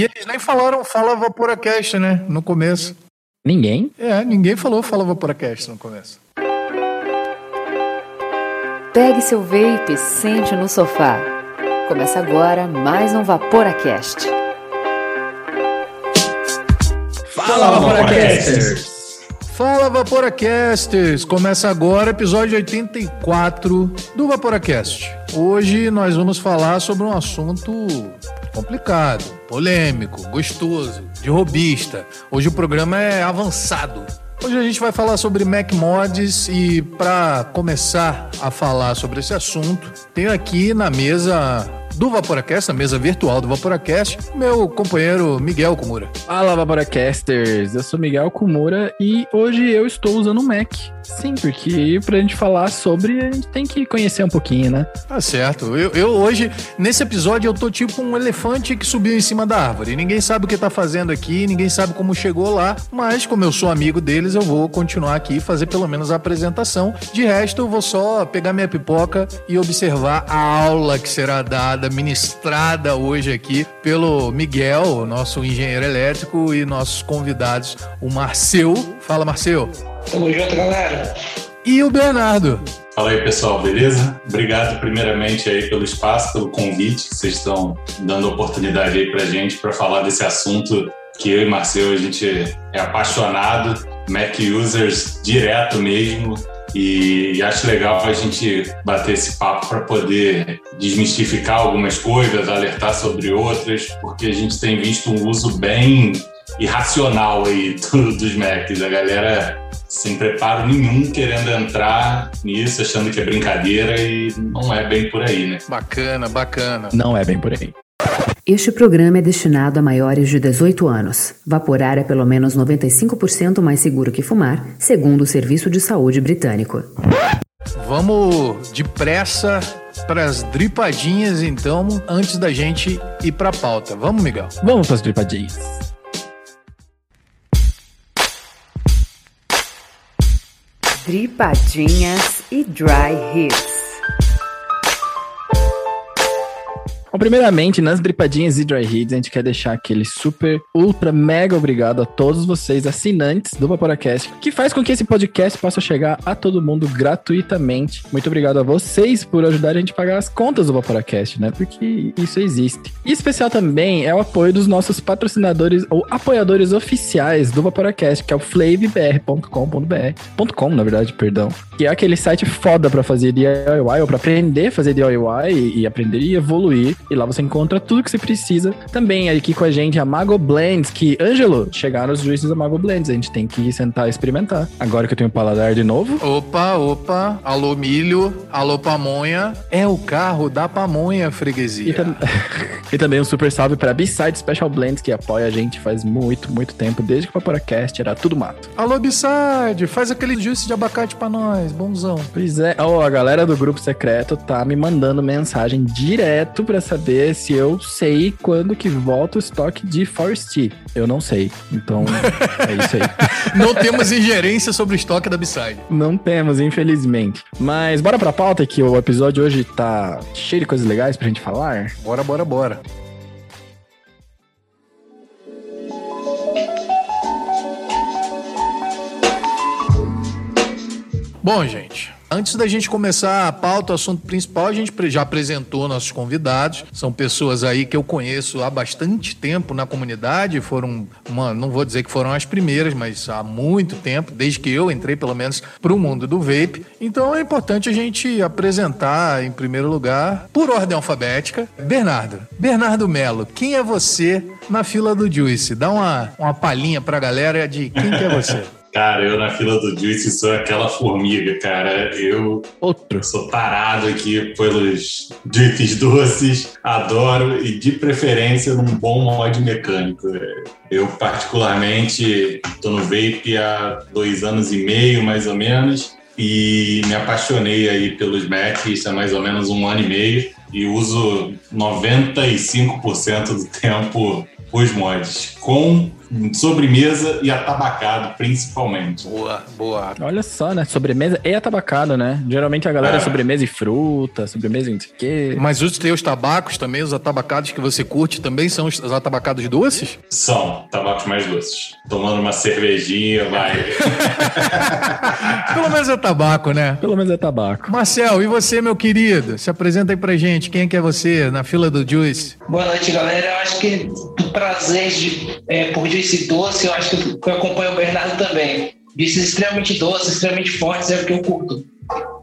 E eles nem falaram Fala Vaporacast, né? No começo. Ninguém? É, ninguém falou Fala Vaporacast no começo. Pegue seu vape e sente no sofá. Começa agora mais um Vaporacast. Fala, Vaporacasters! Fala Vaporacasters! Começa agora o episódio 84 do Vaporacast. Hoje nós vamos falar sobre um assunto complicado, polêmico, gostoso, de robista. Hoje o programa é avançado. Hoje a gente vai falar sobre Mac Mods e para começar a falar sobre esse assunto, tenho aqui na mesa do Vaporacast, na mesa virtual do Vaporacast, meu companheiro Miguel Kumura. Fala, Vaporacasters! Eu sou Miguel Kumura e hoje eu estou usando o Mac. Sim, porque pra gente falar sobre, a gente tem que conhecer um pouquinho, né? Tá certo. Eu, eu hoje, nesse episódio, eu tô tipo um elefante que subiu em cima da árvore. Ninguém sabe o que tá fazendo aqui, ninguém sabe como chegou lá, mas como eu sou amigo deles, eu vou continuar aqui e fazer pelo menos a apresentação. De resto, eu vou só pegar minha pipoca e observar a aula que será dada, ministrada hoje aqui pelo Miguel, nosso engenheiro elétrico, e nossos convidados, o Marcel. Fala, Marcel. Tamo junto, galera. E o Bernardo. Fala aí, pessoal, beleza? Obrigado primeiramente aí pelo espaço, pelo convite que vocês estão dando oportunidade aí pra gente para falar desse assunto que eu e Marcelo a gente é apaixonado, Mac users direto mesmo. E acho legal a gente bater esse papo para poder desmistificar algumas coisas, alertar sobre outras, porque a gente tem visto um uso bem irracional aí do, dos Macs. A galera sem preparo nenhum querendo entrar nisso, achando que é brincadeira e não é bem por aí, né? Bacana, bacana. Não é bem por aí. Este programa é destinado a maiores de 18 anos. Vaporar é pelo menos 95% mais seguro que fumar, segundo o Serviço de Saúde Britânico. Vamos depressa para as dripadinhas, então, antes da gente ir para a pauta. Vamos, Miguel? Vamos para as dripadinhas. Dripadinhas e Dry Hits. Bom, primeiramente, nas dripadinhas e dry hits, a gente quer deixar aquele super, ultra, mega obrigado a todos vocês, assinantes do Vaporacast, que faz com que esse podcast possa chegar a todo mundo gratuitamente. Muito obrigado a vocês por ajudar a gente a pagar as contas do Vaporacast, né? Porque isso existe. E especial também é o apoio dos nossos patrocinadores ou apoiadores oficiais do Vaporacast, que é o flavebr.com.br. .com, na verdade, perdão. Que é aquele site foda para fazer DIY ou para aprender a fazer DIY e, e aprender e evoluir e lá você encontra tudo que você precisa. Também aqui com a gente a Mago Blends, que, Ângelo, chegaram os juízes da Mago Blends. A gente tem que sentar e experimentar. Agora que eu tenho paladar de novo. Opa, opa. Alô, milho. Alô, pamonha. É o carro da pamonha, freguesia. E, tam... e também um super salve para B-Side Special Blends, que apoia a gente faz muito, muito tempo, desde que o Vaporacast era tudo mato. Alô, B-Side, faz aquele juice de abacate pra nós, bonzão. Pois é, oh, a galera do grupo secreto tá me mandando mensagem direto pra saber se eu sei quando que volta o estoque de Forest. Eu não sei. Então, é isso aí. não temos ingerência sobre o estoque da B-Side. Não temos, infelizmente. Mas bora pra pauta que o episódio hoje tá cheio de coisas legais pra gente falar. Bora, bora, bora. Bom, gente, Antes da gente começar a pauta, o assunto principal, a gente já apresentou nossos convidados. São pessoas aí que eu conheço há bastante tempo na comunidade. Foram, uma, não vou dizer que foram as primeiras, mas há muito tempo, desde que eu entrei, pelo menos, para o mundo do vape. Então é importante a gente apresentar, em primeiro lugar, por ordem alfabética, Bernardo. Bernardo Melo, quem é você na fila do Juice? Dá uma, uma palhinha para a galera de quem que é você. Cara, eu na fila do Juice sou aquela formiga, cara. Eu Outro. sou tarado aqui pelos Juices doces, adoro e de preferência num bom mod mecânico. Eu particularmente tô no vape há dois anos e meio, mais ou menos, e me apaixonei aí pelos Macs há mais ou menos um ano e meio e uso 95% do tempo os mods, com sobremesa e atabacado, principalmente. Boa, boa. Olha só, né? Sobremesa e atabacado, né? Geralmente a galera é, é sobremesa e fruta, sobremesa e não sei o quê. Mas os teus tabacos também, os atabacados que você curte, também são os atabacados doces? São, tabacos mais doces. Tomando uma cervejinha, vai. Pelo menos é tabaco, né? Pelo menos é tabaco. Marcel, e você, meu querido? Se apresenta aí pra gente. Quem é que é você na fila do Juice? Boa noite, galera. Eu acho que prazer de, é, por Juice doce, eu acho que eu acompanho o Bernardo também. Juices extremamente doces, extremamente fortes, é o que eu curto.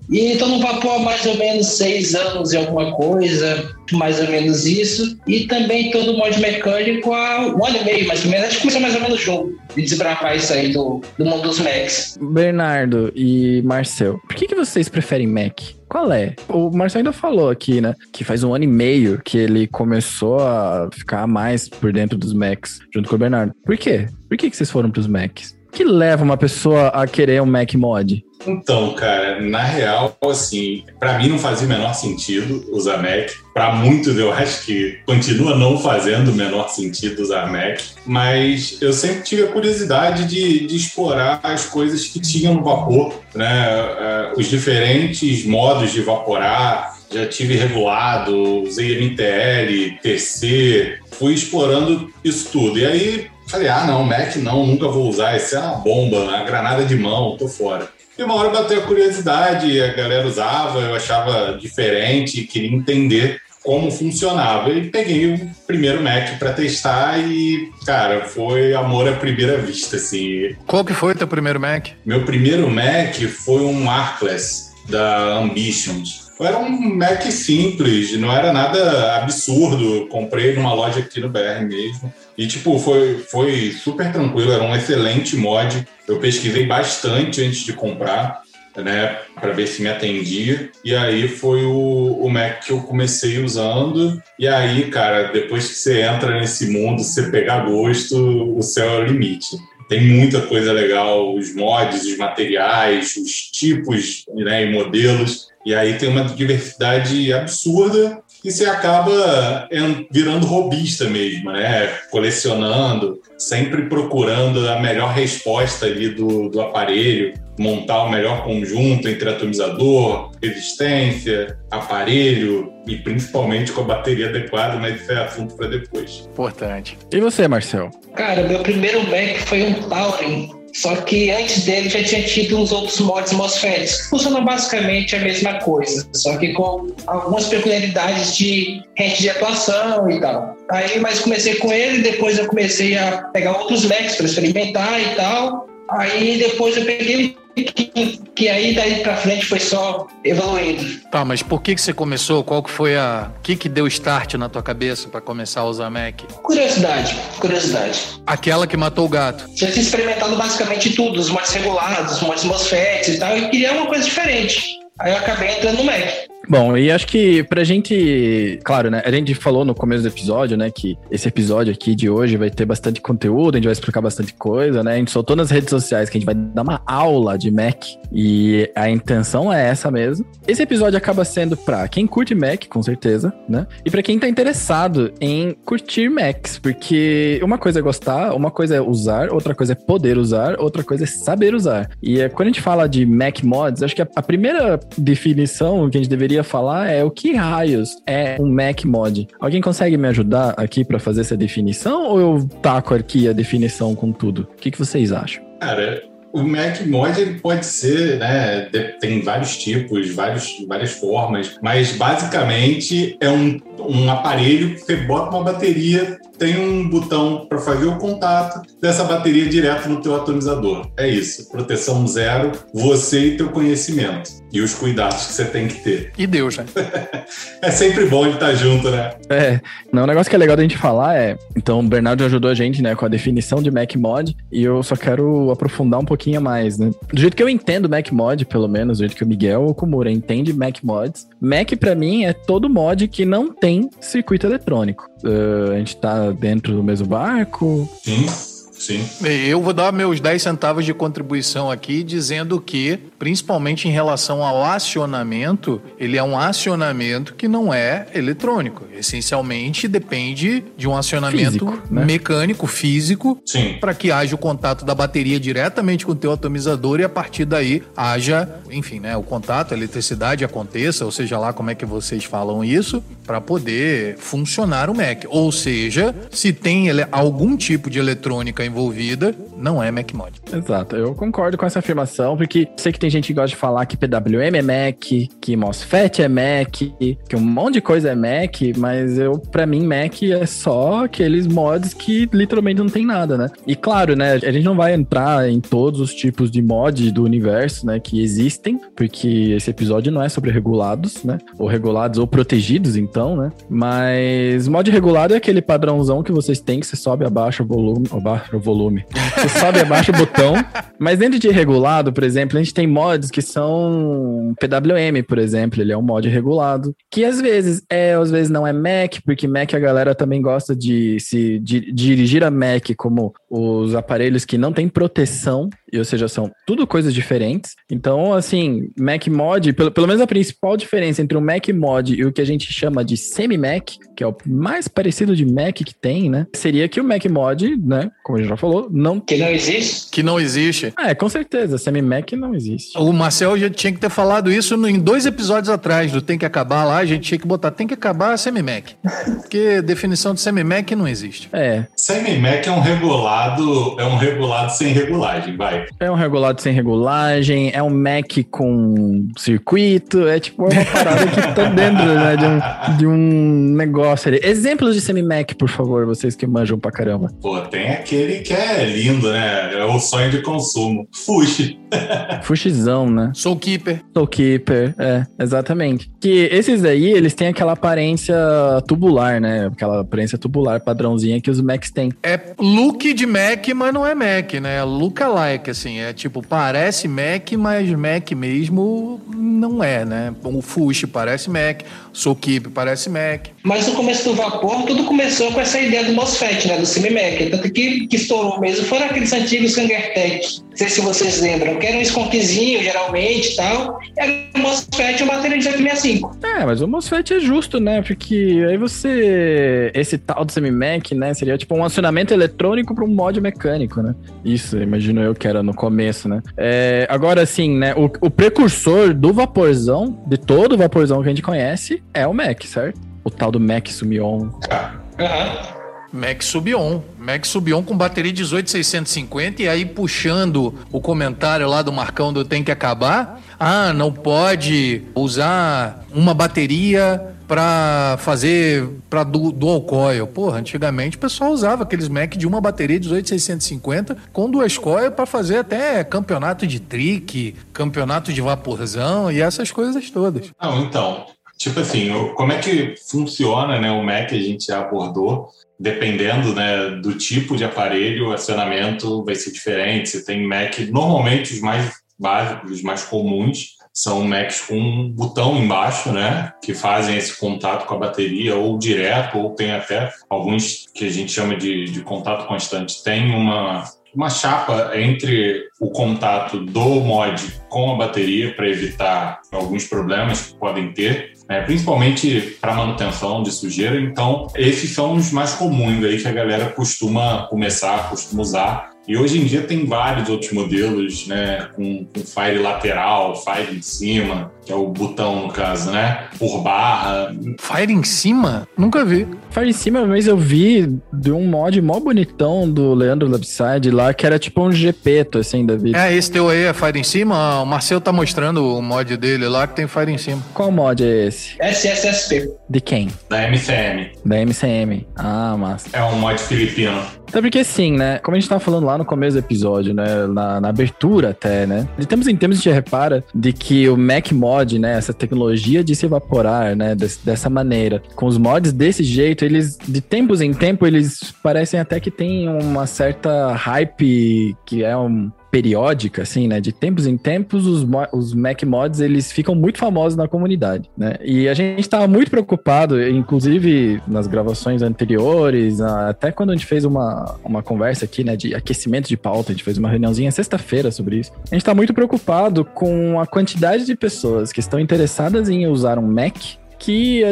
E estou no vapor há mais ou menos seis anos e alguma coisa, mais ou menos isso. E também estou no mod mecânico há um ano e meio, mais ou menos. Acho que começou mais ou menos junto de desbravar isso aí do, do mundo dos Macs. Bernardo e Marcel, por que, que vocês preferem Mac? Qual é? O Marcel ainda falou aqui, né? Que faz um ano e meio que ele começou a ficar mais por dentro dos Macs, junto com o Bernardo. Por quê? Por que, que vocês foram pros Macs? Que leva uma pessoa a querer um Mac mod? Então, cara, na real, assim, para mim não fazia o menor sentido usar Mac. Para muitos eu acho que continua não fazendo o menor sentido usar Mac. Mas eu sempre tive a curiosidade de, de explorar as coisas que tinham no vapor, né? Eh, os diferentes modos de evaporar. Já tive regulado, usei MTL, TC, fui explorando isso tudo. E aí falei, ah, não, Mac não, nunca vou usar, isso é uma bomba, uma granada de mão, tô fora. E uma hora bateu a curiosidade, a galera usava, eu achava diferente, queria entender como funcionava. E peguei o primeiro Mac para testar e, cara, foi amor à primeira vista, assim. Qual que foi o teu primeiro Mac? Meu primeiro Mac foi um Arcless da Ambitions. Era um Mac simples, não era nada absurdo. Comprei numa loja aqui no BR mesmo. E, tipo, foi, foi super tranquilo, era um excelente mod. Eu pesquisei bastante antes de comprar, né, para ver se me atendia. E aí foi o, o Mac que eu comecei usando. E aí, cara, depois que você entra nesse mundo, você pegar gosto, o céu é o limite. Tem muita coisa legal, os mods, os materiais, os tipos né, e modelos. E aí tem uma diversidade absurda e você acaba virando robista mesmo, né? Colecionando, sempre procurando a melhor resposta ali do, do aparelho, montar o melhor conjunto entre atomizador, resistência, aparelho e principalmente com a bateria adequada, mas isso é assunto para depois. Importante. E você, Marcel? Cara, meu primeiro Mac foi um Taurin só que antes dele já tinha tido uns outros mods MOSFETs, que funcionam basicamente a mesma coisa, só que com algumas peculiaridades de rede de atuação e tal. Aí, mas comecei com ele, depois eu comecei a pegar outros Macs para experimentar e tal. Aí depois eu peguei que, que aí daí para frente foi só evoluindo. Tá, mas por que que você começou? Qual que foi a... O que que deu start na tua cabeça para começar a usar Mac? Curiosidade, curiosidade. Aquela que matou o gato. Já tinha experimentado basicamente tudo, os mods regulados, os mods MOSFETs e tal, e queria uma coisa diferente. Aí eu acabei entrando no Mac. Bom, e acho que pra gente, claro, né? A gente falou no começo do episódio, né, que esse episódio aqui de hoje vai ter bastante conteúdo, a gente vai explicar bastante coisa, né? A gente soltou nas redes sociais que a gente vai dar uma aula de Mac e a intenção é essa mesmo. Esse episódio acaba sendo pra quem curte Mac, com certeza, né? E pra quem tá interessado em curtir Macs, porque uma coisa é gostar, uma coisa é usar, outra coisa é poder usar, outra coisa é saber usar. E é, quando a gente fala de Mac mods, acho que a, a primeira definição que a gente deveria queria falar é o que raios é um Mac mod. Alguém consegue me ajudar aqui para fazer essa definição ou eu taco aqui a definição com tudo? O que, que vocês acham? Cara, o Mac Mod ele pode ser, né? Tem vários tipos, vários, várias formas, mas basicamente é um, um aparelho que você bota uma bateria tem um botão para fazer o contato dessa bateria direto no teu atomizador. É isso, proteção zero, você e teu conhecimento e os cuidados que você tem que ter. E Deus, né? é sempre bom de estar junto, né? É, não, um negócio que é legal da gente falar é, então o Bernardo ajudou a gente, né, com a definição de Mac Mod e eu só quero aprofundar um pouquinho mais, né? Do jeito que eu entendo Mac Mod, pelo menos, do jeito que o Miguel ou Kumura entende Mac Mods, Mac para mim é todo mod que não tem circuito eletrônico. Uh, a gente tá dentro do mesmo barco. Sim. Sim. Eu vou dar meus 10 centavos de contribuição aqui, dizendo que principalmente em relação ao acionamento, ele é um acionamento que não é eletrônico. Essencialmente depende de um acionamento Físico, né? mecânico, físico, para que haja o contato da bateria diretamente com o teu atomizador e a partir daí haja, enfim, né, o contato, a eletricidade aconteça, ou seja lá como é que vocês falam isso, para poder funcionar o Mac. Ou seja, se tem ele- algum tipo de eletrônica envolvida, não é Mac Mod. Exato, eu concordo com essa afirmação, porque sei que tem gente que gosta de falar que PWM é Mac, que MOSFET é Mac, que um monte de coisa é Mac, mas eu, para mim, Mac é só aqueles mods que literalmente não tem nada, né? E claro, né, a gente não vai entrar em todos os tipos de mod do universo, né, que existem, porque esse episódio não é sobre regulados, né? Ou regulados ou protegidos, então, né? Mas mod regulado é aquele padrãozão que vocês têm, que você sobe abaixa o volume, ou baixa o volume. Você sobe e abaixa o botão. Mas dentro de regulado, por exemplo, a gente tem mods que são PWM, por exemplo, ele é um mod regulado, que às vezes é, às vezes não é Mac, porque Mac a galera também gosta de se di- dirigir a Mac como os aparelhos que não têm proteção, e, ou seja, são tudo coisas diferentes. Então, assim, Mac Mod, pelo, pelo menos a principal diferença entre o Mac Mod e o que a gente chama de semi-Mac, que é o mais parecido de Mac que tem, né? Seria que o Mac Mod, né, como a gente já falou, não Que não existe? Que não existe. é, com certeza. Semi-Mac não existe. O Marcel já tinha que ter falado isso no- em dois episódios atrás do Tem que Acabar lá, a gente tinha que botar Tem que Acabar Semi-Mac. Porque definição de Semi-Mac não existe. É, Semi-Mac é um regulado, é um regulado sem regulagem, vai. é um regulado sem regulagem, é um Mac com circuito, é tipo uma parada que tá dentro né, de, um, de um negócio ali. Exemplos de semi-Mac, por favor, vocês que manjam pra caramba. Pô, tem aquele que é lindo, né? É o sonho de consumo. Fuxi. Fuxizão, né? Sou Keeper. Soulkeeper, é, exatamente. Que esses aí, eles têm aquela aparência tubular, né? Aquela aparência tubular padrãozinha que os Macs têm. É look de Mac, mas não é Mac, né? Look alike, assim. É tipo, parece Mac, mas Mac mesmo não é, né? O Fuxi parece Mac, Keeper parece Mac. Mas no começo do vapor, tudo começou com essa ideia do MOSFET, né? Do semi-Mac. Tanto que, que estourou mesmo foram aqueles antigos Kangertech. Não sei se vocês lembram, que era um esconquezinho, geralmente e tal. Era o MOSFET e uma bateria de 865. É, mas o MOSFET é justo, né? Porque aí você. Esse tal do semi-Mac, né? Seria tipo um acionamento eletrônico para um mod mecânico, né? Isso, imagino eu que era no começo, né? É, agora, assim, né? O, o precursor do vaporzão, de todo o vaporzão que a gente conhece, é o Mac, certo? O tal do Mac Sumion. Aham. Mac Subion. Mac Subion com bateria 18650 e aí puxando o comentário lá do Marcão do Tem que Acabar. Ah, não pode usar uma bateria para fazer para dual coil. Porra, antigamente o pessoal usava aqueles Mac de uma bateria 18650 com duas coil para fazer até campeonato de trick, campeonato de vaporzão e essas coisas todas. Não, então, tipo assim, como é que funciona né, o Mac, a gente já abordou, dependendo né, do tipo de aparelho, o acionamento vai ser diferente. Você tem Mac, normalmente os mais básicos, os mais comuns, são Macs com um botão embaixo, né, que fazem esse contato com a bateria, ou direto, ou tem até alguns que a gente chama de, de contato constante. Tem uma, uma chapa entre o contato do mod com a bateria para evitar alguns problemas que podem ter, né, principalmente para manutenção de sujeira. Então, esses são os mais comuns aí que a galera costuma começar, costuma usar. E hoje em dia tem vários outros modelos, né, com, com fire lateral, fire em cima, que é o botão no caso, né, por barra. Fire em cima? Nunca vi. Fire em cima, mas eu vi de um mod mó bonitão do Leandro Lapside lá, que era tipo um GP, assim, da vida. É, esse teu aí é Fire em cima? O Marcel tá mostrando o mod dele lá que tem Fire em cima. Qual mod é esse? SSSP. De quem? Da MCM. Da MCM. Ah, massa. É um mod filipino. Até porque assim, né? Como a gente tava falando lá no começo do episódio, né? Na, na abertura até, né? De tempos em tempos a gente repara de que o Mac Mod, né? Essa tecnologia de se evaporar, né? des- dessa maneira. Com os mods desse jeito, eles, de tempos em tempo, eles parecem até que tem uma certa hype que é um periódica, assim, né? De tempos em tempos, os, os Mac Mods, eles ficam muito famosos na comunidade, né? E a gente tava muito preocupado, inclusive nas gravações anteriores, até quando a gente fez uma, uma conversa aqui, né, de aquecimento de pauta, a gente fez uma reuniãozinha sexta-feira sobre isso. A gente tá muito preocupado com a quantidade de pessoas que estão interessadas em usar um Mac que,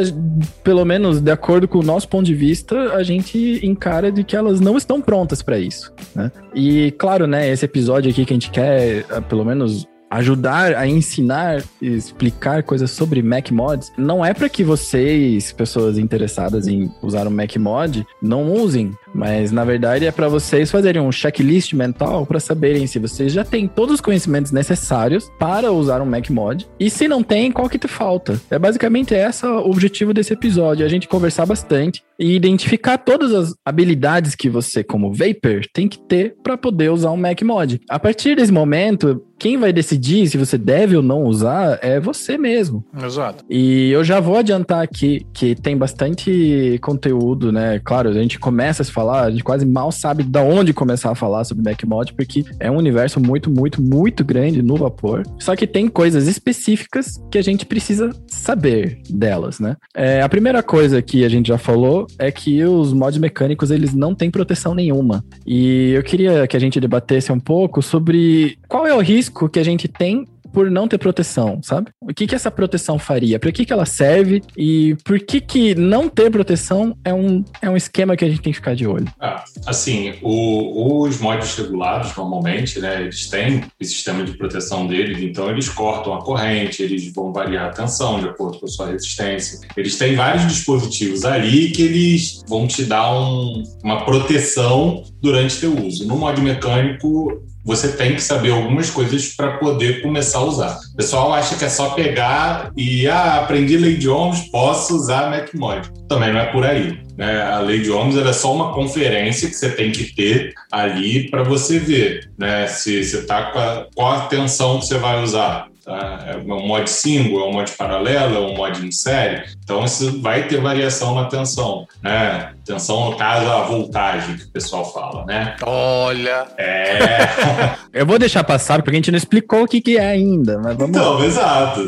pelo menos de acordo com o nosso ponto de vista, a gente encara de que elas não estão prontas para isso, né? E claro, né, esse episódio aqui que a gente quer, pelo menos ajudar a ensinar explicar coisas sobre Mac mods não é para que vocês, pessoas interessadas em usar um Mac mod, não usem, mas na verdade é para vocês fazerem um checklist mental para saberem se vocês já têm todos os conhecimentos necessários para usar um Mac mod e se não tem, qual que te falta. É basicamente esse o objetivo desse episódio, a gente conversar bastante e identificar todas as habilidades que você como vapor tem que ter para poder usar um Mac mod. A partir desse momento, quem vai decidir se você deve ou não usar é você mesmo. Exato. E eu já vou adiantar aqui que tem bastante conteúdo, né? Claro, a gente começa a se falar, a gente quase mal sabe de onde começar a falar sobre Macmod, porque é um universo muito, muito, muito grande no vapor. Só que tem coisas específicas que a gente precisa saber delas, né? É, a primeira coisa que a gente já falou é que os mods mecânicos, eles não têm proteção nenhuma. E eu queria que a gente debatesse um pouco sobre qual é o risco que a gente tem por não ter proteção, sabe? O que que essa proteção faria? Para que que ela serve? E por que que não ter proteção é um, é um esquema que a gente tem que ficar de olho? Ah, assim, o, os mods regulados, normalmente, né, eles têm o sistema de proteção deles, então eles cortam a corrente, eles vão variar a tensão de acordo com a sua resistência. Eles têm vários dispositivos ali que eles vão te dar um, uma proteção durante teu uso. No mod mecânico, você tem que saber algumas coisas para poder começar a usar. O pessoal acha que é só pegar e, ah, aprendi lei de Ohms, posso usar MacMod. Também não é por aí. Né? A lei de Ohms é só uma conferência que você tem que ter ali para você ver né? se você está com a, qual a tensão que você vai usar. Tá? É um mod single, é um mod paralelo, é um mod em série. Então, isso vai ter variação na tensão, né? Tensão, no caso, a voltagem que o pessoal fala, né? Olha! É... Eu vou deixar passar, porque a gente não explicou o que, que é ainda, mas vamos Então, exato.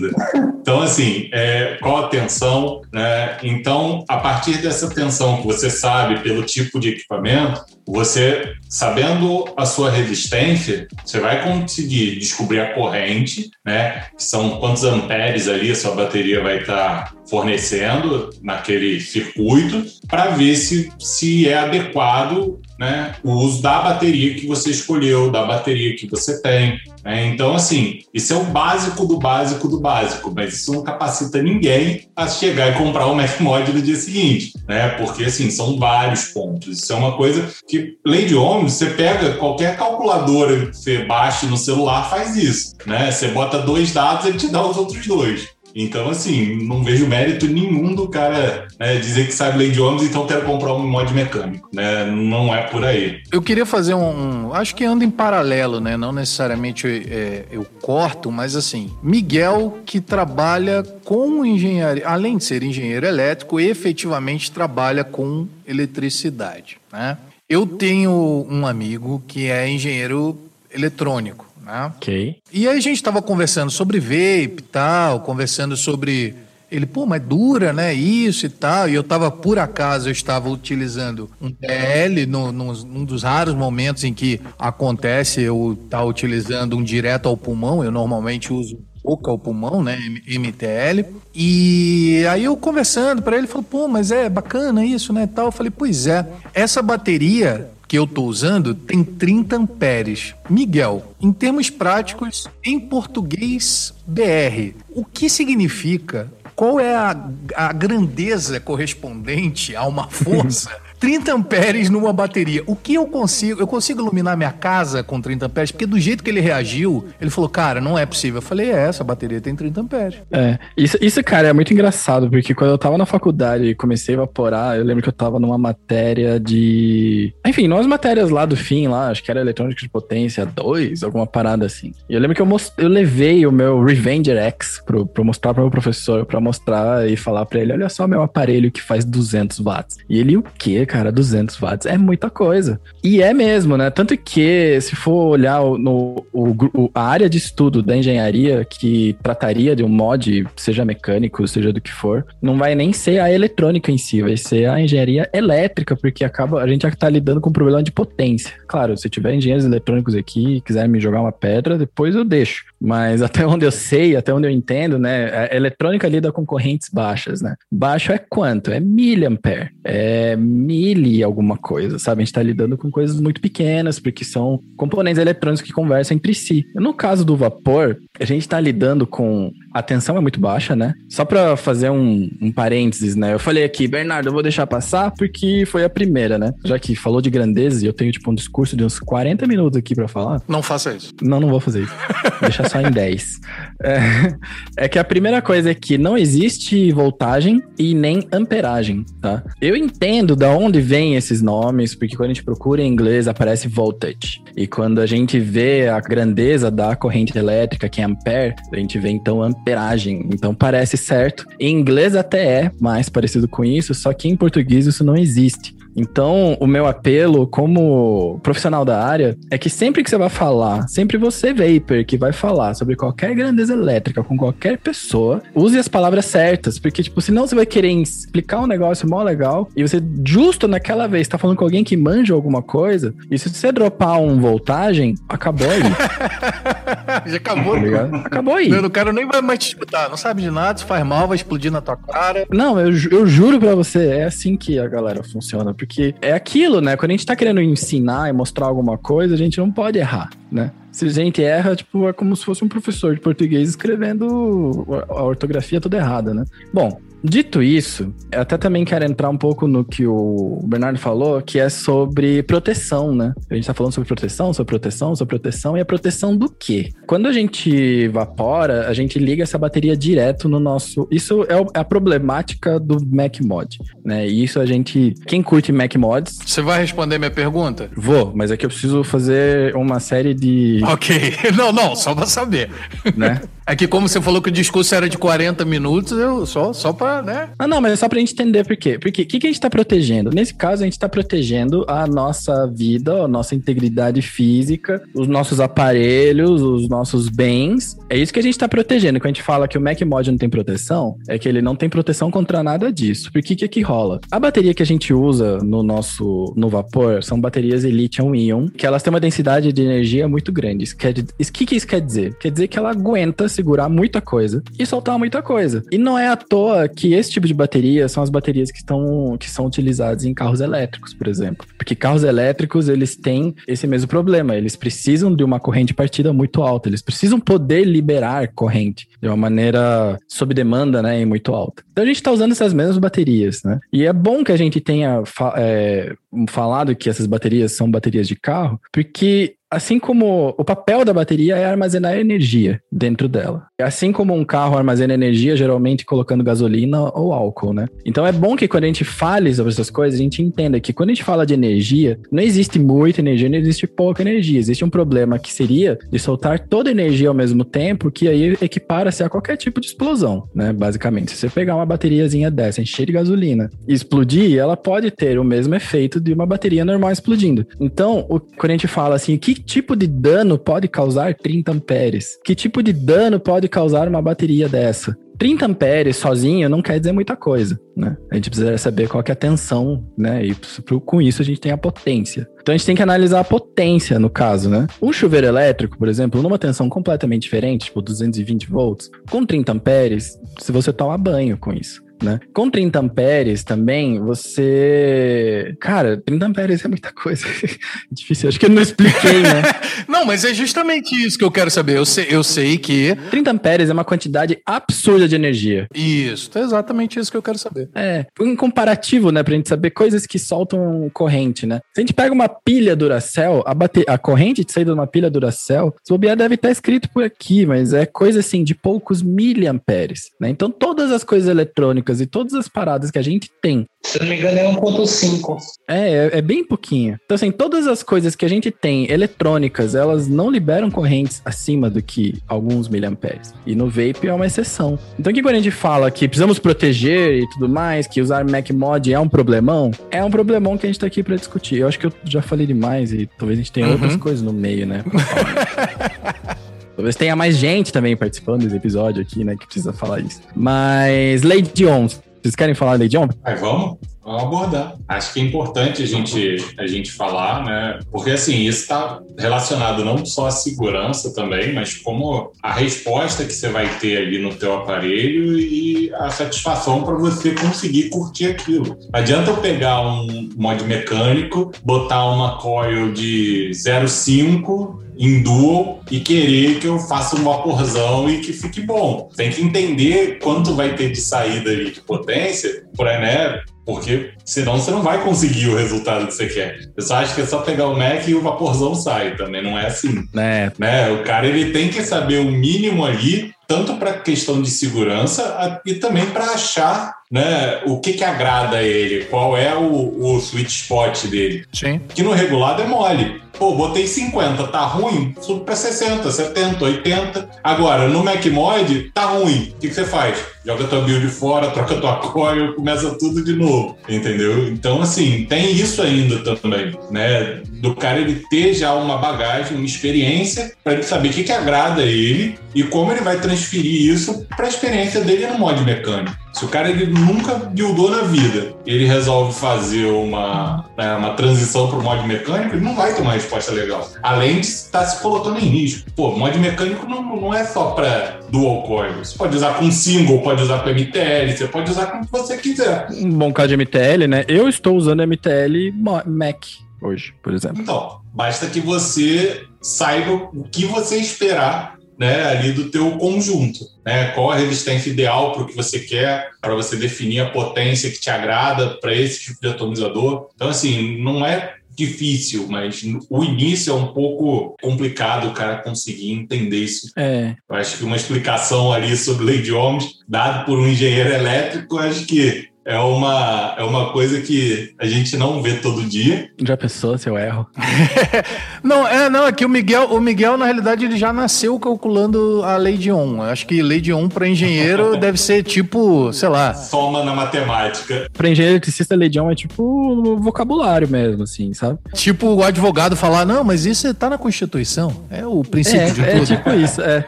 Então, assim, é, qual a tensão, né? Então, a partir dessa tensão que você sabe pelo tipo de equipamento, você, sabendo a sua resistência, você vai conseguir descobrir a corrente, né? Que são quantos amperes ali a sua bateria vai estar fornecendo naquele circuito, para ver se, se é adequado né, o uso da bateria que você escolheu, da bateria que você tem. Né? Então, assim, isso é o básico do básico do básico, mas isso não capacita ninguém a chegar e comprar o Mac Mod no dia seguinte, né? Porque, assim, são vários pontos. Isso é uma coisa que, lei de ohms, você pega qualquer calculadora que você baixe no celular, faz isso, né? Você bota dois dados, ele te dá os outros dois. Então, assim, não vejo mérito nenhum do cara né, dizer que sabe lei de ohms, então quero comprar um mod mecânico, né? Não é por aí. Eu queria fazer um, um acho que anda em paralelo, né? Não necessariamente é, eu corto, mas assim, Miguel que trabalha com engenharia, além de ser engenheiro elétrico, efetivamente trabalha com eletricidade, né? Eu tenho um amigo que é engenheiro eletrônico né? Ok. E aí a gente estava conversando sobre vape e tal, conversando sobre. Ele, pô, mas dura, né? Isso e tal. E eu estava, por acaso, eu estava utilizando um TL no, no, num dos raros momentos em que acontece eu estar tá utilizando um direto ao pulmão. Eu normalmente uso boca ao pulmão, né? MTL. E aí eu conversando para ele, falou, pô, mas é bacana isso, né? Tal. Eu falei, pois é, essa bateria que eu estou usando tem 30 amperes. Miguel, em termos práticos, em português BR, o que significa? Qual é a, a grandeza correspondente a uma força 30 amperes numa bateria. O que eu consigo? Eu consigo iluminar minha casa com 30 amperes? Porque do jeito que ele reagiu, ele falou, cara, não é possível. Eu falei, é, essa bateria tem 30 amperes. É, isso, isso, cara, é muito engraçado, porque quando eu tava na faculdade e comecei a evaporar, eu lembro que eu tava numa matéria de. Enfim, umas matérias lá do fim, lá, acho que era eletrônica de potência 2, alguma parada assim. E eu lembro que eu, most... eu levei o meu Revenger X pro, pro mostrar pro meu professor, pra mostrar e falar pra ele: olha só meu aparelho que faz 200 watts. E ele, o quê? Cara, 200 watts é muita coisa. E é mesmo, né? Tanto que, se for olhar no, o, a área de estudo da engenharia que trataria de um mod, seja mecânico, seja do que for, não vai nem ser a eletrônica em si, vai ser a engenharia elétrica, porque acaba a gente já tá lidando com um problema de potência. Claro, se tiver engenheiros eletrônicos aqui e quiser me jogar uma pedra, depois eu deixo. Mas até onde eu sei, até onde eu entendo, né? A eletrônica lida com correntes baixas, né? Baixo é quanto? É miliampere. É mili alguma coisa, sabe? A gente tá lidando com coisas muito pequenas, porque são componentes eletrônicos que conversam entre si. No caso do vapor, a gente está lidando com a tensão é muito baixa, né? Só para fazer um, um, parênteses, né? Eu falei aqui, Bernardo, eu vou deixar passar porque foi a primeira, né? Já que falou de grandeza e eu tenho, tipo, um discurso de uns 40 minutos aqui para falar. Não faça isso. Não, não vou fazer isso. Deixa só em 10. É, é, que a primeira coisa é que não existe voltagem e nem amperagem, tá? Eu entendo da onde vêm esses nomes, porque quando a gente procura em inglês aparece voltage. E quando a gente vê a grandeza da corrente elétrica, que é ampere, a gente vê então amperagem. Então parece certo. Em inglês até é mais parecido com isso, só que em português isso não existe. Então, o meu apelo como profissional da área é que sempre que você vai falar, sempre você, Vapor, que vai falar sobre qualquer grandeza elétrica com qualquer pessoa, use as palavras certas, porque, tipo, senão você vai querer explicar um negócio mó legal e você, justo naquela vez, tá falando com alguém que manja alguma coisa, e se você dropar um voltagem, acabou aí. Já acabou. Tá acabou aí. O cara nem vai mais te escutar, não sabe de nada, se faz mal, vai explodir na tua cara. Não, eu, eu juro pra você, é assim que a galera funciona, porque porque é aquilo, né? Quando a gente tá querendo ensinar e mostrar alguma coisa, a gente não pode errar, né? Se a gente erra, tipo, é como se fosse um professor de português escrevendo a ortografia toda errada, né? Bom, Dito isso, eu até também quero entrar um pouco no que o Bernardo falou, que é sobre proteção, né? A gente tá falando sobre proteção, sobre proteção, sobre proteção, e a proteção do quê? Quando a gente evapora, a gente liga essa bateria direto no nosso. Isso é a problemática do Mac Mod, né? E isso a gente. Quem curte Mac Mods. Você vai responder minha pergunta? Vou, mas é que eu preciso fazer uma série de. Ok. Não, não, só pra saber. Né? É que como você falou que o discurso era de 40 minutos, eu só, só pra, né? Ah, não, mas é só pra gente entender por quê. Porque o que, que a gente tá protegendo? Nesse caso, a gente tá protegendo a nossa vida, a nossa integridade física, os nossos aparelhos, os nossos bens. É isso que a gente tá protegendo. Quando a gente fala que o Mac Mod não tem proteção, é que ele não tem proteção contra nada disso. Por que que, que rola? A bateria que a gente usa no nosso no vapor são baterias lithium-ion, que elas têm uma densidade de energia muito grande. O que, que isso quer dizer? Quer dizer que ela aguenta segurar muita coisa e soltar muita coisa. E não é à toa que esse tipo de bateria são as baterias que, estão, que são utilizadas em carros elétricos, por exemplo. Porque carros elétricos, eles têm esse mesmo problema. Eles precisam de uma corrente de partida muito alta. Eles precisam poder liberar corrente de uma maneira sob demanda, né, e muito alta. Então a gente está usando essas mesmas baterias, né? E é bom que a gente tenha é, falado que essas baterias são baterias de carro, porque assim como o papel da bateria é armazenar energia dentro dela. Assim como um carro armazena energia, geralmente colocando gasolina ou álcool, né? Então é bom que quando a gente fale sobre essas coisas, a gente entenda que quando a gente fala de energia, não existe muita energia, não existe pouca energia. Existe um problema que seria de soltar toda a energia ao mesmo tempo, que aí equipara-se a qualquer tipo de explosão, né? Basicamente, se você pegar uma bateriazinha dessa, encher de gasolina e explodir, ela pode ter o mesmo efeito de uma bateria normal explodindo. Então, o, quando a gente fala assim, que tipo de dano pode causar 30 amperes? Que tipo de dano pode causar uma bateria dessa? 30 amperes sozinho não quer dizer muita coisa, né? A gente precisa saber qual é a tensão, né? E com isso a gente tem a potência. Então a gente tem que analisar a potência no caso, né? Um chuveiro elétrico, por exemplo, numa tensão completamente diferente, tipo 220 volts, com 30 amperes, se você toma banho com isso né? Com 30 amperes também, você. Cara, 30 amperes é muita coisa. Difícil, acho que eu não expliquei, né? não, mas é justamente isso que eu quero saber. Eu sei, eu sei que. 30 amperes é uma quantidade absurda de energia. Isso, é exatamente isso que eu quero saber. É, um comparativo, né, pra gente saber coisas que soltam corrente, né? Se a gente pega uma pilha Duracell, a, bate... a corrente de saída de uma pilha Duracell, se bobear deve estar escrito por aqui, mas é coisa assim de poucos miliamperes, né? Então todas as coisas eletrônicas e todas as paradas que a gente tem. Se eu não me engano, é 1.5. É, é, é bem pouquinho. Então, assim, todas as coisas que a gente tem eletrônicas, elas não liberam correntes acima do que alguns miliamperes. E no vape é uma exceção. Então, que quando a gente fala que precisamos proteger e tudo mais, que usar Mac Mod é um problemão, é um problemão que a gente tá aqui para discutir. Eu acho que eu já falei demais e talvez a gente tenha uhum. outras coisas no meio, né? Talvez tenha mais gente também participando desse episódio aqui, né? Que precisa falar isso. Mas, Lady On, vocês querem falar Lady On? Vamos. Vamos abordar. Acho que é importante a gente, a gente falar, né? Porque assim, isso está relacionado não só à segurança também, mas como a resposta que você vai ter ali no teu aparelho e a satisfação para você conseguir curtir aquilo. Não adianta eu pegar um mod mecânico, botar uma coil de 0,5 em dual e querer que eu faça um vaporzão e que fique bom. Tem que entender quanto vai ter de saída ali de potência para, né, porque senão você não vai conseguir o resultado que você quer. Você só acha que é só pegar o Mac e o vaporzão sai. Também não é assim. É. Né? O cara ele tem que saber o mínimo ali, tanto para questão de segurança e também para achar né, o que, que agrada a ele, qual é o, o sweet spot dele. Sim. Que no regulado é mole. Pô, botei 50, tá ruim? Subo pra 60, 70, 80. Agora, no MacMod, tá ruim. O que, você faz? Joga tua build fora, troca tua coil, começa tudo de novo. Entendeu? Então, assim, tem isso ainda também, né? Do cara ele ter já uma bagagem, uma experiência, para ele saber o que, que agrada ele e como ele vai transferir isso para a experiência dele no mod mecânico. Se o cara ele nunca buildou na vida, ele resolve fazer uma, né, uma transição para o mod mecânico, ele não vai ter uma resposta legal. Além de estar se colocando em risco. Pô, mod mecânico não, não é só para dual coil. Você pode usar com single, pode usar com MTL, você pode usar com o que você quiser. Um bom caso de MTL, né? Eu estou usando MTL Mac hoje, por exemplo. Então, basta que você saiba o que você esperar né, ali do teu conjunto, né? Qual a resistência ideal para o que você quer, para você definir a potência que te agrada para esse tipo de atomizador. Então, assim, não é difícil, mas o início é um pouco complicado o cara conseguir entender isso. É. Eu acho que uma explicação ali sobre lei de Ohms, dado por um engenheiro elétrico, acho que é uma, é uma coisa que a gente não vê todo dia. Já pensou se eu erro? não, é, não, é que o Miguel, o Miguel, na realidade, ele já nasceu calculando a lei de Ohm. Acho que lei de Ohm para engenheiro deve ser tipo, sei lá. Soma na matemática. Para engenheiro eletricista, lei de Ohm é tipo vocabulário mesmo, assim, sabe? Tipo o advogado falar, não, mas isso tá na Constituição. É o princípio é, de é tudo. É tipo isso, é.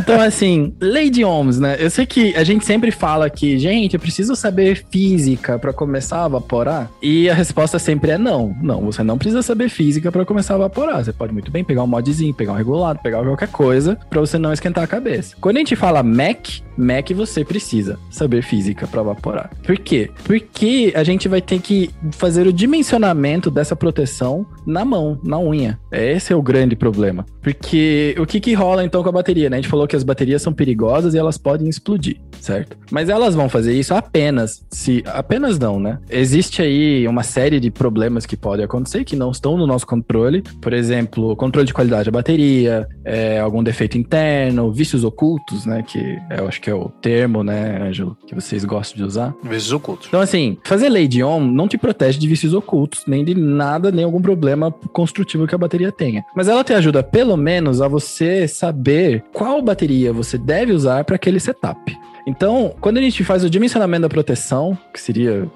Então, assim, de ohms, né? Eu sei que a gente sempre fala que, gente, eu preciso saber física para começar a evaporar. E a resposta sempre é não. Não, você não precisa saber física para começar a evaporar. Você pode muito bem pegar um modzinho, pegar um regulado, pegar qualquer coisa para você não esquentar a cabeça. Quando a gente fala Mac, Mac você precisa saber física para evaporar. Por quê? Porque a gente vai ter que fazer o dimensionamento dessa proteção na mão, na unha. Esse é o grande problema. Porque o que que rola então com a bateria, né? A gente falou que as baterias são perigosas e elas podem explodir, certo? Mas elas vão fazer isso apenas se. Apenas não, né? Existe aí uma série de problemas que podem acontecer que não estão no nosso controle. Por exemplo, controle de qualidade da bateria, é, algum defeito interno, vícios ocultos, né? Que eu acho que é o termo, né, Ângelo, que vocês gostam de usar. Vícios ocultos. Então, assim, fazer lei de Ohm não te protege de vícios ocultos, nem de nada, nem algum problema construtivo que a bateria tenha. Mas ela te ajuda, pelo menos, a você saber qual qual bateria você deve usar para aquele setup. Então, quando a gente faz o dimensionamento da proteção, que seria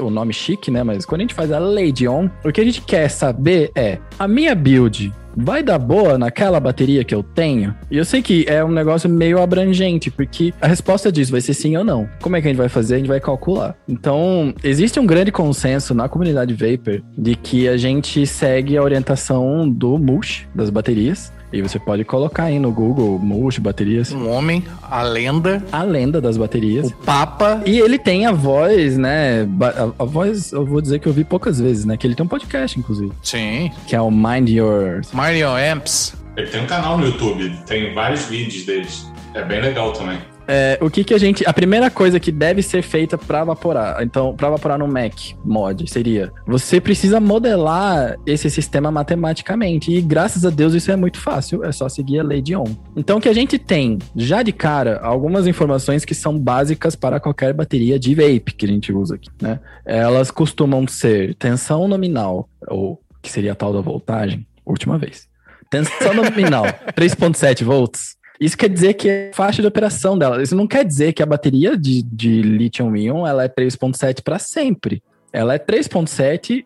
o nome chique, né? Mas quando a gente faz a Lady On, o que a gente quer saber é: a minha build vai dar boa naquela bateria que eu tenho? E eu sei que é um negócio meio abrangente, porque a resposta disso vai ser sim ou não. Como é que a gente vai fazer? A gente vai calcular. Então, existe um grande consenso na comunidade Vapor de que a gente segue a orientação do MUSH das baterias. E você pode colocar aí no Google Multi baterias. Um homem, a lenda. A lenda das baterias. O Papa. E ele tem a voz, né? A, a, voz, eu vou dizer que eu vi poucas vezes, né? Que ele tem um podcast, inclusive. Sim. Que é o Mind Your. Mind Your Amps. Ele tem um canal no YouTube, tem vários vídeos deles. É bem legal também. É, o que que a gente. A primeira coisa que deve ser feita para evaporar, então, para evaporar no Mac mod, seria você precisa modelar esse sistema matematicamente. E graças a Deus isso é muito fácil, é só seguir a lei de Ohm. Então, o que a gente tem, já de cara, algumas informações que são básicas para qualquer bateria de vape que a gente usa aqui, né? Elas costumam ser tensão nominal, ou que seria a tal da voltagem, última vez. Tensão nominal, 3.7 volts. Isso quer dizer que é faixa de operação dela. Isso não quer dizer que a bateria de, de lithium-íon ela é 3.7 para sempre. Ela é 3.7,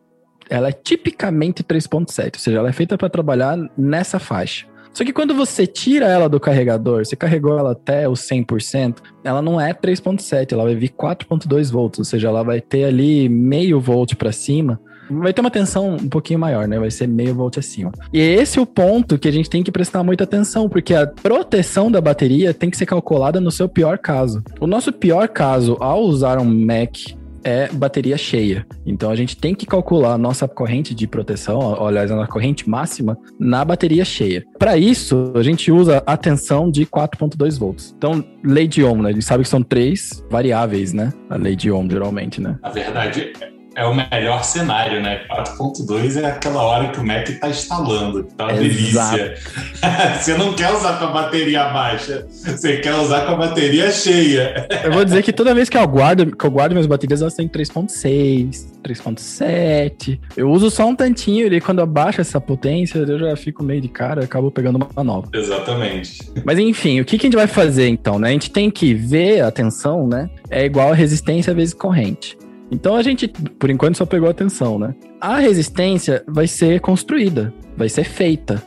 ela é tipicamente 3.7, ou seja, ela é feita para trabalhar nessa faixa. Só que quando você tira ela do carregador, você carregou ela até o 100%, ela não é 3.7, ela vai vir 4.2 volts, ou seja, ela vai ter ali meio volt para cima, vai ter uma tensão um pouquinho maior, né? Vai ser meio volt acima. E esse é o ponto que a gente tem que prestar muita atenção, porque a proteção da bateria tem que ser calculada no seu pior caso. O nosso pior caso ao usar um Mac é bateria cheia. Então a gente tem que calcular a nossa corrente de proteção, aliás, a nossa corrente máxima na bateria cheia. Para isso, a gente usa a tensão de 4.2 volts. Então, lei de Ohm, né? A gente sabe que são três variáveis, né? A lei de Ohm, geralmente, né? Na verdade, é o melhor cenário, né? 4.2 é aquela hora que o Mac está instalando, tá uma Exato. delícia. você não quer usar com a bateria baixa, você quer usar com a bateria cheia. Eu vou dizer que toda vez que eu guardo, que eu guardo minhas baterias, elas têm 3.6, 3.7. Eu uso só um tantinho e quando eu baixo essa potência, eu já fico meio de cara, acabo pegando uma nova. Exatamente. Mas enfim, o que, que a gente vai fazer então, né? A gente tem que ver a tensão, né? É igual a resistência vezes corrente. Então a gente, por enquanto, só pegou a tensão, né? A resistência vai ser construída, vai ser feita.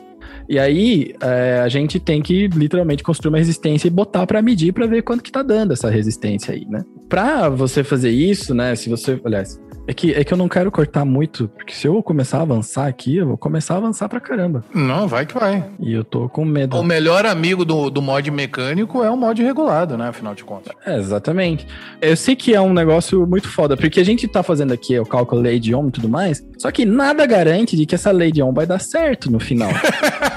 E aí é, a gente tem que literalmente construir uma resistência e botar para medir para ver quanto que tá dando essa resistência aí, né? Para você fazer isso, né? Se você, aliás, é que, é que eu não quero cortar muito, porque se eu começar a avançar aqui, eu vou começar a avançar pra caramba. Não, vai que vai. E eu tô com medo. O melhor amigo do, do mod mecânico é o mod regulado, né? Afinal de contas. É, exatamente. Eu sei que é um negócio muito foda, porque a gente tá fazendo aqui o cálculo lei de Ohm e tudo mais, só que nada garante de que essa lei de Ohm vai dar certo no final.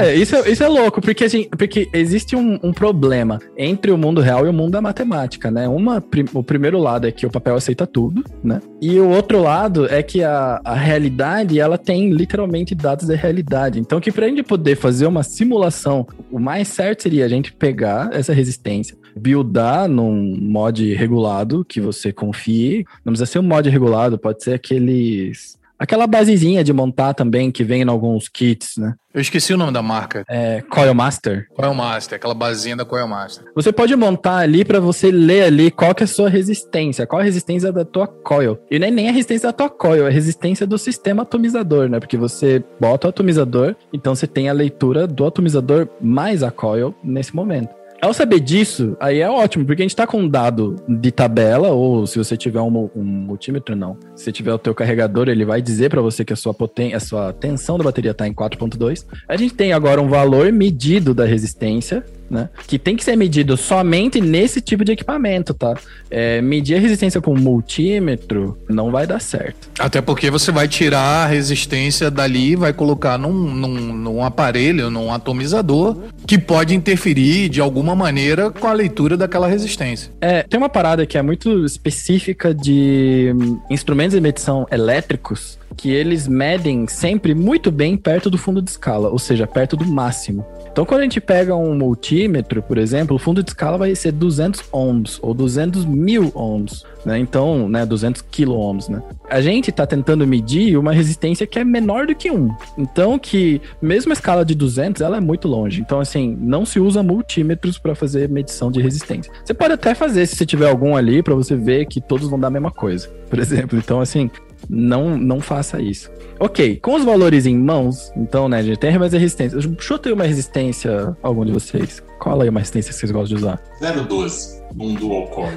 é, isso, é- isso é louco, porque, assim, porque existe um, um problema entre o mundo real e o mundo da matemática, né? Uma, o primeiro lado é que o papel aceita tudo, né? E o outro lado é que a, a realidade, ela tem literalmente dados da realidade. Então, que pra gente poder fazer uma simulação, o mais certo seria a gente pegar essa resistência, buildar num mod regulado que você confie. Não precisa ser um mod regulado, pode ser aqueles. Aquela basezinha de montar também que vem em alguns kits, né? Eu esqueci o nome da marca. É, Coil Master. Coil Master, aquela basinha da Coil Master. Você pode montar ali para você ler ali qual que é a sua resistência, qual a resistência da tua coil. E nem, nem a resistência da tua coil, é a resistência do sistema atomizador, né? Porque você bota o atomizador, então você tem a leitura do atomizador mais a coil nesse momento. Ao saber disso, aí é ótimo, porque a gente tá com um dado de tabela, ou se você tiver um, um multímetro, não. Se você tiver o teu carregador, ele vai dizer para você que a sua potência, a sua tensão da bateria tá em 4.2. A gente tem agora um valor medido da resistência, né? Que tem que ser medido somente nesse tipo de equipamento, tá? É, medir a resistência com multímetro não vai dar certo. Até porque você vai tirar a resistência dali e vai colocar num, num, num aparelho, num atomizador, que pode interferir de alguma maneira com a leitura daquela resistência. É, tem uma parada que é muito específica de hum, instrumentos de medição elétricos que eles medem sempre muito bem perto do fundo de escala, ou seja, perto do máximo. Então, quando a gente pega um multímetro, por exemplo, o fundo de escala vai ser 200 ohms ou 200 mil ohms, né? Então, né, 200 kilo ohms, né? A gente está tentando medir uma resistência que é menor do que 1. Então, que mesmo a escala de 200, ela é muito longe. Então, assim, não se usa multímetros para fazer medição de resistência. Você pode até fazer se você tiver algum ali para você ver que todos vão dar a mesma coisa, por exemplo. Então, assim, não, não faça isso. Ok, com os valores em mãos, então, né, a gente tem mais resistência. Chuta aí uma resistência, algum de vocês. Qual aí uma resistência que vocês gostam de usar? 012, num dual core.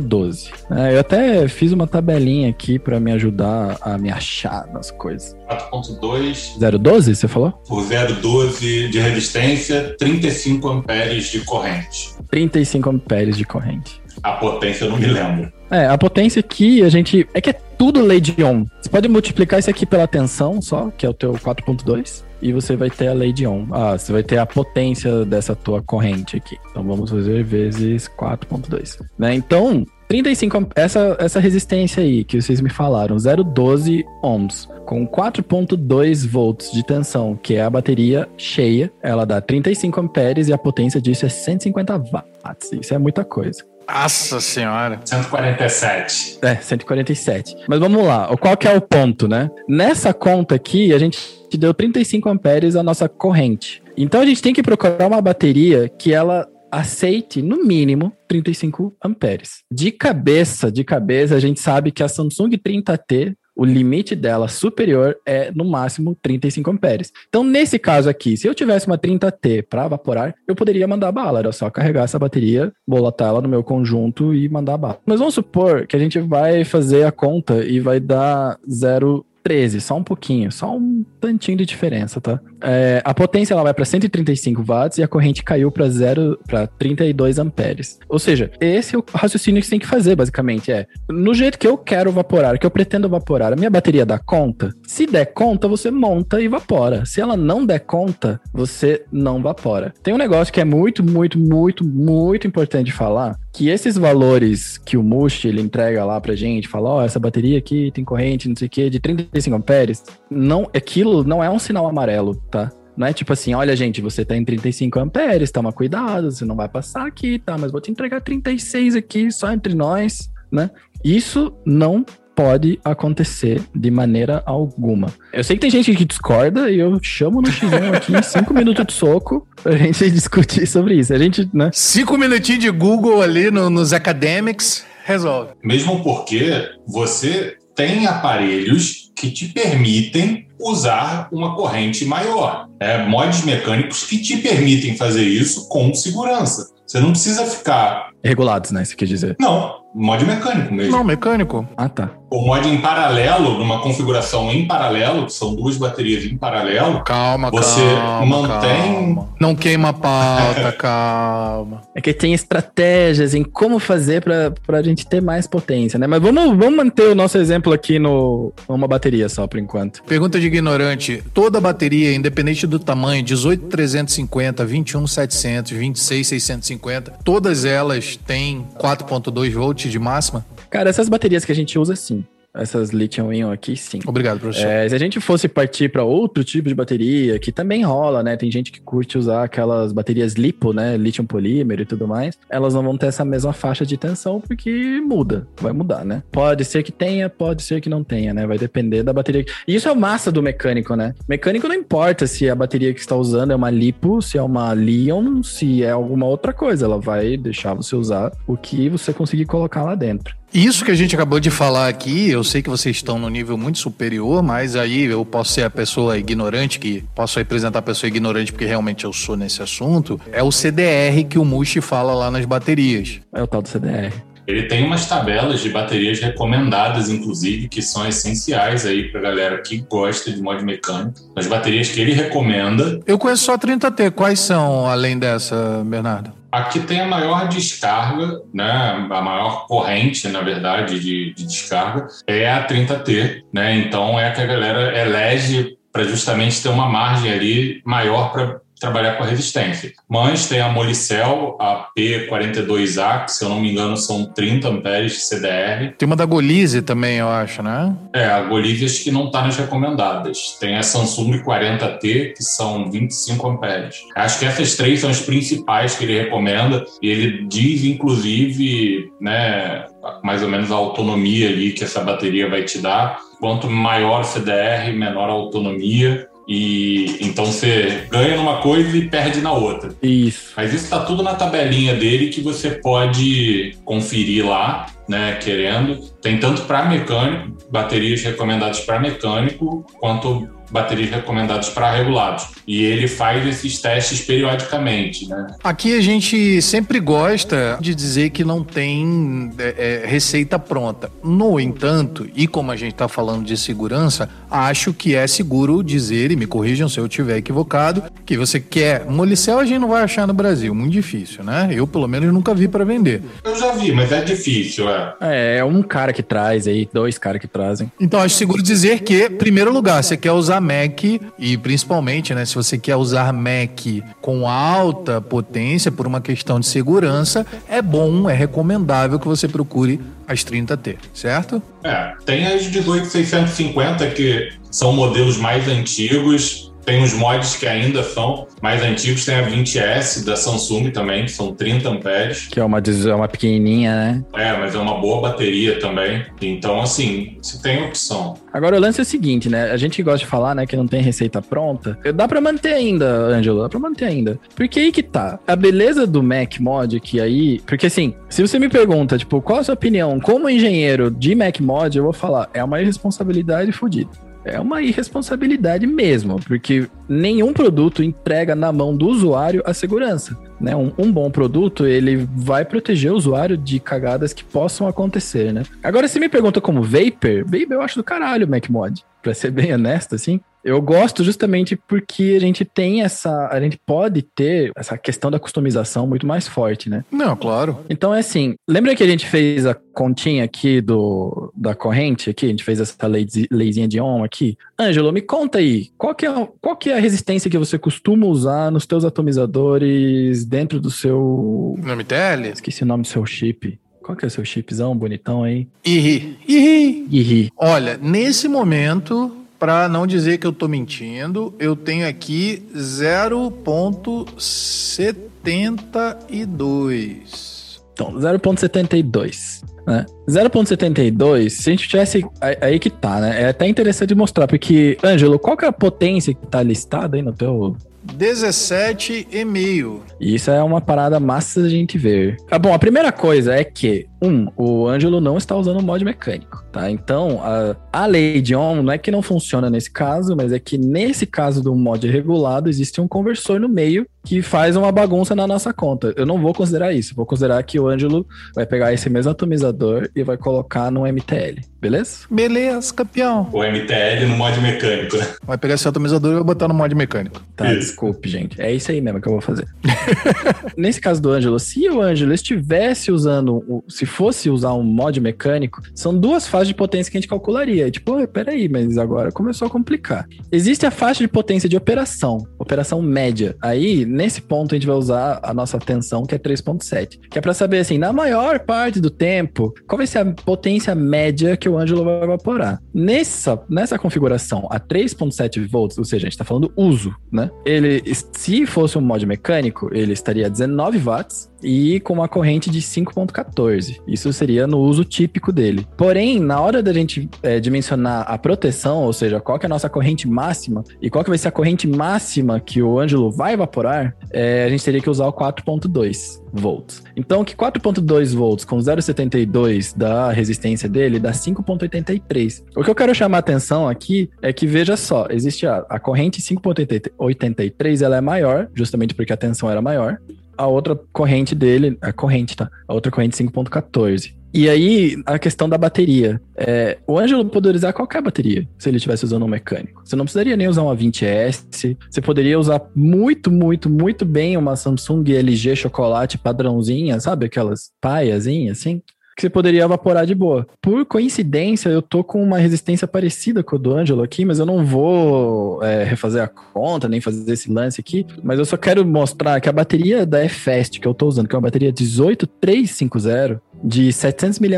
012. É, eu até fiz uma tabelinha aqui para me ajudar a me achar nas coisas. 4.2 012, você falou? por 0,12 de resistência, 35 amperes de corrente. 35 amperes de corrente. A potência eu não me lembro. É, a potência aqui a gente. É que é tudo de Ohm. Você pode multiplicar isso aqui pela tensão só, que é o teu 4.2 e você vai ter a de Ohm. Ah, você vai ter a potência dessa tua corrente aqui. Então vamos fazer vezes 4.2. Né? Então, 35 essa essa resistência aí que vocês me falaram, 0,12 ohms com 4.2 volts de tensão, que é a bateria cheia, ela dá 35 amperes e a potência disso é 150 watts. Isso é muita coisa. Nossa senhora. 147. É, 147. Mas vamos lá, qual que é o ponto, né? Nessa conta aqui, a gente deu 35 amperes a nossa corrente. Então a gente tem que procurar uma bateria que ela aceite no mínimo 35 amperes. De cabeça, de cabeça, a gente sabe que a Samsung 30T o limite dela superior é no máximo 35 amperes. Então, nesse caso aqui, se eu tivesse uma 30T para evaporar, eu poderia mandar bala. Era só carregar essa bateria, botar ela no meu conjunto e mandar bala. Mas vamos supor que a gente vai fazer a conta e vai dar 0 13, só um pouquinho, só um tantinho de diferença, tá? É, a potência ela vai para 135 watts e a corrente caiu para 0 para 32 amperes. Ou seja, esse é o raciocínio que você tem que fazer, basicamente é, no jeito que eu quero evaporar, que eu pretendo evaporar, a minha bateria dá conta? Se der conta, você monta e evapora. Se ela não der conta, você não evapora. Tem um negócio que é muito, muito, muito, muito importante falar, que esses valores que o Mush ele entrega lá pra gente, fala, ó, oh, essa bateria aqui tem corrente, não sei o que, de 35 amperes, não, aquilo não é um sinal amarelo, tá? Não é tipo assim, olha, gente, você tá em 35 amperes, toma cuidado, você não vai passar aqui, tá? Mas vou te entregar 36 aqui, só entre nós, né? Isso não pode acontecer de maneira alguma. Eu sei que tem gente que discorda e eu chamo no x aqui cinco minutos de soco pra gente discutir sobre isso. A gente, né? Cinco minutinhos de Google ali no, nos academics resolve. Mesmo porque você tem aparelhos que te permitem usar uma corrente maior. É, mods mecânicos que te permitem fazer isso com segurança. Você não precisa ficar. Regulados, né? Você quer dizer? Não, mod mecânico mesmo. Não, mecânico. Ah, tá. O mod em paralelo, numa configuração em paralelo, que são duas baterias em paralelo. Calma, você calma. mantém. Calma. Não queima a pauta, calma. É que tem estratégias em como fazer pra, pra gente ter mais potência, né? Mas vamos, vamos manter o nosso exemplo aqui no uma bateria só, por enquanto. Pergunta de ignorante. Toda bateria, independente do tamanho, 18350, 21700, 26650, todas elas têm 4.2 volts de máxima? Cara, essas baterias que a gente usa, sim. Essas lithium-ion aqui, sim. Obrigado, professor. É, se a gente fosse partir para outro tipo de bateria, que também rola, né? Tem gente que curte usar aquelas baterias lipo, né? Lítio polímero e tudo mais. Elas não vão ter essa mesma faixa de tensão porque muda, vai mudar, né? Pode ser que tenha, pode ser que não tenha, né? Vai depender da bateria. E isso é massa do mecânico, né? Mecânico não importa se a bateria que está usando é uma lipo, se é uma Lion, se é alguma outra coisa. Ela vai deixar você usar o que você conseguir colocar lá dentro. Isso que a gente acabou de falar aqui, eu sei que vocês estão no nível muito superior, mas aí eu posso ser a pessoa ignorante, que posso representar a pessoa ignorante porque realmente eu sou nesse assunto. É o CDR que o Mushi fala lá nas baterias. É o tal do CDR. Ele tem umas tabelas de baterias recomendadas, inclusive, que são essenciais aí pra galera que gosta de mod mecânico. As baterias que ele recomenda. Eu conheço só 30T. Quais são, além dessa, Bernardo? Aqui tem a maior descarga, né? A maior corrente, na verdade, de, de descarga é a 30T, né? Então é que a galera elege para justamente ter uma margem ali maior para trabalhar com a resistência. Mas tem a Molicel, a P42A, que se eu não me engano são 30 amperes de CDR. Tem uma da Golize também, eu acho, né? É, a Golize acho que não está nas recomendadas. Tem a Samsung 40T, que são 25 amperes. Acho que essas três são as principais que ele recomenda e ele diz, inclusive, né, mais ou menos a autonomia ali que essa bateria vai te dar. Quanto maior o CDR, menor a autonomia. E então você ganha numa coisa e perde na outra. Isso. Mas isso está tudo na tabelinha dele que você pode conferir lá, né? Querendo. Tem tanto para mecânico, baterias recomendadas para mecânico, quanto baterias recomendadas para regulados. E ele faz esses testes periodicamente, né? Aqui a gente sempre gosta de dizer que não tem é, é, receita pronta. No entanto, e como a gente está falando de segurança, acho que é seguro dizer, e me corrijam se eu estiver equivocado, que você quer. Molicel a gente não vai achar no Brasil, muito difícil, né? Eu, pelo menos, nunca vi para vender. Eu já vi, mas é difícil, é. É, é um cara que traz aí, dois caras que trazem. Então, acho seguro dizer que, primeiro lugar, você quer usar Mac e principalmente, né, se você quer usar Mac com alta potência por uma questão de segurança, é bom, é recomendável que você procure as 30T, certo? É, tem as 18650 que são modelos mais antigos, tem uns mods que ainda são mais antigos, tem a 20S da Samsung também, que são 30 amperes. Que é uma, é uma pequenininha, né? É, mas é uma boa bateria também. Então, assim, você tem opção. Agora, o lance é o seguinte, né? A gente gosta de falar, né, que não tem receita pronta. Dá para manter ainda, Ângelo, dá pra manter ainda. Porque aí que tá. A beleza do Mac Mod que aí... Porque, assim, se você me pergunta, tipo, qual a sua opinião como engenheiro de Mac Mod, eu vou falar, é uma irresponsabilidade fodida é uma irresponsabilidade mesmo, porque nenhum produto entrega na mão do usuário a segurança. Né? Um, um, bom produto, ele vai proteger o usuário de cagadas que possam acontecer, né? Agora, se me pergunta como Vapor, Vapor eu acho do caralho o MacMod. Pra ser bem honesto, assim, eu gosto justamente porque a gente tem essa. A gente pode ter essa questão da customização muito mais forte, né? Não, claro. Então é assim. Lembra que a gente fez a continha aqui do, da corrente aqui? A gente fez essa leizinha de on aqui. Ângelo, me conta aí. Qual que, é, qual que é a resistência que você costuma usar nos teus atomizadores dentro do seu. No MTL? Esqueci o nome do seu chip. Qual que é o seu chipzão bonitão aí? Iri. Iri. Iri. Olha, nesse momento, para não dizer que eu estou mentindo, eu tenho aqui 0.72. Então, 0.72. Né? 0.72, se a gente tivesse. Aí que tá, né? É até interessante mostrar, porque, Ângelo, qual que é a potência que tá listada aí no teu 17,5. Isso é uma parada massa a gente ver. Ah, bom, a primeira coisa é que, um, o Ângelo não está usando o mod mecânico, tá? Então, a, a lei de ON não é que não funciona nesse caso, mas é que nesse caso do mod regulado, existe um conversor no meio que faz uma bagunça na nossa conta. Eu não vou considerar isso, vou considerar que o Ângelo vai pegar esse mesmo atomizador e vai colocar no MTL, beleza? Beleza, campeão. O MTL no mod mecânico, né? Vai pegar esse atomizador e vai botar no mod mecânico. Tá, isso. desculpe, gente. É isso aí mesmo que eu vou fazer. Nesse caso do Ângelo, se o Ângelo estivesse usando, se fosse usar um mod mecânico, são duas faixas de potência que a gente calcularia. Tipo, peraí, mas agora começou a complicar. Existe a faixa de potência de operação, operação média. Aí, nesse ponto, a gente vai usar a nossa tensão, que é 3.7. Que é para saber, assim, na maior parte do tempo, qual vai ser a potência média que o Ângelo vai evaporar. Nessa, nessa configuração, a 3.7 volts, ou seja, a gente está falando uso, né? Ele, se fosse um mod mecânico, ele estaria a 19 watts e com uma corrente de 5.14. Isso seria no uso típico dele. Porém, na hora da gente é, dimensionar a proteção, ou seja, qual que é a nossa corrente máxima e qual que vai ser a corrente máxima que o Ângelo vai evaporar, é, a gente teria que usar o 4.2 volts. Então, que 4.2 volts com 0,72 da resistência dele dá 5.83. O que eu quero chamar a atenção aqui é que, veja só, existe a, a corrente 5.83, ela é maior, justamente porque a tensão era maior. A outra corrente dele, a corrente, tá? A outra corrente 5.14. E aí, a questão da bateria. É, o Ângelo poderia usar qualquer bateria se ele estivesse usando um mecânico. Você não precisaria nem usar uma 20S. Você poderia usar muito, muito, muito bem uma Samsung LG chocolate padrãozinha, sabe? Aquelas paiazinhas assim que você poderia evaporar de boa. Por coincidência, eu tô com uma resistência parecida com o do Ângelo aqui, mas eu não vou é, refazer a conta, nem fazer esse lance aqui. Mas eu só quero mostrar que a bateria da E-Fast que eu tô usando, que é uma bateria 18350, de 700 mAh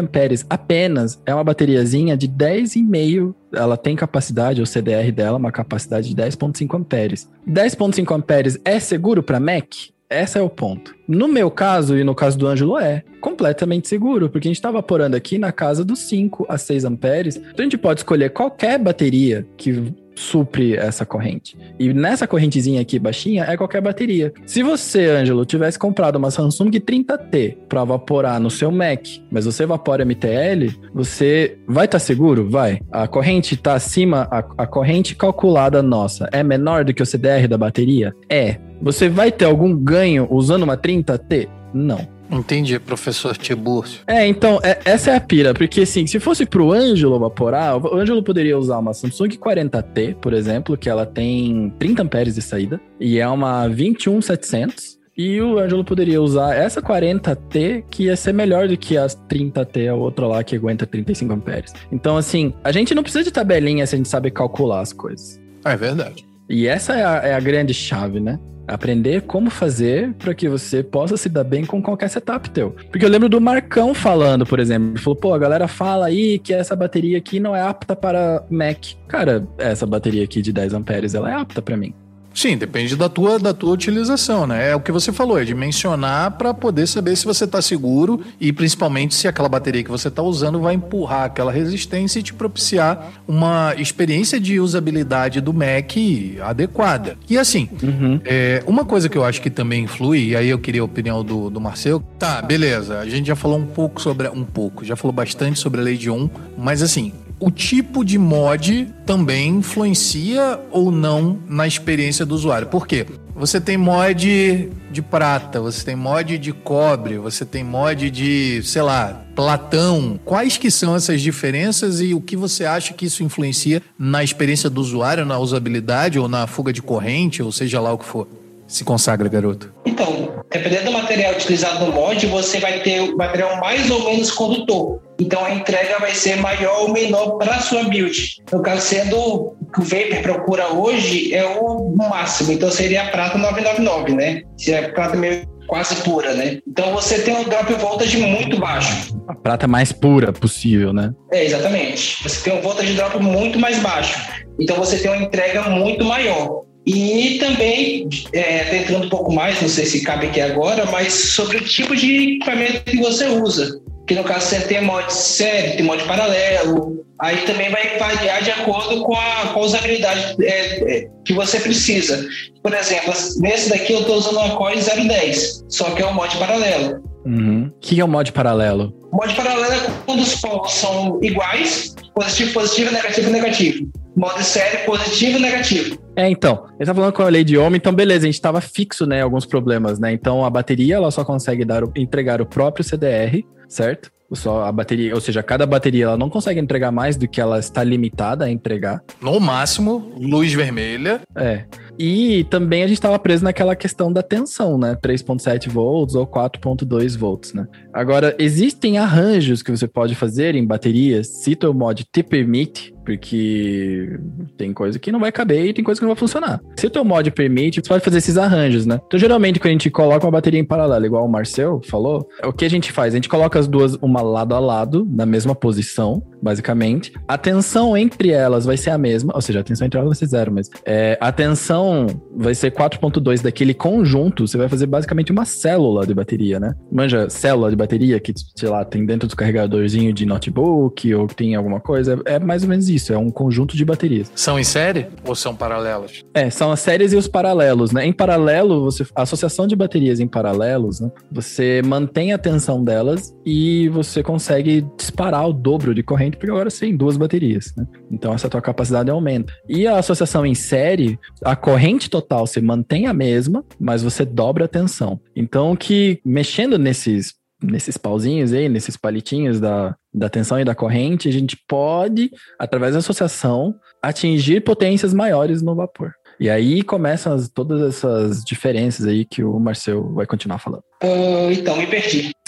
apenas, é uma bateriazinha de 10,5 ela tem capacidade, o CDR dela, uma capacidade de 10.5 amperes. 10.5 amperes é seguro para Mac? Esse é o ponto. No meu caso e no caso do Ângelo é completamente seguro, porque a gente está vaporando aqui na casa dos 5 a 6 amperes. Então a gente pode escolher qualquer bateria que supre essa corrente. E nessa correntezinha aqui baixinha é qualquer bateria. Se você, Ângelo, tivesse comprado uma Samsung 30T para evaporar no seu Mac, mas você evapora MTL, você vai estar tá seguro? Vai. A corrente está acima, a, a corrente calculada nossa é menor do que o CDR da bateria? É. Você vai ter algum ganho usando uma 30T? Não. Entendi, professor Tiburcio. É, então, é, essa é a pira, porque assim, se fosse pro Ângelo vaporar, o Ângelo poderia usar uma Samsung 40T, por exemplo, que ela tem 30 amperes de saída, e é uma 21700, e o Ângelo poderia usar essa 40T, que ia ser melhor do que as 30T, a outra lá que aguenta 35 amperes. Então, assim, a gente não precisa de tabelinha se a gente sabe calcular as coisas. É verdade. E essa é a, é a grande chave, né? Aprender como fazer para que você possa se dar bem com qualquer setup teu. Porque eu lembro do Marcão falando, por exemplo, ele falou: pô, a galera fala aí que essa bateria aqui não é apta para Mac. Cara, essa bateria aqui de 10 amperes, ela é apta para mim. Sim, depende da tua, da tua utilização, né? É o que você falou, é dimensionar para poder saber se você está seguro e principalmente se aquela bateria que você está usando vai empurrar aquela resistência e te propiciar uma experiência de usabilidade do Mac adequada. E assim, uhum. é, uma coisa que eu acho que também influi, e aí eu queria a opinião do, do Marcel. Tá, beleza, a gente já falou um pouco sobre. Um pouco, já falou bastante sobre a lei de 1, mas assim, o tipo de mod também influencia ou não na experiência do usuário. Por quê? Você tem mod de prata, você tem mod de cobre, você tem mod de, sei lá, platão. Quais que são essas diferenças e o que você acha que isso influencia na experiência do usuário, na usabilidade ou na fuga de corrente, ou seja lá o que for? Se consagra, garoto. Então, dependendo do material utilizado no mod, você vai ter o material mais ou menos condutor. Então a entrega vai ser maior ou menor para a sua build. No caso, sendo o que o Vapor procura hoje, é o máximo. Então seria a prata 999, né? Seria a prata meio quase pura, né? Então você tem um drop voltage muito baixo. A prata mais pura possível, né? É, exatamente. Você tem um voltage drop muito mais baixo. Então você tem uma entrega muito maior. E também, é, entrando um pouco mais, não sei se cabe aqui agora, mas sobre o tipo de equipamento que você usa que no caso você tem mod série, tem mod paralelo, aí também vai variar de acordo com a, com a usabilidade é, é, que você precisa. Por exemplo, nesse daqui eu estou usando uma Core 010, só que é um mod paralelo. Uhum. O que é o um mod paralelo? O mod paralelo é quando os polos são iguais, positivo, positivo, negativo, negativo. Modo série, positivo e negativo. É, então, ele tá falando com a lei de Ohm, então beleza, a gente tava fixo, né, alguns problemas, né? Então a bateria, ela só consegue dar, entregar o próprio CDR, certo? Só a bateria, ou seja, cada bateria ela não consegue entregar mais do que ela está limitada a entregar. No máximo, luz vermelha. É. E também a gente estava preso naquela questão da tensão, né? 3.7 volts ou 4.2 volts, né? Agora, existem arranjos que você pode fazer em baterias, se o mod te permite, porque tem coisa que não vai caber e tem coisa que não vai funcionar. Se o teu mod permite, você pode fazer esses arranjos, né? Então, geralmente, quando a gente coloca uma bateria em paralelo, igual o Marcel falou, o que a gente faz? A gente coloca as duas uma lado a lado, na mesma posição, basicamente. A tensão entre elas vai ser a mesma, ou seja, a tensão entre elas vai ser zero, mas é, a tensão vai ser 4.2 daquele conjunto, você vai fazer basicamente uma célula de bateria, né? Manja, célula de bateria que, sei lá, tem dentro do carregadorzinho de notebook ou tem alguma coisa, é mais ou menos isso, é um conjunto de baterias. São em série ou são paralelos? É, são as séries e os paralelos, né? Em paralelo, você, a associação de baterias em paralelos, né? Você mantém a tensão delas e você consegue disparar o dobro de corrente, porque agora você tem duas baterias, né? Então essa tua capacidade aumenta. E a associação em série, a corrente total você mantém a mesma, mas você dobra a tensão. Então que mexendo nesses nesses pauzinhos aí, nesses palitinhos da, da tensão e da corrente, a gente pode, através da associação, atingir potências maiores no vapor. E aí começam as, todas essas diferenças aí que o Marcel vai continuar falando. Uh, então, me perdi.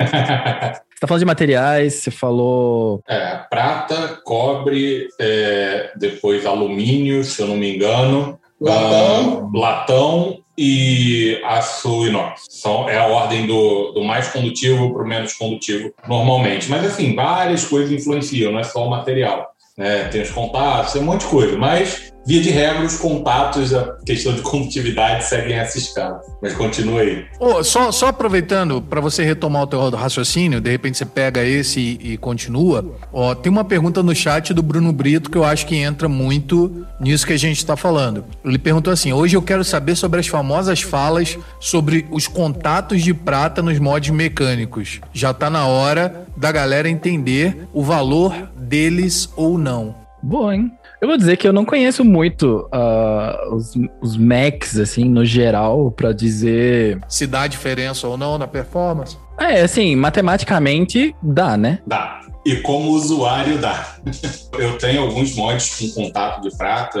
Você tá falando de materiais, você falou. É, prata, cobre, é, depois alumínio, se eu não me engano. Latão. Uh, latão e aço inox. São, é a ordem do, do mais condutivo para o menos condutivo normalmente. Mas, assim, várias coisas influenciam, não é só o material. Né? Tem os contatos, tem um monte de coisa. Mas Via de regra, os contatos, a questão de condutividade seguem essa escala. Mas continua aí. Oh, só, só aproveitando, para você retomar o teu raciocínio, de repente você pega esse e, e continua. Ó, tem uma pergunta no chat do Bruno Brito que eu acho que entra muito nisso que a gente está falando. Ele perguntou assim: hoje eu quero saber sobre as famosas falas sobre os contatos de prata nos mods mecânicos. Já está na hora da galera entender o valor deles ou não. Boa, hein? Eu vou dizer que eu não conheço muito uh, os, os Macs, assim, no geral, para dizer. Se dá diferença ou não na performance? É, assim, matematicamente dá, né? Dá. E como usuário dá. Eu tenho alguns mods com contato de prata,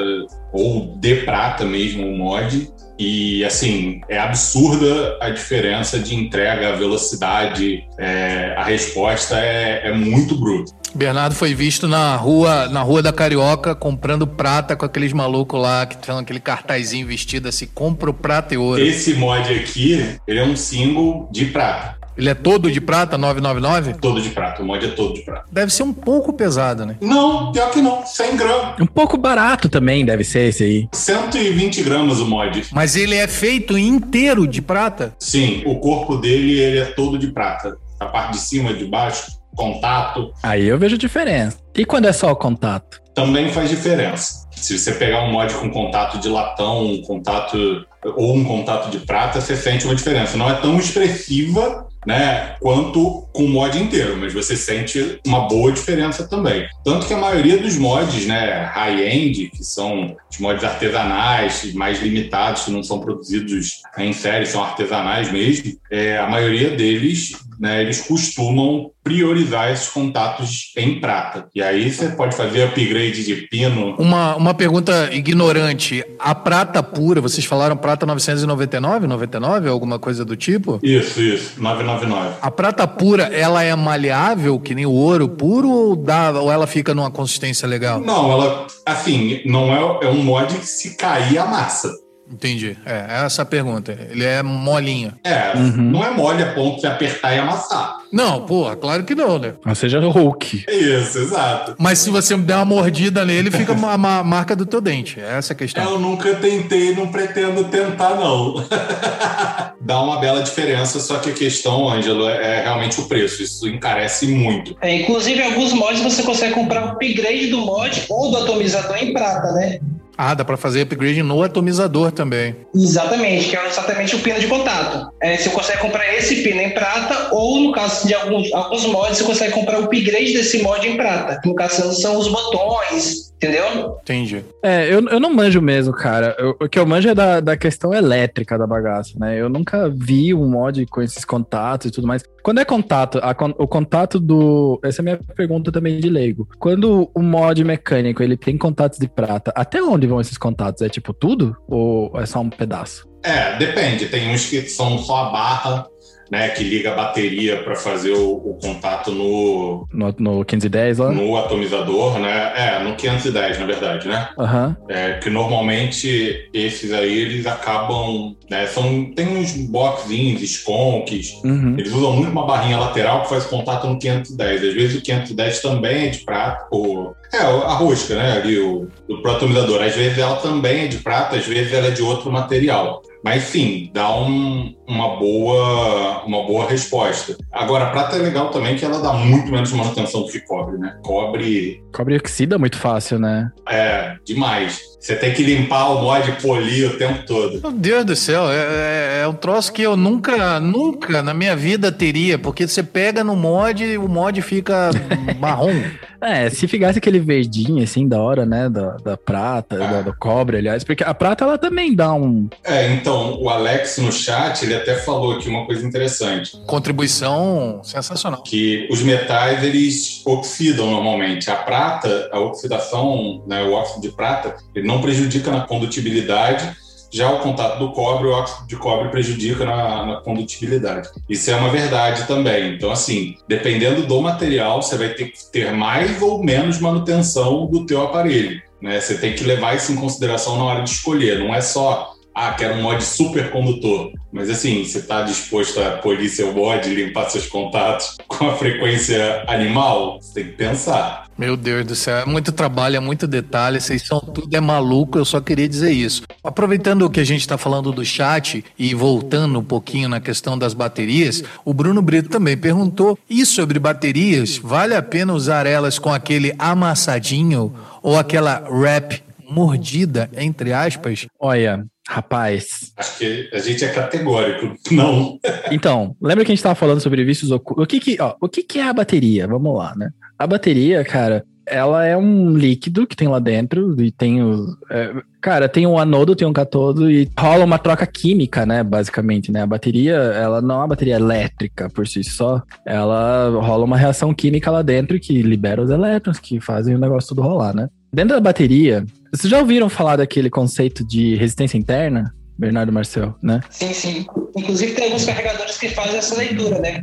ou de prata mesmo o mod, e assim, é absurda a diferença de entrega, a velocidade, é, a resposta é, é muito bruta. Bernardo foi visto na rua, na rua da Carioca comprando prata com aqueles malucos lá que tem aquele cartazinho vestido assim, compra o prata e ouro. Esse mod aqui, ele é um single de prata. Ele é todo de prata, 999? Todo de prata, o mod é todo de prata. Deve ser um pouco pesado, né? Não, pior que não, 100 gramas. Um pouco barato também deve ser esse aí. 120 gramas o mod. Mas ele é feito inteiro de prata? Sim, o corpo dele ele é todo de prata. A parte de cima, de baixo, contato. Aí eu vejo diferença. E quando é só o contato? Também faz diferença. Se você pegar um mod com contato de latão, um contato ou um contato de prata, você sente uma diferença. Não é tão expressiva, né, quanto com o mod inteiro, mas você sente uma boa diferença também. Tanto que a maioria dos mods, né, high-end, que são os mods artesanais, mais limitados, que não são produzidos em série, são artesanais mesmo, é, a maioria deles, né, eles costumam priorizar esses contatos em prata. E aí você pode fazer upgrade de pino. Uma, uma pergunta ignorante. A prata pura, vocês falaram prata 999, 99, alguma coisa do tipo? Isso, isso, 999. A prata pura, ela é maleável, que nem o ouro puro, ou, dá, ou ela fica numa consistência legal? Não, ela, assim, não é, é um mod que se cair a massa. Entendi. É, essa a pergunta. Ele é molinho. É, uhum. não é mole a ponto de apertar e amassar. Não, porra, claro que não, né? Ou seja, Hulk. Isso, exato. Mas se você der uma mordida nele, fica a marca do teu dente. É essa a questão. Eu nunca tentei, não pretendo tentar, não. Dá uma bela diferença, só que a questão, Ângelo, é realmente o preço. Isso encarece muito. É, inclusive, alguns mods você consegue comprar o upgrade do mod ou do atomizador em prata, né? Ah, dá para fazer upgrade no atomizador também. Exatamente, que é exatamente o pino de contato. É, você consegue comprar esse pino em prata, ou no caso de alguns, alguns mods, você consegue comprar o upgrade desse mod em prata. No caso, são os botões, entendeu? Entendi. É, eu, eu não manjo mesmo, cara. Eu, o que eu manjo é da, da questão elétrica da bagaça, né? Eu nunca vi um mod com esses contatos e tudo mais. Quando é contato, a, o contato do. Essa é a minha pergunta também de leigo. Quando o mod mecânico ele tem contatos de prata, até onde vão esses contatos? É tipo tudo? Ou é só um pedaço? É, depende. Tem uns que são só a barra né, que liga a bateria para fazer o, o, contato no, no, no 510 lá? No atomizador, né? É, no 510, na verdade, né? Uhum. É, que normalmente esses aí eles acabam, né? São, tem uns boxinhos, sconks, uhum. eles usam muito uma barrinha lateral que faz contato no 510. Às vezes o 510 também é de prata, ou é, a rosca, né? Ali, o, o atomizador. Às vezes ela também é de prata, às vezes ela é de outro material. Mas sim, dá um, uma, boa, uma boa resposta. Agora, a prata é legal também que ela dá muito menos manutenção do que cobre, né? Cobre. Cobre oxida muito fácil, né? É, demais. Você tem que limpar o mod e polir o tempo todo. Meu Deus do céu, é, é, é, um troço que eu nunca, nunca na minha vida teria, porque você pega no mod e o mod fica marrom. É, se ficasse aquele verdinho assim da hora, né, da, da prata, é. da, do cobre, aliás, porque a prata ela também dá um. É, então, o Alex no chat, ele até falou aqui uma coisa interessante. Contribuição sensacional. Que os metais eles oxidam normalmente. A prata, a oxidação, né, o óxido de prata, ele não prejudica na condutibilidade, já o contato do cobre, o óxido de cobre prejudica na, na, condutibilidade. Isso é uma verdade também. Então, assim, dependendo do material, você vai ter que ter mais ou menos manutenção do teu aparelho. Né? Você tem que levar isso em consideração na hora de escolher. Não é só ah, quero um mod super condutor. Mas assim, você está disposto a polir seu mod, limpar seus contatos com a frequência animal? Você tem que pensar. Meu Deus do céu, é muito trabalho, é muito detalhe, vocês são tudo é maluco, eu só queria dizer isso. Aproveitando que a gente está falando do chat e voltando um pouquinho na questão das baterias, o Bruno Brito também perguntou: e sobre baterias, vale a pena usar elas com aquele amassadinho ou aquela wrap mordida, entre aspas? Olha, Rapaz. Acho que a gente é categórico, não. então, lembra que a gente estava falando sobre vícios ocultos? O que que, ó, o que que é a bateria? Vamos lá, né? A bateria, cara, ela é um líquido que tem lá dentro e tem o. É, cara, tem um anodo, tem um catodo e rola uma troca química, né? Basicamente, né? A bateria, ela não é uma bateria elétrica por si só. Ela rola uma reação química lá dentro que libera os elétrons, que fazem o negócio tudo rolar, né? Dentro da bateria, vocês já ouviram falar daquele conceito de resistência interna? Bernardo Marcel, né? Sim, sim. Inclusive tem alguns carregadores que fazem essa leitura, né?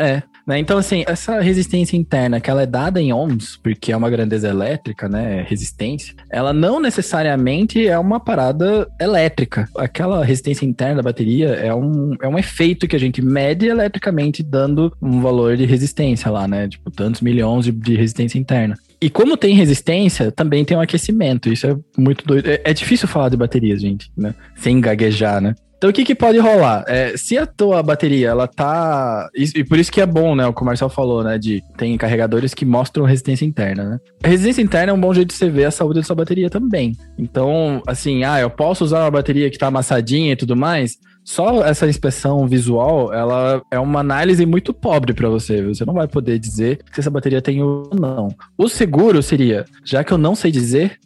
É, né? Então, assim, essa resistência interna que ela é dada em ohms, porque é uma grandeza elétrica, né? Resistência, ela não necessariamente é uma parada elétrica. Aquela resistência interna da bateria é um, é um efeito que a gente mede eletricamente, dando um valor de resistência lá, né? Tipo, tantos milhões de, de resistência interna. E como tem resistência, também tem um aquecimento. Isso é muito doido. É, é difícil falar de baterias, gente, né? Sem gaguejar, né? Então o que, que pode rolar? É, se a tua bateria, ela tá. E, por isso que é bom, né? O Marcel falou, né? De tem carregadores que mostram resistência interna, né? A resistência interna é um bom jeito de você ver a saúde da sua bateria também. Então, assim, ah, eu posso usar uma bateria que tá amassadinha e tudo mais. Só essa inspeção visual, ela é uma análise muito pobre para você. Você não vai poder dizer se essa bateria tem ou não. O seguro seria, já que eu não sei dizer,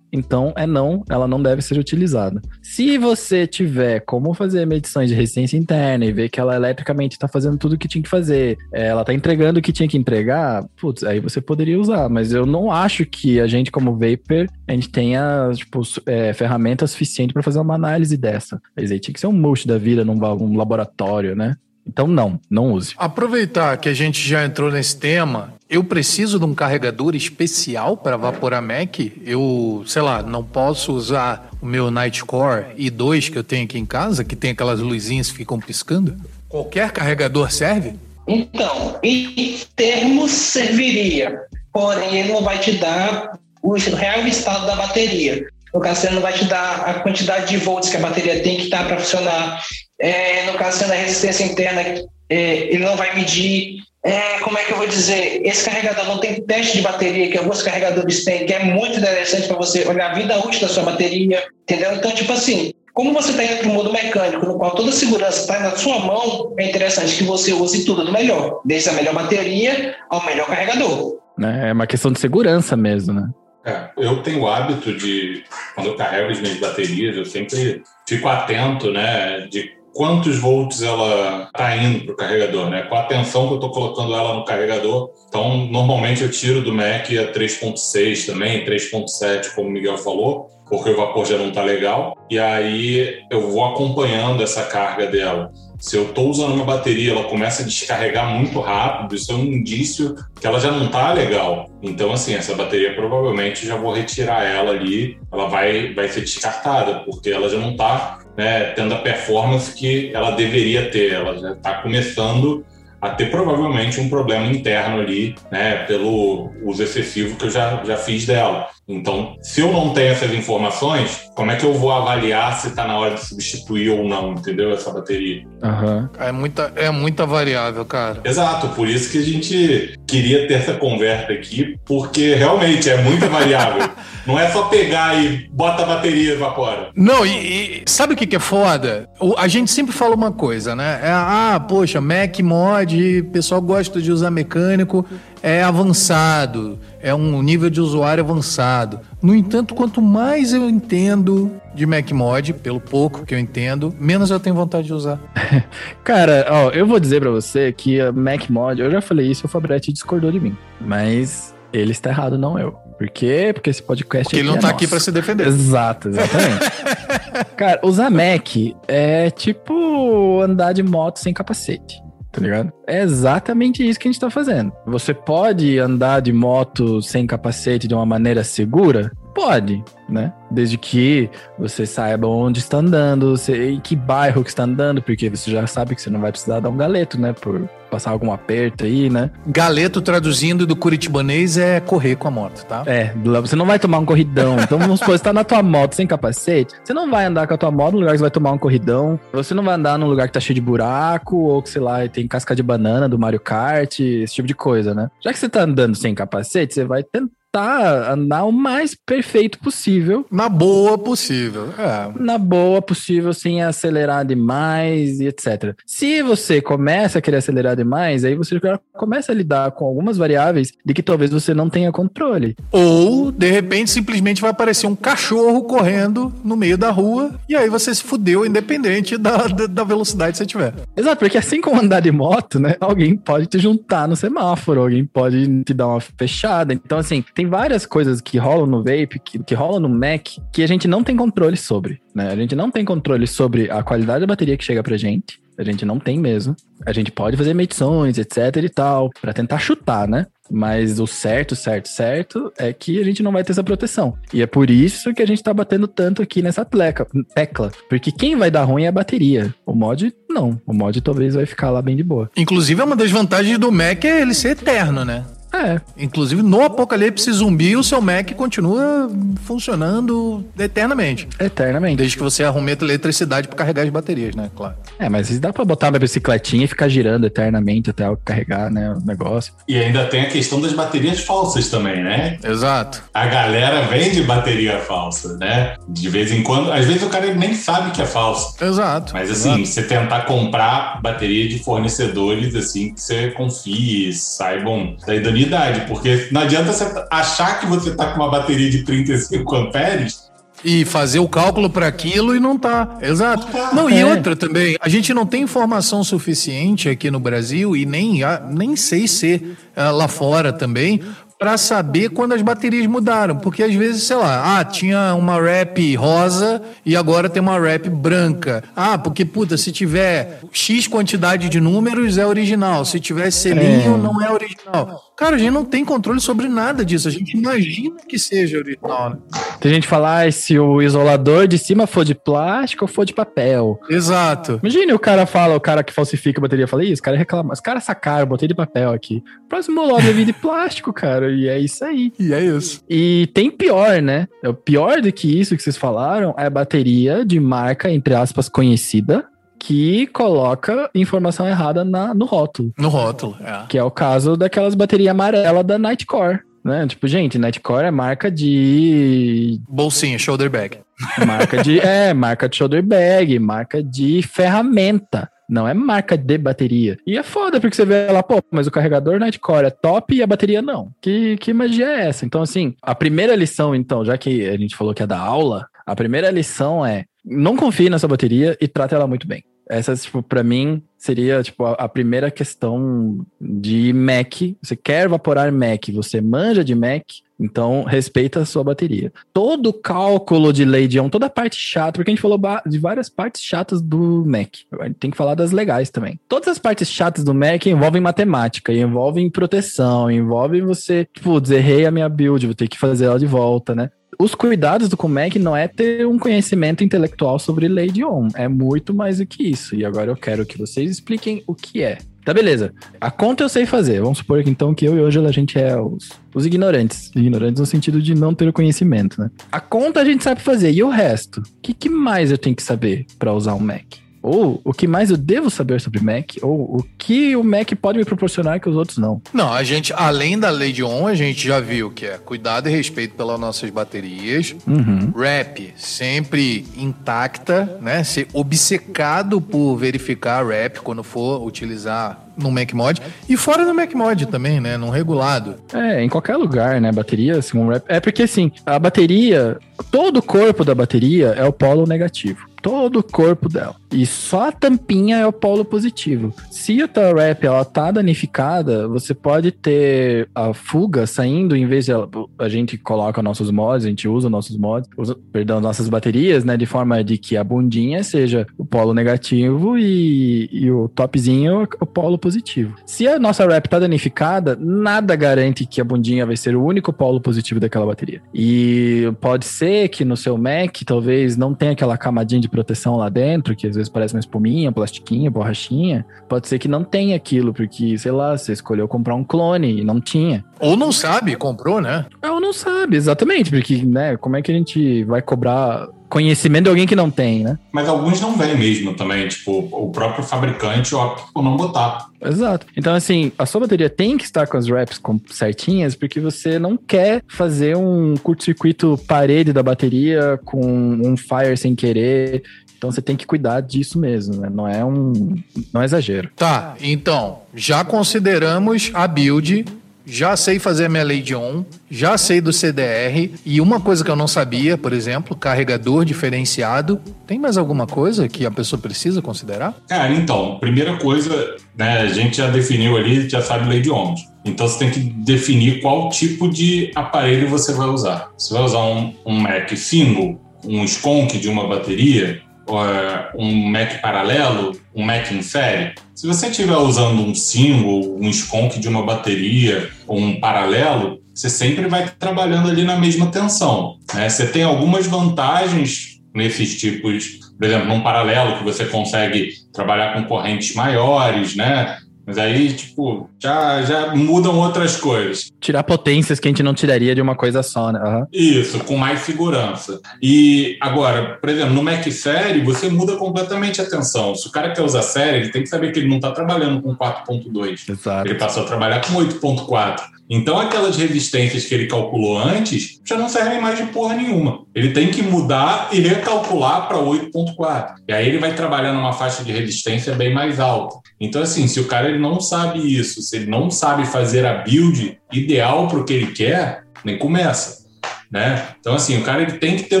então é não, ela não deve ser utilizada. Se você tiver como fazer medições de resistência interna e ver que ela eletricamente está fazendo tudo o que tinha que fazer, é, ela está entregando o que tinha que entregar, putz, aí você poderia usar. Mas eu não acho que a gente, como Vapor, a gente tenha, tipo, é, ferramenta suficiente para fazer uma análise dessa. Mas aí tinha que ser um multi da vida num, num laboratório, né? Então, não, não use. Aproveitar que a gente já entrou nesse tema, eu preciso de um carregador especial para Vapora Mac? Eu, sei lá, não posso usar o meu Nightcore i2 que eu tenho aqui em casa, que tem aquelas luzinhas que ficam piscando? Qualquer carregador serve? Então, em termos serviria, porém ele não vai te dar o real estado da bateria. No caso, ele não vai te dar a quantidade de volts que a bateria tem que estar para funcionar. É, no caso, sendo a resistência interna, é, ele não vai medir. É, como é que eu vou dizer? Esse carregador não tem teste de bateria que alguns carregadores têm, que é muito interessante para você olhar a vida útil da sua bateria, entendeu? Então, tipo assim, como você está indo para o mundo mecânico, no qual toda a segurança está na sua mão, é interessante que você use tudo do melhor, desde a melhor bateria ao melhor carregador. É uma questão de segurança mesmo, né? É, eu tenho o hábito de, quando eu carrego as minhas baterias, eu sempre fico atento, né, de quantos volts ela está indo para o carregador, né? Qual a tensão que eu estou colocando ela no carregador. Então, normalmente eu tiro do Mac a 3.6 também, 3.7, como o Miguel falou, porque o vapor já não está legal. E aí eu vou acompanhando essa carga dela. Se eu estou usando uma bateria, ela começa a descarregar muito rápido, isso é um indício que ela já não está legal. Então, assim, essa bateria provavelmente já vou retirar ela ali, ela vai, vai ser descartada, porque ela já não está né, tendo a performance que ela deveria ter. Ela já está começando a ter provavelmente um problema interno ali, né, pelo uso excessivo que eu já, já fiz dela. Então, se eu não tenho essas informações, como é que eu vou avaliar se está na hora de substituir ou não, entendeu? Essa bateria. Uhum. É, muita, é muita variável, cara. Exato, por isso que a gente queria ter essa conversa aqui, porque realmente é muita variável. não é só pegar e bota a bateria e evapora. Não, e, e sabe o que, que é foda? O, a gente sempre fala uma coisa, né? É, ah, poxa, Mac mod, pessoal gosta de usar mecânico é avançado, é um nível de usuário avançado. No entanto, quanto mais eu entendo de MacMod, pelo pouco que eu entendo, menos eu tenho vontade de usar. Cara, ó, eu vou dizer para você que a MacMod, eu já falei isso, o Fabretti discordou de mim, mas ele está errado, não eu. Por quê? Porque esse podcast Porque ele não é tá nosso. aqui para se defender. Exato, exatamente. Cara, usar Mac é tipo andar de moto sem capacete tá ligado? É exatamente isso que a gente tá fazendo. Você pode andar de moto sem capacete de uma maneira segura? Pode, né? Desde que você saiba onde está andando, você, em que bairro que está andando, porque você já sabe que você não vai precisar dar um galeto, né? Por passar algum aperto aí, né? Galeto, traduzindo do curitibanês, é correr com a moto, tá? É, você não vai tomar um corridão. Então, vamos supor, você tá na tua moto sem capacete, você não vai andar com a tua moto no lugar que você vai tomar um corridão, você não vai andar num lugar que tá cheio de buraco, ou que, sei lá, tem casca de banana do Mario Kart, esse tipo de coisa, né? Já que você tá andando sem capacete, você vai tentar andar o mais perfeito possível. Na boa possível. É. Na boa possível, sem acelerar demais e etc. Se você começa a querer acelerar demais, aí você já começa a lidar com algumas variáveis de que talvez você não tenha controle. Ou, de repente, simplesmente vai aparecer um cachorro correndo no meio da rua e aí você se fudeu, independente da, da, da velocidade que você tiver. Exato, porque assim como andar de moto, né? Alguém pode te juntar no semáforo, alguém pode te dar uma fechada. Então, assim, tem várias coisas que rolam no vape, que, que rolam no Mac, que a gente não tem controle sobre, né? A gente não tem controle sobre a qualidade da bateria que chega pra gente. A gente não tem mesmo. A gente pode fazer medições, etc e tal, para tentar chutar, né? Mas o certo, certo, certo é que a gente não vai ter essa proteção. E é por isso que a gente tá batendo tanto aqui nessa tecla. tecla. Porque quem vai dar ruim é a bateria. O mod, não. O mod talvez vai ficar lá bem de boa. Inclusive, uma das vantagens do Mac é ele ser eterno, né? É. Inclusive, no apocalipse zumbi, o seu Mac continua funcionando eternamente. Eternamente. Desde que você arrume a eletricidade para carregar as baterias, né? Claro. É, mas dá pra botar uma bicicletinha e ficar girando eternamente até carregar, né, o negócio. E ainda tem a questão das baterias falsas também, né? Exato. A galera vende bateria falsa, né? De vez em quando, às vezes o cara nem sabe que é falso. Exato. Mas assim, você tentar comprar bateria de fornecedores assim que você confie, saibam da idoneidade, porque não adianta você achar que você tá com uma bateria de 35 amperes E fazer o cálculo para aquilo e não tá. Exato. Não tá. E É. outra também, a gente não tem informação suficiente aqui no Brasil e nem, nem sei se ah, lá fora também. Para saber quando as baterias mudaram, porque às vezes, sei lá, ah, tinha uma rap rosa e agora tem uma rap branca. Ah, porque puta, se tiver X quantidade de números é original, se tiver selinho É. não é original. Cara, a gente não tem controle sobre nada disso, a gente imagina que seja original, né? Tem gente que fala, ah, se o isolador de cima for de plástico ou for de papel. Exato. Imagine o cara fala, o cara que falsifica a bateria fala, Ih, os caras reclamam, os caras sacaram, botei de papel aqui. Próximo logo é vir de plástico, cara, e é isso aí. E é isso. E tem pior, né? O pior do que isso que vocês falaram é a bateria de marca, entre aspas, conhecida, que coloca informação errada na, no rótulo. No rótulo, é. Que é o caso daquelas baterias amarelas da Nightcore. Né? Tipo, gente, Nightcore é marca de. Bolsinha, shoulder bag. Marca de. é, marca de shoulder bag, marca de ferramenta. Não é marca de bateria. E é foda, porque você vê lá, pô, mas o carregador Nightcore é top e a bateria não. Que, que magia é essa? Então, assim, a primeira lição, então, já que a gente falou que é da aula, a primeira lição é não confie na sua bateria e trate ela muito bem. Essa, tipo, mim, seria, tipo, a, a primeira questão de Mac. Você quer evaporar Mac, você manja de Mac, então respeita a sua bateria. Todo cálculo de lei de on, toda a parte chata, porque a gente falou de várias partes chatas do Mac. Tem que falar das legais também. Todas as partes chatas do Mac envolvem matemática, envolvem proteção, envolvem você, tipo, errei a minha build, vou ter que fazer ela de volta, né? Os cuidados do Mac não é ter um conhecimento intelectual sobre lei de on, é muito mais do que isso. E agora eu quero que vocês expliquem o que é. Tá, beleza. A conta eu sei fazer. Vamos supor que então que eu e hoje a gente é os, os ignorantes. Ignorantes no sentido de não ter o conhecimento, né? A conta a gente sabe fazer. E o resto? O que, que mais eu tenho que saber para usar um Mac? Ou o que mais eu devo saber sobre Mac? Ou o que o Mac pode me proporcionar que os outros não? Não, a gente, além da lei de on, a gente já viu que é cuidado e respeito pelas nossas baterias. Uhum. Rap sempre intacta, né? Ser obcecado por verificar rap quando for utilizar no MacMod. E fora do MacMod também, né? Num regulado. É, em qualquer lugar, né? Bateria, assim, um rap. É porque assim, a bateria, todo o corpo da bateria é o polo negativo. Todo o corpo dela. E só a tampinha é o polo positivo. Se a tua rap ela tá danificada, você pode ter a fuga saindo, em vez de ela- a gente coloca nossos mods, a gente usa nossos mods, usa, perdão, nossas baterias, né? De forma de que a bundinha seja o polo negativo e, e o topzinho o polo positivo. Se a nossa rap tá danificada, nada garante que a bundinha vai ser o único polo positivo daquela bateria. E pode ser que no seu Mac talvez não tenha aquela camadinha de proteção lá dentro, que às vezes parece uma espuminha, plastiquinha, borrachinha. Pode ser que não tenha aquilo, porque, sei lá, você escolheu comprar um clone e não tinha. Ou não sabe, comprou, né? Ou não sabe, exatamente, porque, né, como é que a gente vai cobrar conhecimento de alguém que não tem, né? Mas alguns não vêm mesmo também, tipo, o próprio fabricante opta por não botar. Exato. Então, assim, a sua bateria tem que estar com as wraps certinhas, porque você não quer fazer um curto-circuito parede da bateria com um fire sem querer. Então você tem que cuidar disso mesmo, né? Não é um. Não é exagero. Tá, então, já consideramos a build já sei fazer minha Lady On, já sei do CDR e uma coisa que eu não sabia, por exemplo, carregador diferenciado. Tem mais alguma coisa que a pessoa precisa considerar? Cara, então, primeira coisa, né, a gente já definiu ali, já sabe Lady On. Então você tem que definir qual tipo de aparelho você vai usar. Você vai usar um, um Mac single, um Skonk de uma bateria, é, um Mac paralelo, um Mac em série. Se você estiver usando um single, um sconk de uma bateria ou um paralelo, você sempre vai trabalhando ali na mesma tensão. Né? Você tem algumas vantagens nesses tipos, por exemplo, num paralelo que você consegue trabalhar com correntes maiores, né? Mas aí, tipo, já, já mudam outras coisas. Tirar potências que a gente não tiraria de uma coisa só, né? Uhum. Isso, com mais segurança. E agora, por exemplo, no Mac Série, você muda completamente a tensão. Se o cara quer usar série, ele tem que saber que ele não está trabalhando com 4.2. Exato. Ele passou a trabalhar com 8.4. Então, aquelas resistências que ele calculou antes já não servem mais de porra nenhuma. Ele tem que mudar e recalcular para 8,4. E aí ele vai trabalhar numa faixa de resistência bem mais alta. Então, assim, se o cara ele não sabe isso, se ele não sabe fazer a build ideal para o que ele quer, nem começa. Né? Então, assim, o cara ele tem que ter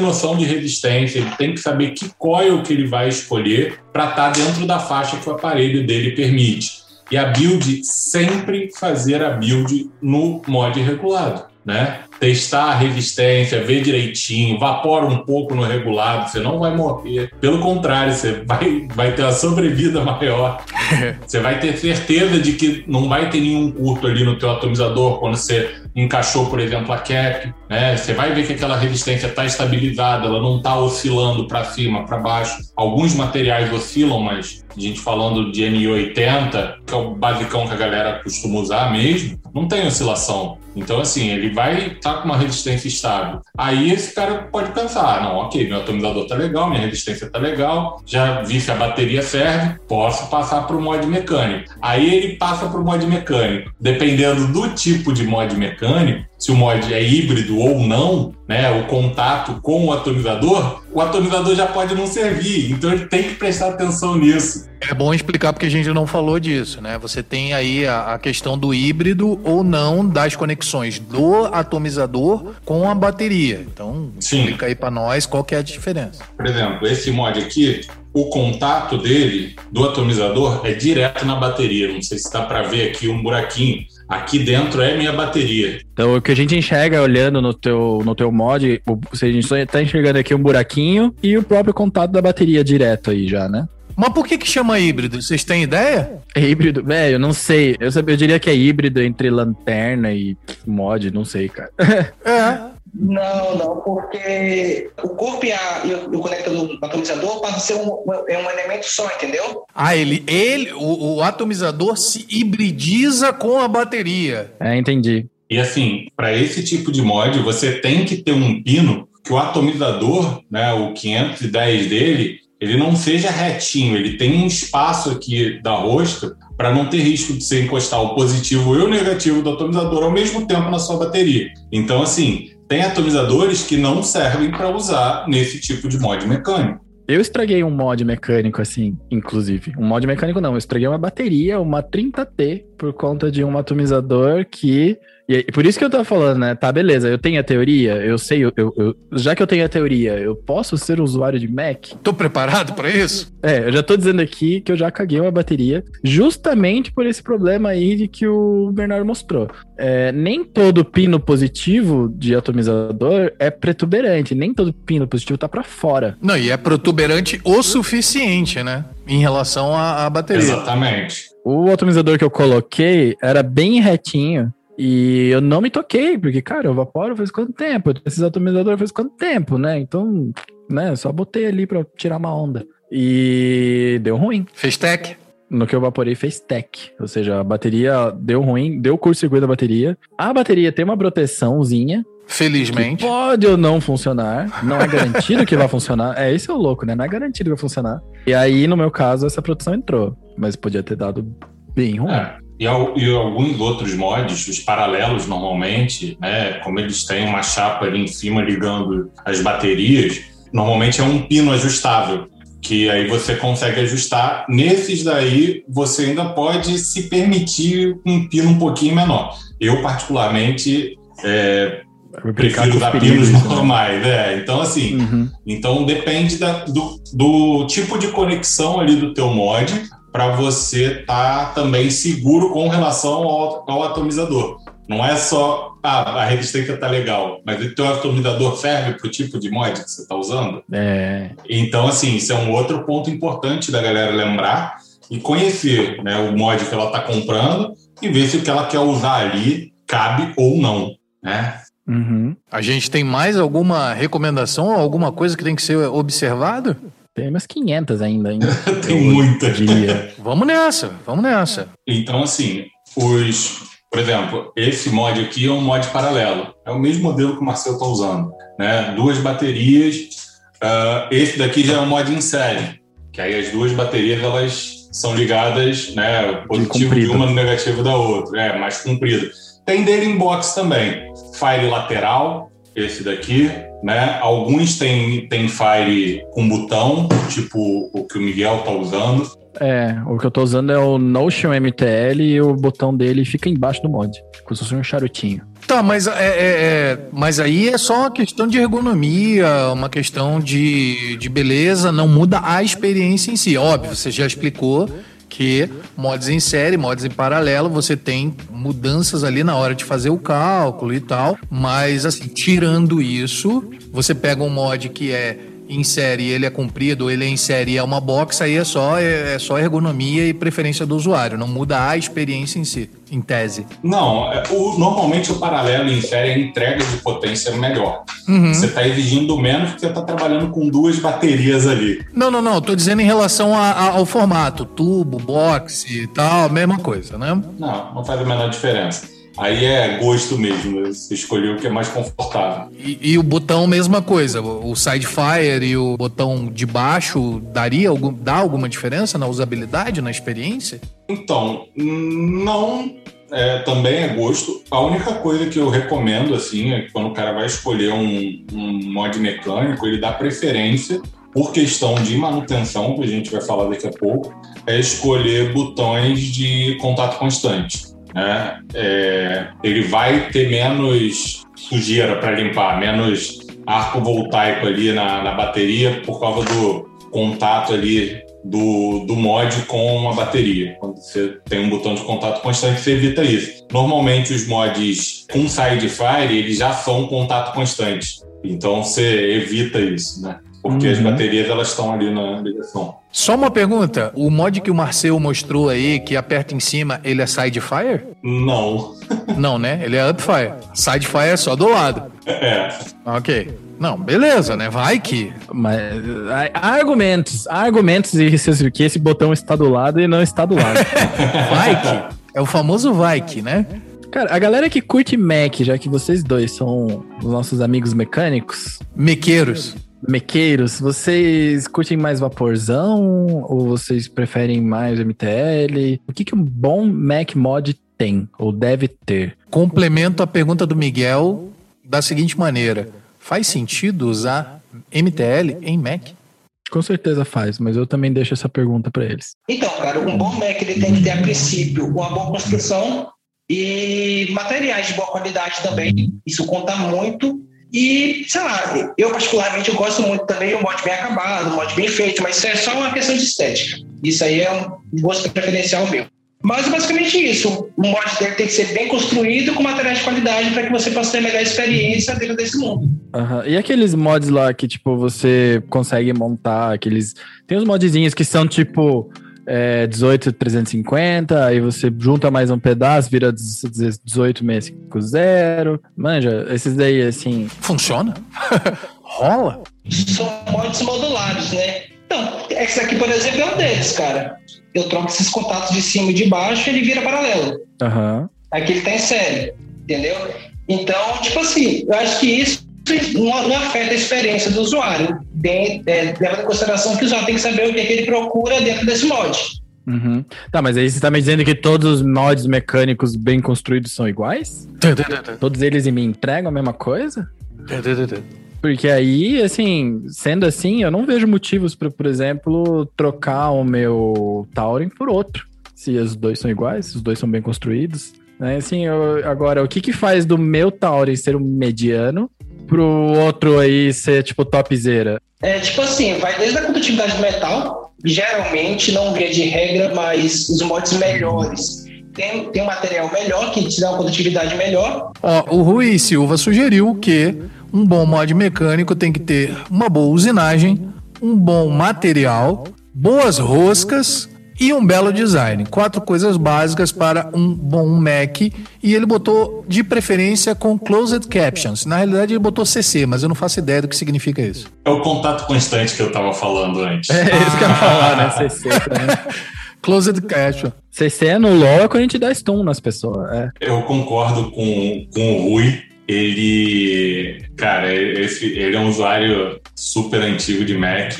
noção de resistência, ele tem que saber que coil que ele vai escolher para estar tá dentro da faixa que o aparelho dele permite. E a build, sempre fazer a build no mod regulado, né? Testar a resistência, ver direitinho, vapora um pouco no regulado, você não vai morrer. Pelo contrário, você vai, vai ter a sobrevida maior. você vai ter certeza de que não vai ter nenhum curto ali no teu atomizador quando você encaixou, por exemplo, a cap, né? Você vai ver que aquela resistência está estabilizada, ela não está oscilando para cima, para baixo. Alguns materiais oscilam, mas a gente falando de N80, que é o basicão que a galera costuma usar mesmo, não tem oscilação. Então, assim, ele vai estar tá com uma resistência estável. Aí esse cara pode pensar, não, ok, meu atomizador tá legal, minha resistência tá legal, já vi se a bateria serve, posso passar para o mod mecânico. Aí ele passa para o mod mecânico. Dependendo do tipo de mod mecânico, se o mod é híbrido ou não, né, o contato com o atomizador, o atomizador já pode não servir. Então ele tem que prestar atenção nisso. É bom explicar porque a gente não falou disso, né? Você tem aí a, a questão do híbrido ou não das conexões do atomizador com a bateria. Então, Sim. explica aí para nós qual que é a diferença. Por exemplo, esse mod aqui, o contato dele do atomizador é direto na bateria. Não sei se dá para ver aqui um buraquinho aqui dentro é minha bateria. Então, o que a gente enxerga olhando no teu, no teu mod, o, a gente só tá enxergando aqui um buraquinho e o próprio contato da bateria direto aí já, né? Mas por que que chama híbrido? Vocês têm ideia? É híbrido? Velho, eu não sei. Eu, eu diria que é híbrido entre lanterna e mod, não sei, cara. É. Não, não, porque o corpo e, a, e o, o conector do atomizador passam a ser um, é um elemento só, entendeu? Ah, ele, ele o, o atomizador se hibridiza com a bateria. É, entendi. E assim, para esse tipo de mod, você tem que ter um pino que o atomizador, né, o 510 dele, ele não seja retinho, ele tem um espaço aqui da rosca para não ter risco de você encostar o positivo e o negativo do atomizador ao mesmo tempo na sua bateria. Então, assim, tem atomizadores que não servem para usar nesse tipo de mod mecânico. Eu estraguei um mod mecânico, assim, inclusive. Um mod mecânico não, eu estraguei uma bateria, uma 30T, por conta de um atomizador que e por isso que eu tô falando, né? Tá, beleza, eu tenho a teoria, eu sei, eu, eu, já que eu tenho a teoria, eu posso ser usuário de Mac? Tô preparado para isso? É, eu já tô dizendo aqui que eu já caguei uma bateria, justamente por esse problema aí de que o Bernardo mostrou. É, nem todo pino positivo de atomizador é protuberante, nem todo pino positivo tá para fora. Não, e é protuberante o suficiente, né? Em relação à, à bateria. Exatamente. O atomizador que eu coloquei era bem retinho, e eu não me toquei, porque, cara, eu vaporo faz quanto tempo? Esses atomizadores faz quanto tempo, né? Então, né, só botei ali pra tirar uma onda. e deu ruim. Fez tech? No que eu vaporei fez tech, ou seja, a bateria deu ruim, deu curto-circuito da bateria. A bateria tem uma proteçãozinha, Felizmente. Pode ou não funcionar. Não é garantido que vai funcionar. É, isso é o louco, né? Não é garantido que vai funcionar. E aí, no meu caso, essa proteção entrou. Mas podia ter dado bem ruim. É. E, e, alguns outros mods, os paralelos normalmente, né? Como eles têm uma chapa ali em cima ligando as baterias, normalmente é um pino ajustável. Que aí você consegue ajustar. Nesses daí, você ainda pode se permitir um pino um pouquinho menor. Eu, particularmente, é, prefiro usar pinos né? normais, né? Então, assim, uhum. então depende da, do, do tipo de conexão ali do teu mod para você estar tá também seguro com relação ao, ao atomizador. Não é só ah, a resistência tá legal, mas o teu atomizador serve para o tipo de mod que você está usando. É. Então, assim, isso é um outro ponto importante da galera lembrar e conhecer né, o mod que ela está comprando e ver se o que ela quer usar ali cabe ou não. Né? Uhum. A gente tem mais alguma recomendação, alguma coisa que tem que ser observado? Tem umas 500 ainda. ainda tem muita. Dia. vamos nessa, vamos nessa. Então, assim, os. Por exemplo, esse mod aqui é um mod paralelo. É o mesmo modelo que o Marcelo está usando. Né? Duas baterias. Uh, esse daqui já é um mod em série. Que aí as duas baterias elas são ligadas, né? Positivo de, de uma no negativo da outra. É, mais comprido. Tem dele em box também. Fire lateral, esse daqui, né? Alguns tem, tem Fire com botão, tipo o que o Miguel tá usando. É, o que eu tô usando é o Notion MTL e o botão dele fica embaixo do mod, como se fosse um charutinho. Tá, mas, é, é, é, mas aí é só uma questão de ergonomia, uma questão de, de beleza, não muda a experiência em si. Óbvio, você já explicou que mods em série, mods em paralelo, você tem mudanças ali na hora de fazer o cálculo e tal, mas assim, tirando isso, você pega um mod que é em série ele é comprido, ele é em série é uma box, aí é só, é, é, só ergonomia e preferência do usuário, não muda a experiência em si, em tese. Não, é, o, normalmente o paralelo em série é entrega de potência melhor. Uhum. Você está exigindo menos porque você está trabalhando com duas baterias ali. Não, não, não, estou dizendo em relação a, a, ao formato, tubo, box e tal, mesma coisa, né? Não, não faz a menor diferença. Aí é gosto mesmo, você escolheu o que é mais confortável. E, e, o botão, mesma coisa. O Sidefire e o botão de baixo daria algum, dá alguma diferença na usabilidade, na experiência? Então, não. É, também é gosto. A única coisa que eu recomendo, assim, é que quando o cara vai escolher um, um mod mecânico, ele dá preferência por questão de manutenção, que a gente vai falar daqui a pouco, é escolher botões de contato constante né? É, ele vai ter menos sujeira para limpar, menos arco voltaico ali na, na bateria por causa do contato ali do, do mod com a bateria. Quando você tem um botão de contato constante, você evita isso. Normalmente os mods com Sidefire, eles já são contato constante. Então você evita isso, né? Porque uhum. as baterias elas estão ali na ligação. Só uma pergunta: o mod que o Marcel mostrou aí, que aperta em cima, ele é Sidefire? Não. Não, né? Ele é Upfire. Sidefire é só do lado. É. Ok. Não, beleza, né? Vai que. Mas há argumentos, há argumentos de que esse botão está do lado e não está do lado. vai que. É o famoso vai que, né? Cara, a galera que curte Mac, já que vocês dois são os nossos amigos mecânicos. Mequeiros. Mequeiros, vocês curtem mais vaporzão ou vocês preferem mais MTL? O que, que um bom Mac mod tem ou deve ter? Complemento a pergunta do Miguel da seguinte maneira: faz sentido usar MTL em Mac? Com certeza faz, mas eu também deixo essa pergunta para eles. Então, cara, um bom Mac ele tem que ter a princípio uma boa construção e materiais de boa qualidade também. Isso conta muito e, sei lá, eu particularmente eu gosto muito também do mod bem acabado, mod bem feito, mas isso é só uma questão de estética. Isso aí é um gosto preferencial meu. Mas basicamente isso. O mod tem que ser bem construído com materiais de qualidade para que você possa ter a melhor experiência dentro desse mundo. Uhum. E aqueles mods lá que, tipo, você consegue montar, aqueles. Tem uns modzinhos que são tipo é, 18,350, aí você junta mais um pedaço, vira 18,650. Manja, esses daí, assim. Funciona? Rola? São mods modulares, né? Não, esse aqui, por exemplo, é um deles, cara. Eu troco esses contatos de cima e de baixo ele vira paralelo. Aham. Aqui ele tá em série, entendeu? Então, tipo assim, eu acho que isso não, não afeta a experiência do usuário. De, é, leva em consideração que o usuário tem que saber o que, é que ele procura dentro desse mod. Uhum. Tá, mas aí você tá me dizendo que todos os mods mecânicos bem construídos são iguais? Todos eles me entregam a mesma coisa? Porque aí, assim, sendo assim, eu não vejo motivos para, por exemplo, trocar o meu Tauren por outro. Se os dois são iguais, se os dois são bem construídos. Né? Assim, eu- agora, o que que faz do meu Tauren ser um mediano pro outro aí ser, tipo, topzera? É, tipo assim, vai desde a condutividade do metal, geralmente, não via de regra, mas os mods melhores. Tem, tem um material melhor, que te dá uma condutividade melhor. Ó, o Rui Silva sugeriu que um bom mod mecânico tem que ter uma boa usinagem, um bom material, boas roscas e um belo design. Quatro coisas básicas para um bom Mac. E ele botou de preferência com closed captions. Na realidade, ele botou CC, mas eu não faço ideia do que significa isso. É o contato constante que eu tava falando antes. É isso que eu ia falar, né? CC também. Closed caption. CC no LoL é quando a gente dá stun nas pessoas. É. Eu concordo com, com o Rui. Ele, cara, esse, ele é um usuário super antigo de Mac,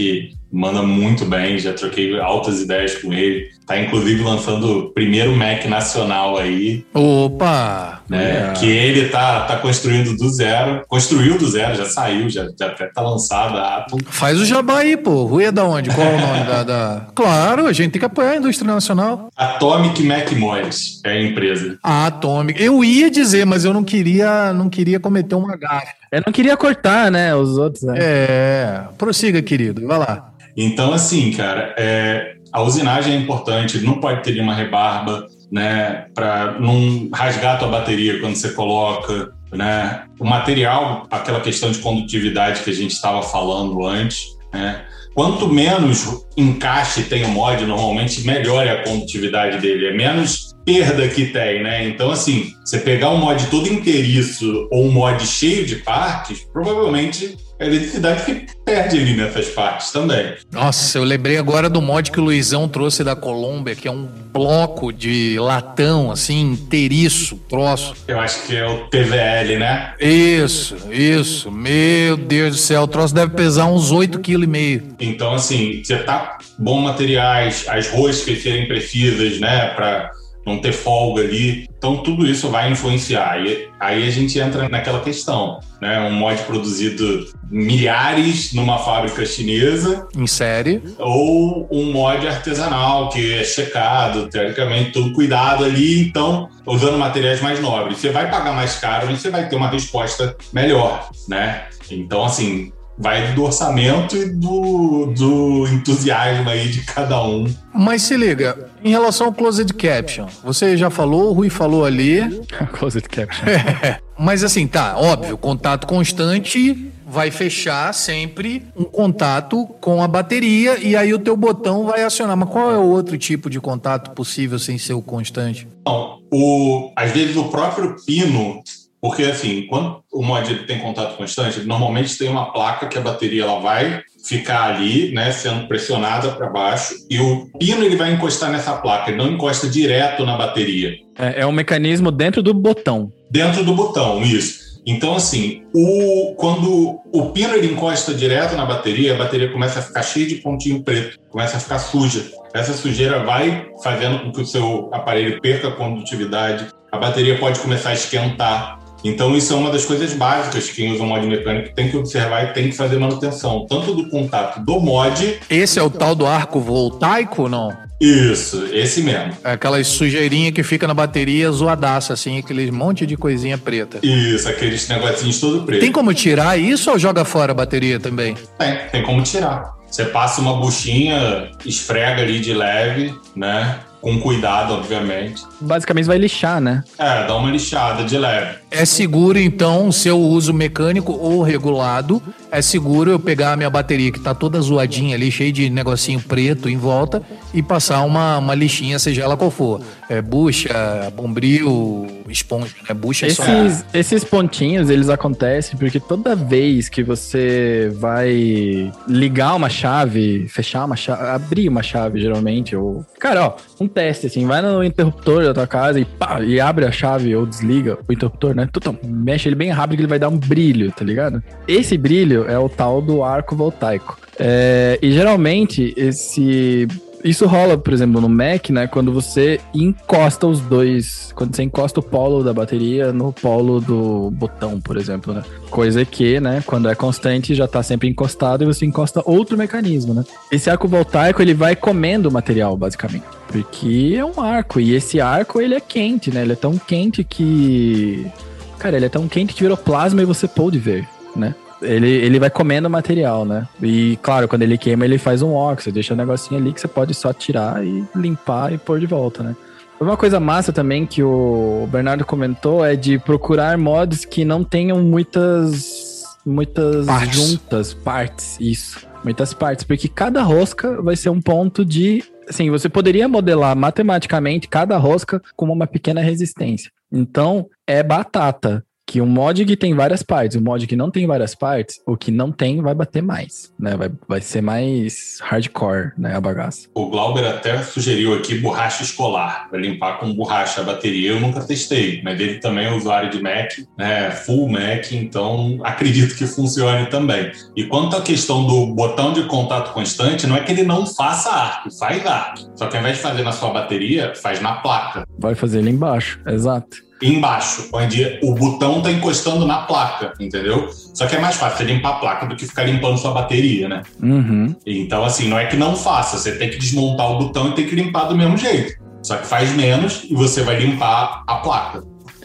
manda muito bem, já troquei altas ideias com ele. Tá inclusive lançando o primeiro Mac nacional aí, Opa! né? É. Que ele tá, tá construindo do zero. Construiu do zero, já saiu, já, já até tá lançada a Apple. Faz o jabá aí, pô. Rui é da onde? Qual é o nome da, da- Claro, a gente tem que apoiar a indústria nacional. Atomic Mac Mods é a empresa. A Atomic. Eu ia dizer, mas eu não queria, não queria cometer uma gafe. Eu não queria cortar, né? Os outros. Né? É, prossiga, querido. Vai lá. Então, assim, cara, é, a usinagem é importante, não pode ter uma rebarba, né, para não rasgar a tua bateria quando você coloca, né? O material, aquela questão de condutividade que a gente estava falando antes, né? Quanto menos encaixe tem o mod, normalmente melhor é a condutividade dele, é menos perda que tem, né? Então, assim, você pegar um mod todo inteiriço ou um mod cheio de partes, provavelmente a eletricidade que perde ali nessas partes também. Nossa, eu lembrei agora do mod que o Luizão trouxe da Colômbia, que é um bloco de latão, assim, inteiriço, troço. Eu acho que é o TVL, né? Isso, isso. Meu Deus do céu, o troço deve pesar uns 8,5 kg. Então, assim, você tá bom materiais, as roscas serem precisas, né, para não ter folga ali. Então, tudo isso vai influenciar. E aí a gente entra naquela questão, né? Um mod produzido milhares numa fábrica chinesa Em série. ou um mod artesanal que é checado, teoricamente, tudo cuidado ali, então usando materiais mais nobres. Você vai pagar mais caro, mas você vai ter uma resposta melhor, né? Então, assim, vai do orçamento e do, do entusiasmo aí de cada um. Mas se liga, em relação ao closed caption, você já falou, o Rui falou ali, Closed caption. Mas assim, tá, óbvio, contato constante vai fechar sempre um contato com a bateria e aí o teu botão vai acionar. Mas qual é o outro tipo de contato possível sem ser o constante? Então, o, às vezes o próprio pino, porque assim, quando o mod tem contato constante, normalmente tem uma placa que a bateria ela vai ficar ali, né, sendo pressionada para baixo, e o pino ele vai encostar nessa placa, ele não encosta direto na bateria. É, é um mecanismo dentro do botão. Dentro do botão, isso. Então, assim, o, quando o pino ele encosta direto na bateria, a bateria começa a ficar cheia de pontinho preto, começa a ficar suja. Essa sujeira vai fazendo com que o seu aparelho perca a condutividade, a bateria pode começar a esquentar. Então, isso é uma das coisas básicas que quem usa o mod mecânico tem que observar e tem que fazer manutenção, tanto do contato do mod, Esse é o tal do arco voltaico, não? isso, esse mesmo. É aquela sujeirinha que fica na bateria zoadaça, assim, aquele monte de coisinha preta. Isso, aqueles negocinhos todo preto. Tem como tirar isso ou joga fora a bateria também? Tem, tem como tirar. Você passa uma buchinha, esfrega ali de leve, né? Com cuidado, obviamente. Basicamente vai lixar, né? É, dá uma lixada de leve. É seguro, então, o seu uso mecânico ou regulado é seguro eu pegar a minha bateria que tá toda zoadinha ali, cheia de negocinho preto em volta, e passar uma, uma lixinha, seja ela qual for. É, bucha, bombril, esponja, né? Bucha esses, é só... esses pontinhos, eles acontecem porque toda vez que você vai ligar uma chave, fechar uma chave, abrir uma chave, geralmente, ou... Cara, ó, um teste, assim, vai no interruptor da tua casa e pá, e abre a chave ou desliga o interruptor, né? Tu, mexe ele bem rápido que ele vai dar um brilho, tá ligado? Esse brilho é o tal do arco voltaico. É, e geralmente esse isso rola, por exemplo, no Mac, né? Quando você encosta os dois. Quando você encosta o polo da bateria no polo do botão, por exemplo, né? Coisa que, né, quando é constante, já tá sempre encostado e você encosta outro mecanismo, né? Esse arco voltaico, ele vai comendo o material, basicamente. Porque é um arco. E esse arco, ele é quente, né? Ele é tão quente que. Cara, ele é tão quente que virou plasma e você pode ver, né? Ele, ele vai comendo o material, né? E claro, quando ele queima, ele faz um óxido, deixa um negocinho ali que você pode só tirar e limpar e pôr de volta, né? Uma coisa massa também que o Bernardo comentou é de procurar mods que não tenham muitas muitas partes. juntas, partes, isso. Muitas partes, porque cada rosca vai ser um ponto de assim, você poderia modelar matematicamente cada rosca com uma pequena resistência. Então, é batata que um mod que tem várias partes, o um mod que não tem várias partes, o que não tem vai bater mais, né? Vai, vai ser mais hardcore, né, a bagaça. O Glauber até sugeriu aqui borracha escolar, para limpar com borracha a bateria. Eu nunca testei, mas ele também é usuário de Mac, né, full Mac, então acredito que funcione também. E quanto à questão do botão de contato constante, não é que ele não faça arco, faz arco. Só que ao invés de fazer na sua bateria, faz na placa. Vai fazer ali embaixo, exato embaixo, onde o botão está encostando na placa, entendeu? Só que é mais fácil limpar a placa do que ficar limpando sua bateria, né? Uhum. Então, assim, não é que não faça, você tem que desmontar o botão e tem que limpar do mesmo jeito. Só que faz menos e você vai limpar a placa.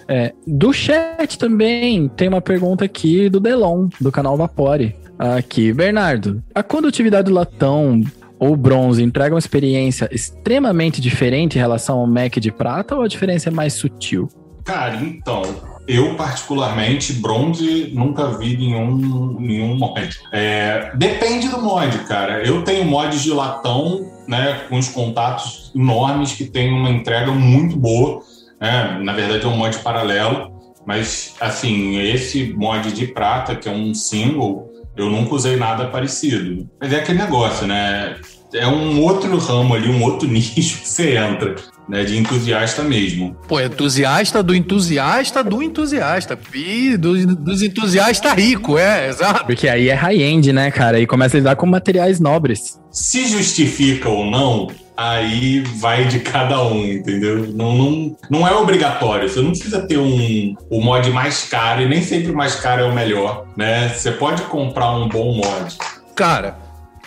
É, do chat também tem uma pergunta aqui do Delon, do canal Vapore. Aqui, Bernardo, a condutividade do latão ou bronze entrega uma experiência extremamente diferente em relação ao Mac de prata ou a diferença é mais sutil? Cara, então, eu particularmente, bronze, nunca vi nenhum, nenhum mod. É, depende do mod, cara. Eu tenho mods de latão, né, com os contatos enormes que tem uma entrega muito boa. Né? Na verdade, é um mod paralelo. Mas, assim, esse mod de prata, que é um single, eu nunca usei nada parecido. Mas é aquele negócio, né? É um outro ramo ali, um outro nicho que você entra né, de entusiasta mesmo. Pô, entusiasta do entusiasta do entusiasta. E do, dos entusiastas rico, é, exato. Porque aí é high-end, né, cara? E começa a lidar com materiais nobres. Se justifica ou não, aí vai de cada um, entendeu? Não, não, não é obrigatório. Você não precisa ter um, o mod mais caro, e nem sempre o mais caro é o melhor, né? Você pode comprar um bom mod. Cara,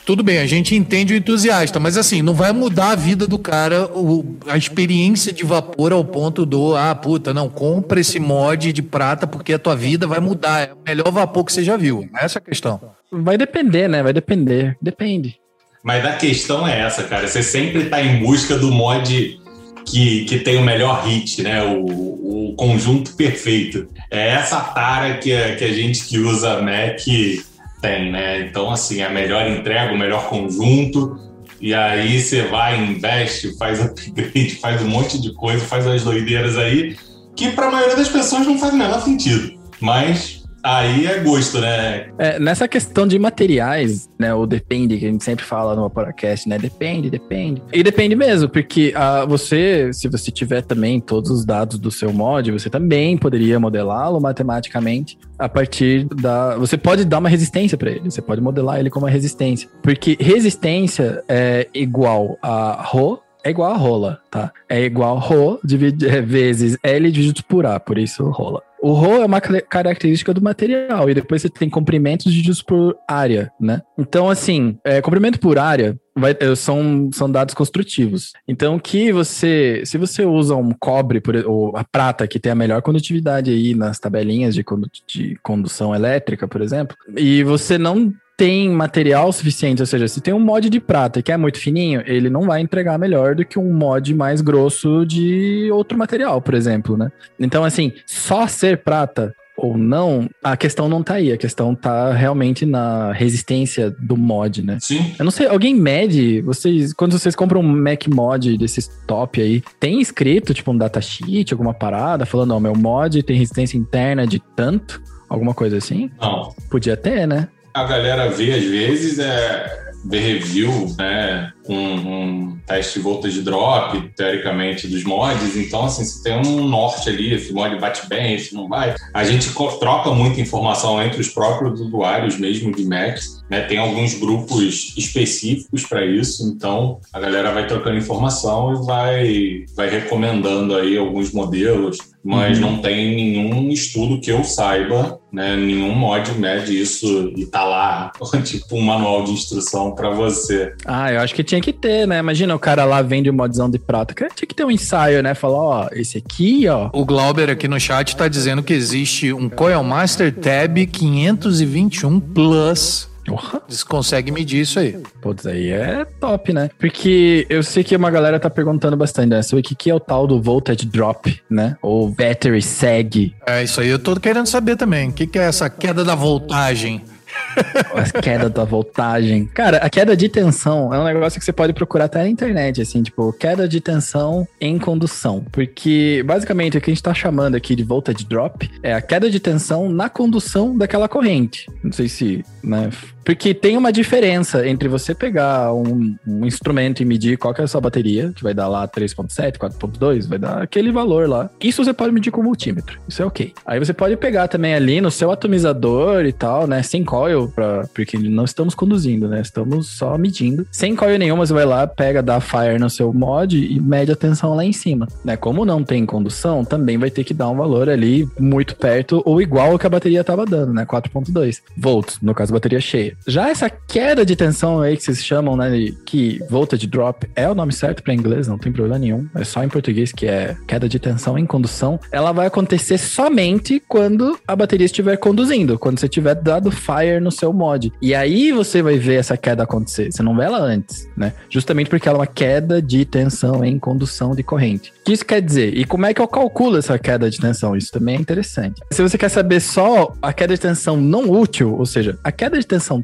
tudo bem, a gente entende o entusiasta, mas assim, não vai mudar a vida do cara, o, a experiência de vapor ao ponto do, ah, puta, não, compra esse mod de prata porque a tua vida vai mudar. É o melhor vapor que você já viu. Essa é a questão. Vai depender, né? Vai depender. Depende. Mas a questão é essa, cara. Você sempre tá em busca do mod que, que tem o melhor hit, né? O, o conjunto perfeito. É essa tara que a, que a gente que usa Mac tem, né? Então, assim, a melhor entrega, o melhor conjunto, e aí você vai, investe, faz upgrade, faz um monte de coisa, faz as doideiras aí, que para a maioria das pessoas não faz o menor sentido. Mas Aí é gosto, né? É, nessa questão de materiais, né? O depende, que a gente sempre fala no podcast, né? Depende, depende. E depende mesmo, porque uh, você, se você tiver também todos os dados do seu mod, você também poderia modelá-lo matematicamente a partir da. Você pode dar uma resistência para ele, você pode modelar ele como uma resistência. Porque resistência é igual a Rho é igual a rola, tá? É igual a Rho é, vezes L dividido por A, por isso rola. O Rho é uma característica do material, e depois você tem comprimentos divididos por área, né? Então, assim, é, comprimento por área vai, é, são, são dados construtivos. Então, que você, se você usa um cobre, por, ou a prata, que tem a melhor condutividade aí nas tabelinhas de, condu de condução elétrica, por exemplo, e você não tem material suficiente, ou seja, se tem um mod de prata que é muito fininho, ele não vai entregar melhor do que um mod mais grosso de outro material, por exemplo, né? Então, assim, só ser prata ou não, a questão não tá aí. A questão tá realmente na resistência do mod, né? Sim. Eu não sei, alguém mede, vocês, quando vocês compram um Mac mod desses top aí, tem escrito, tipo, um datasheet, alguma parada, falando, ó, meu mod tem resistência interna de tanto? Alguma coisa assim? Não. Podia ter, né? A galera vê, às vezes, é, vê review, né? Um, um teste de voltage drop, teoricamente, dos mods. Então, assim, se tem um norte ali, esse mod bate bem, esse não vai. A gente troca muita informação entre os próprios usuários mesmo de Macs. Né? Tem alguns grupos específicos para isso, então a galera vai trocando informação e vai, vai recomendando aí alguns modelos, mas uhum. não tem nenhum estudo que eu saiba, né? Nenhum mod mede isso e tá lá, tipo um manual de instrução para você. Ah, eu acho que tinha que ter, né? Imagina o cara lá vende o um modzão de prata. Tinha que ter um ensaio, né? Falar, ó, esse aqui, ó. O Glauber aqui no chat tá dizendo que existe um Coil Master Tab 521 Plus Porra. Eles conseguem medir isso aí. Putz, aí é top, né? Porque eu sei que uma galera tá perguntando bastante, né? Sobre o que, que é o tal do voltage drop, né? Ou battery sag. É, isso aí eu tô querendo saber também. O que, que é essa queda da voltagem? A queda da voltagem. Cara, a queda de tensão é um negócio que você pode procurar até na internet, assim, tipo, queda de tensão em condução. Porque, basicamente, o que a gente tá chamando aqui de voltage drop é a queda de tensão na condução daquela corrente. Não sei se, né, porque tem uma diferença entre você pegar um, um, instrumento e medir qual é a sua bateria, que vai dar lá 3.7, 4.2, vai dar aquele valor lá. Isso você pode medir com multímetro. Isso é ok. Aí você pode pegar também ali no seu atomizador e tal, né? Sem coil, pra, porque não estamos conduzindo, né? Estamos só medindo. Sem coil nenhuma, você vai lá, pega, dá fire no seu mod e mede a tensão lá em cima. Né? Como não tem condução, também vai ter que dar um valor ali muito perto ou igual ao que a bateria estava dando, né? 4.2 volts, no caso, bateria cheia. Já essa queda de tensão aí que vocês chamam, né, que voltage drop é o nome certo para inglês, não tem problema nenhum. É só em português que é queda de tensão em condução. Ela vai acontecer somente quando a bateria estiver conduzindo, quando você tiver dado fire no seu mod. E aí você vai ver essa queda acontecer. Você não vê ela antes, né? Justamente porque ela é uma queda de tensão em condução de corrente. O que isso quer dizer? E como é que eu calculo essa queda de tensão? Isso também é interessante. Se você quer saber só a queda de tensão não útil, ou seja, a queda de tensão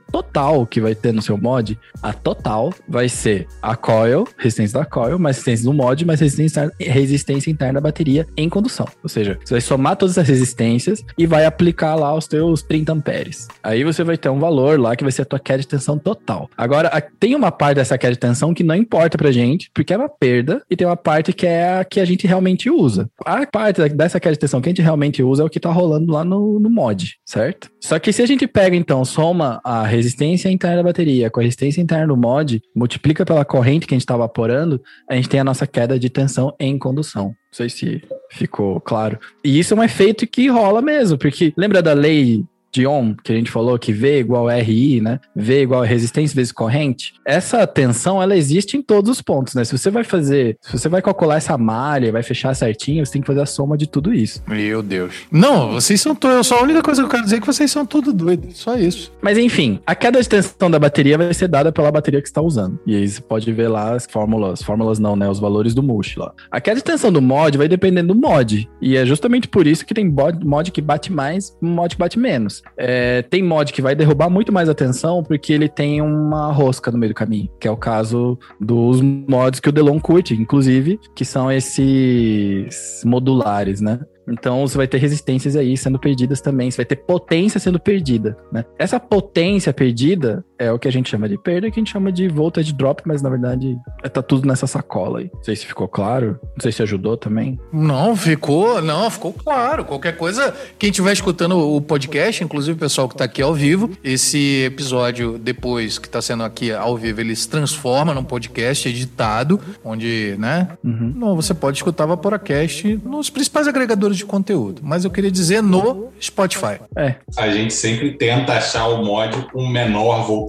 total que vai ter no seu mod, a total vai ser a coil, resistência da coil, mais resistência do mod, mais resistência, resistência interna da bateria em condução. Ou seja, você vai somar todas as resistências e vai aplicar lá os teus 30 amperes. Aí você vai ter um valor lá que vai ser a tua queda de tensão total. Agora, tem uma parte dessa queda de tensão que não importa pra gente, porque é uma perda, e tem uma parte que é a que a gente realmente usa. A parte dessa queda de tensão que a gente realmente usa é o que tá rolando lá no, no mod, certo? Só que se a gente pega, então, soma a resistência interna da bateria com a resistência interna do mod, multiplica pela corrente que a gente está evaporando, a gente tem a nossa queda de tensão em condução. Não sei se ficou claro. E isso é um efeito que rola mesmo, porque lembra da lei de Ohm, que a gente falou que V igual a RI, né? V igual a resistência vezes corrente. Essa tensão, ela existe em todos os pontos, né? Se você vai fazer, se você vai calcular essa malha, vai fechar certinho, você tem que fazer a soma de tudo isso. Meu Deus. Não, vocês são todos, só a única coisa que eu quero dizer é que vocês são tudo doidos, só isso. Mas enfim, a queda de tensão da bateria vai ser dada pela bateria que está usando. E aí você pode ver lá as fórmulas, fórmulas não, né? Os valores do MUSH lá. A queda de tensão do mod vai dependendo do mod. E é justamente por isso que tem mod que bate mais, mod que bate menos. É, tem mod que vai derrubar muito mais atenção porque ele tem uma rosca no meio do caminho, que é o caso dos mods que o Delon curte, inclusive, que são esses modulares, né? Então você vai ter resistências aí sendo perdidas também, você vai ter potência sendo perdida, né? Essa potência perdida é o que a gente chama de perda, que a gente chama de voltage drop, mas na verdade é, tá tudo nessa sacola aí. Não sei se ficou claro, não sei se ajudou também. Não, ficou, não, ficou claro. Qualquer coisa, quem estiver escutando o podcast, inclusive o pessoal que tá aqui ao vivo, esse episódio depois que tá sendo aqui ao vivo, ele se transforma num podcast editado, onde, né? Uhum. Não, você pode escutar Vaporacast nos principais agregadores de conteúdo, mas eu queria dizer no Spotify. É. A gente sempre tenta achar o mod com o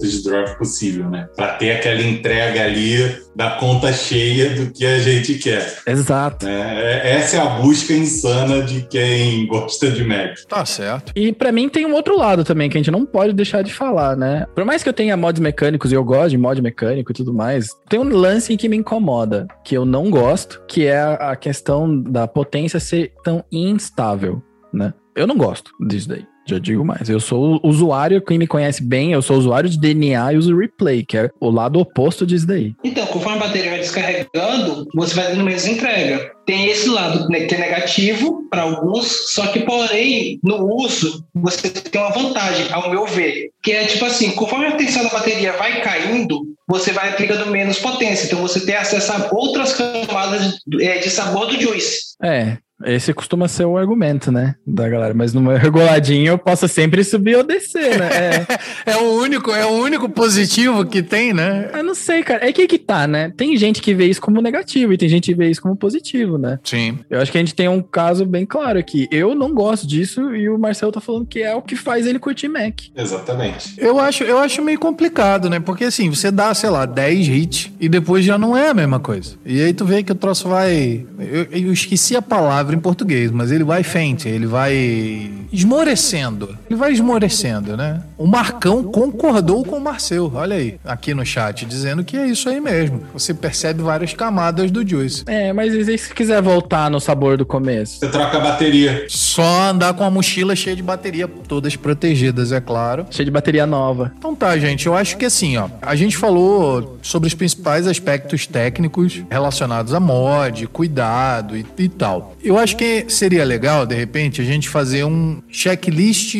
voltage drop possível, né? Para ter aquela entrega ali da conta cheia do que a gente quer. Exato. É, essa é a busca insana de quem gosta de Mac. Tá certo. E para mim tem um outro lado também que a gente não pode deixar de falar, né? Por mais que eu tenha mods mecânicos e eu gosto de mod mecânico e tudo mais, tem um lance que me incomoda, que eu não gosto, que é a questão da potência ser tão instável, né? Eu não gosto disso daí. Já digo mais. Eu sou usuário, quem me conhece bem, eu sou usuário de DNA e uso replay, que é o lado oposto disso daí. Então, conforme a bateria vai descarregando, você vai dando menos entrega. Tem esse lado né, que é negativo para alguns, só que, porém, no uso, você tem uma vantagem, ao meu ver, que é tipo assim: conforme a tensão da bateria vai caindo, você vai aplicando menos potência. Então, você tem acesso a outras camadas de, é, de sabor do juice. É, esse costuma ser o argumento, né, da galera. Mas no meu reguladinho eu posso sempre subir ou descer, né? É, é, o único, é o único positivo que tem, né? Eu não sei, cara. É que que tá, né? Tem gente que vê isso como negativo e tem gente que vê isso como positivo, né? Sim. Eu acho que a gente tem um caso bem claro aqui. Eu não gosto disso e o Marcelo tá falando que é o que faz ele curtir Mac. Exatamente. Eu acho, eu acho meio complicado, né? Porque assim, você dá, sei lá, 10 hits e depois já não é a mesma coisa. E aí tu vê que o troço vai. Eu, eu esqueci a palavra palavra em português, mas ele vai fente, ele vai esmorecendo. Ele vai esmorecendo, né? O Marcão concordou com o Marcel, olha aí, aqui no chat, dizendo que é isso aí mesmo. Você percebe várias camadas do Juice. É, mas e se quiser voltar no sabor do começo? Você troca a bateria. Só andar com a mochila cheia de bateria, todas protegidas, é claro. Cheia de bateria nova. Então tá, gente, eu acho que assim, ó, a gente falou sobre os principais aspectos técnicos relacionados a mod, cuidado e, e tal. Eu acho que seria legal, de repente, a gente fazer um checklist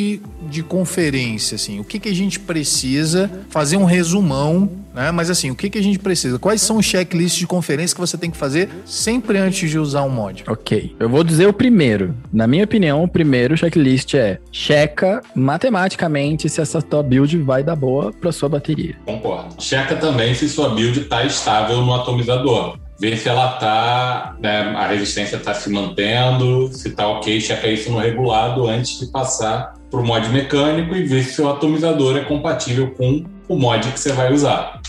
de conferência, assim, o que, que a gente precisa, fazer um resumão, né? Mas assim, o que, que a gente precisa? Quais são os checklists de conferência que você tem que fazer sempre antes de usar um mod? Ok, eu vou dizer o primeiro. Na minha opinião, o primeiro checklist é checa matematicamente se essa tua build vai dar boa para sua bateria. Concordo. Checa também se sua build está estável no atomizador ver se ela tá, né, a resistência está se mantendo, se está ok, checa isso no regulado antes de passar para o mod mecânico e ver se o atomizador é compatível com o mod que você vai usar.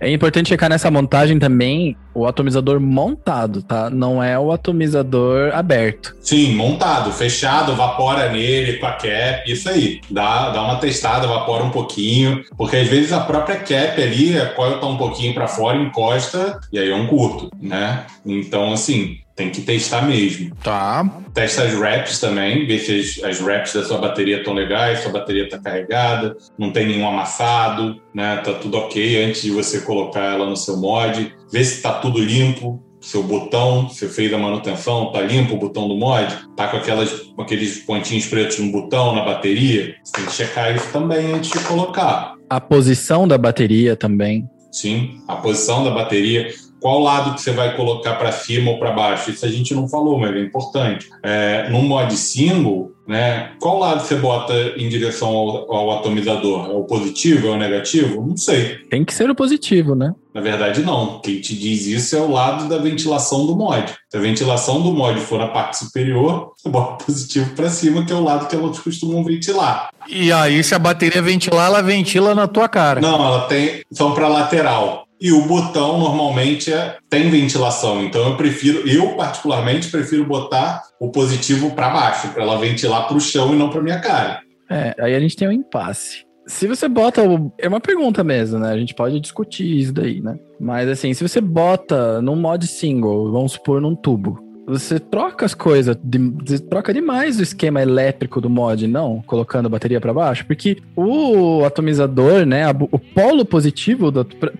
É importante checar nessa montagem também o atomizador montado, tá? Não é o atomizador aberto. Sim, montado, fechado, vapora nele com a cap, isso aí. Dá, dá uma testada, vapora um pouquinho, porque às vezes a própria cap ali, a coil tá um pouquinho para fora, encosta, e aí é um curto, né? Então, assim, tem que testar mesmo. Tá. Testa as reps também, ver se as, as reps da sua bateria estão legais, sua bateria está carregada, não tem nenhum amassado, né? Tá tudo ok antes de você colocar ela no seu mod. Vê se está tudo limpo, seu botão, você fez a manutenção, tá limpo o botão do mod, tá com, aquelas, com aqueles pontinhos pretos no botão, na bateria, você tem que checar isso também antes de colocar. A posição da bateria também. Sim, a posição da bateria qual lado que você vai colocar para cima ou para baixo? Isso a gente não falou, mas é importante. É, no mod single, né, qual lado você bota em direção ao, ao, atomizador? É o positivo, é o negativo? Não sei. Tem que ser o positivo, né? Na verdade, não. Quem te diz isso é o lado da ventilação do mod. Se a ventilação do mod for na parte superior, você bota positivo para cima, que é o lado que elas costumam ventilar. E aí, se a bateria ventilar, ela ventila na tua cara. Não, ela tem. São para lateral. E o botão normalmente é, tem ventilação, então eu prefiro, eu particularmente prefiro botar o positivo para baixo, para ela ventilar para o chão e não para minha cara. É, aí a gente tem um impasse. Se você bota. É uma pergunta mesmo, né? A gente pode discutir isso daí, né? Mas assim, se você bota num mod single, vamos supor num tubo, você troca as coisas, de, troca demais o esquema elétrico do mod, não? Colocando a bateria para baixo, porque o atomizador, né, a, o polo positivo,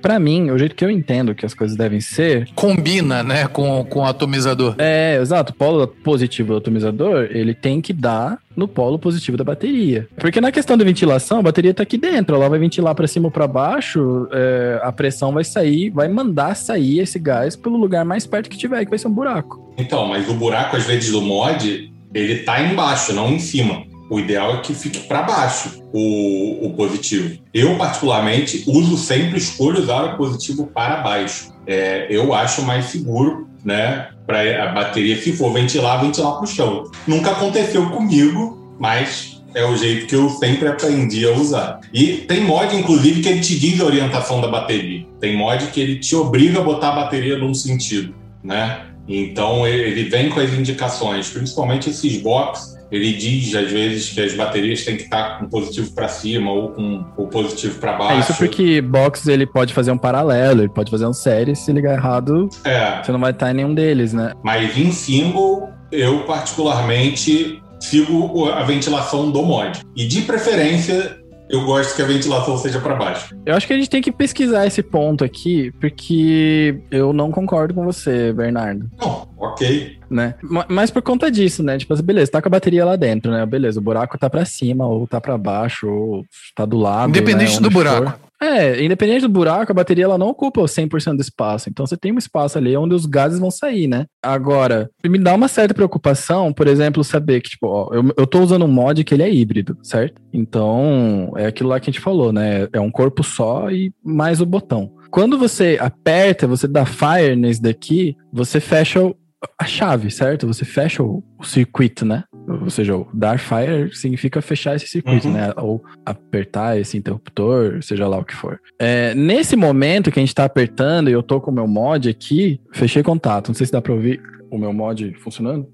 para mim, o jeito que eu entendo que as coisas devem ser... Combina, né, com, com o atomizador. É, exato, o polo positivo do atomizador, ele tem que dar no polo positivo da bateria. Porque na questão da ventilação, a bateria está aqui dentro, ela vai ventilar para cima ou para baixo, é, a pressão vai sair, vai mandar sair esse gás pelo lugar mais perto que tiver, que vai ser um buraco. Então, mas o buraco, às vezes, do mod, ele tá embaixo, não em cima. O ideal é que fique para baixo o, o, positivo. Eu, particularmente, uso sempre, escolho usar o positivo para baixo. É, eu acho mais seguro, né? Para a bateria, se for ventilar, ventilar para o chão. Nunca aconteceu comigo, mas é o jeito que eu sempre aprendi a usar. E tem mod, inclusive, que ele te diz a orientação da bateria. Tem mod que ele te obriga a botar a bateria num sentido, né? Então ele vem com as indicações, principalmente esses box. Ele diz às vezes que as baterias têm que estar com positivo para cima ou com o positivo para baixo. É isso porque box ele pode fazer um paralelo, ele pode fazer um série, se ligar errado, é. você não vai estar em nenhum deles, né? Mas em single, eu particularmente sigo a ventilação do mod. E de preferência, eu gosto que a ventilação seja para baixo. Eu acho que a gente tem que pesquisar esse ponto aqui, porque eu não concordo com você, Bernardo. Não, ok. Né? Mas por conta disso, né? Tipo assim, beleza, tá com a bateria lá dentro, né? Beleza, o buraco tá para cima, ou tá para baixo, ou tá do lado. Independente né? do buraco. For. É, independente do buraco, a bateria ela não ocupa o 100% do espaço. Então você tem um espaço ali onde os gases vão sair, né? Agora, me dá uma certa preocupação, por exemplo, saber que, tipo, ó, eu, eu tô usando um mod que ele é híbrido, certo? Então, é aquilo lá que a gente falou, né? É um corpo só e mais o botão. Quando você aperta, você dá fire nesse daqui, você fecha a chave, certo? Você fecha o, o circuito, né? Ou seja, o dar fire significa fechar esse circuito, uhum. né? Ou apertar esse interruptor, seja lá o que for. É, nesse momento que a gente tá apertando e eu tô com o meu mod aqui, fechei contato. Não sei se dá pra ouvir o meu mod funcionando.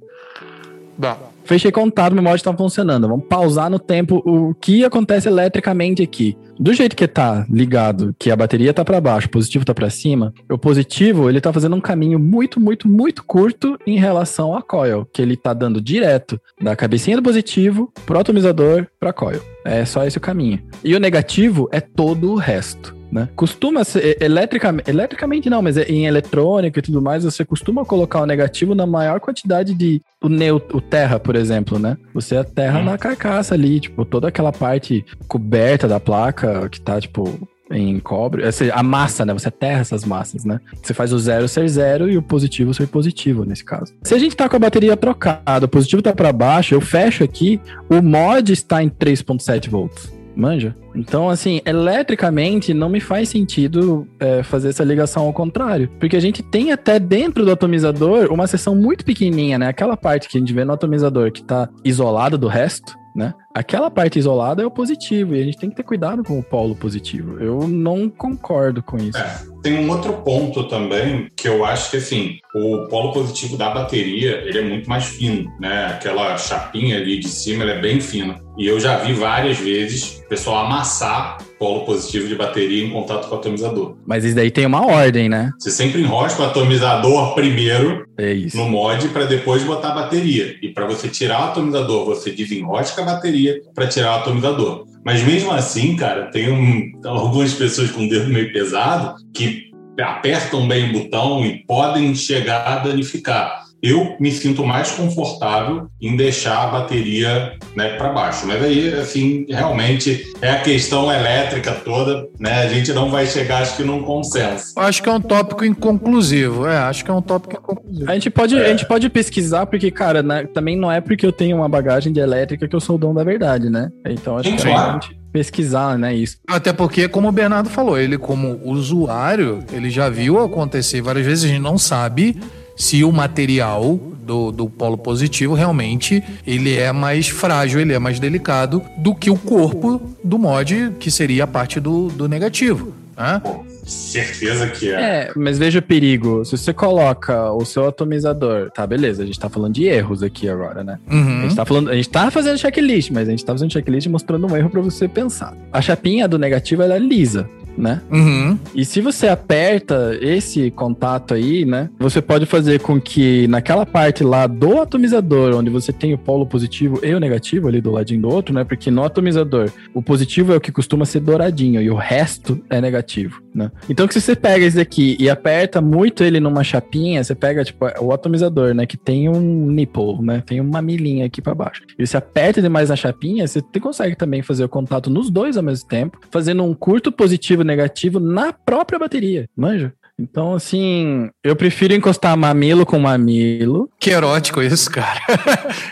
Dá. Fechei contato, meu mod tá funcionando. Vamos pausar no tempo o que acontece eletricamente aqui. Do jeito que tá ligado, que a bateria tá para baixo, o positivo tá para cima, o positivo, ele tá fazendo um caminho muito, muito, muito curto em relação à coil, que ele tá dando direto da cabecinha do positivo pro atomizador pra coil. É só esse o caminho. E o negativo é todo o resto né? Costuma ser, eletricamente, eletricamente não, mas é em eletrônica e tudo mais, você costuma colocar o negativo na maior quantidade de o, neutro, o terra, por exemplo, né? Você aterra hum. na carcaça ali, tipo, toda aquela parte coberta da placa que tá, tipo, em cobre, a massa, né? Você aterra essas massas, né? Você faz o zero ser zero e o positivo ser positivo nesse caso. Se a gente tá com a bateria trocada, o positivo tá para baixo, eu fecho aqui, o mod está em 3.7 volts. Manja? Então, assim, eletricamente não me faz sentido é, fazer essa ligação ao contrário. Porque a gente tem até dentro do atomizador uma seção muito pequenininha, né? Aquela parte que a gente vê no atomizador que tá isolada do resto, né? Aquela parte isolada é o positivo e a gente tem que ter cuidado com o polo positivo. Eu não concordo com isso. É, tem um outro ponto também que eu acho que assim, o polo positivo da bateria, ele é muito mais fino, né? Aquela chapinha ali de cima, ela é bem fina. E eu já vi várias vezes o pessoal amassar polo positivo de bateria em contato com o atomizador. Mas isso daí tem uma ordem, né? Você sempre enrosca o atomizador primeiro é no mod para depois botar a bateria. E para você tirar o atomizador, você desenrosca a bateria para tirar o atomizador. Mas mesmo assim, cara, tem um, algumas pessoas com o dedo meio pesado que apertam bem o botão e podem chegar a danificar eu me sinto mais confortável em deixar a bateria né, para baixo. Mas aí, assim, realmente é a questão elétrica toda, né? A gente não vai chegar, acho que, num consenso. Acho que é um tópico inconclusivo. É, acho que é um tópico inconclusivo. A gente pode, é. a gente pode pesquisar, porque, cara, né, também não é porque eu tenho uma bagagem de elétrica que eu sou o dono da verdade, né? Então acho Sim, que claro. a gente pesquisar, né, isso. Até porque, como o Bernardo falou, ele como usuário, ele já viu acontecer várias vezes, a gente não sabe se o material do, do polo positivo realmente ele é mais frágil, ele é mais delicado do que o corpo do mod, que seria a parte do, do negativo. Né? Certeza que é. É, mas veja o perigo. Se você coloca o seu atomizador, tá, beleza, a gente tá falando de erros aqui agora, né? Uhum. A, gente tá falando, a gente tá fazendo checklist, mas a gente tá fazendo checklist mostrando um erro para você pensar. A chapinha do negativo ela é lisa né? Uhum. E se você aperta esse contato aí, né? Você pode fazer com que naquela parte lá do atomizador, onde você tem o polo positivo e o negativo ali do ladinho do outro, né? Porque no atomizador, o positivo é o que costuma ser douradinho e o resto é negativo, né? Então, que se você pega esse daqui e aperta muito ele numa chapinha, você pega, tipo, o atomizador, né? Que tem um nipple, né? Tem uma milinha aqui para baixo. E você aperta demais na chapinha, você consegue também fazer o contato nos dois ao mesmo tempo, fazendo um curto positivo negativo na própria bateria, manja? Então, assim, eu prefiro encostar mamilo com mamilo. Que erótico isso, cara.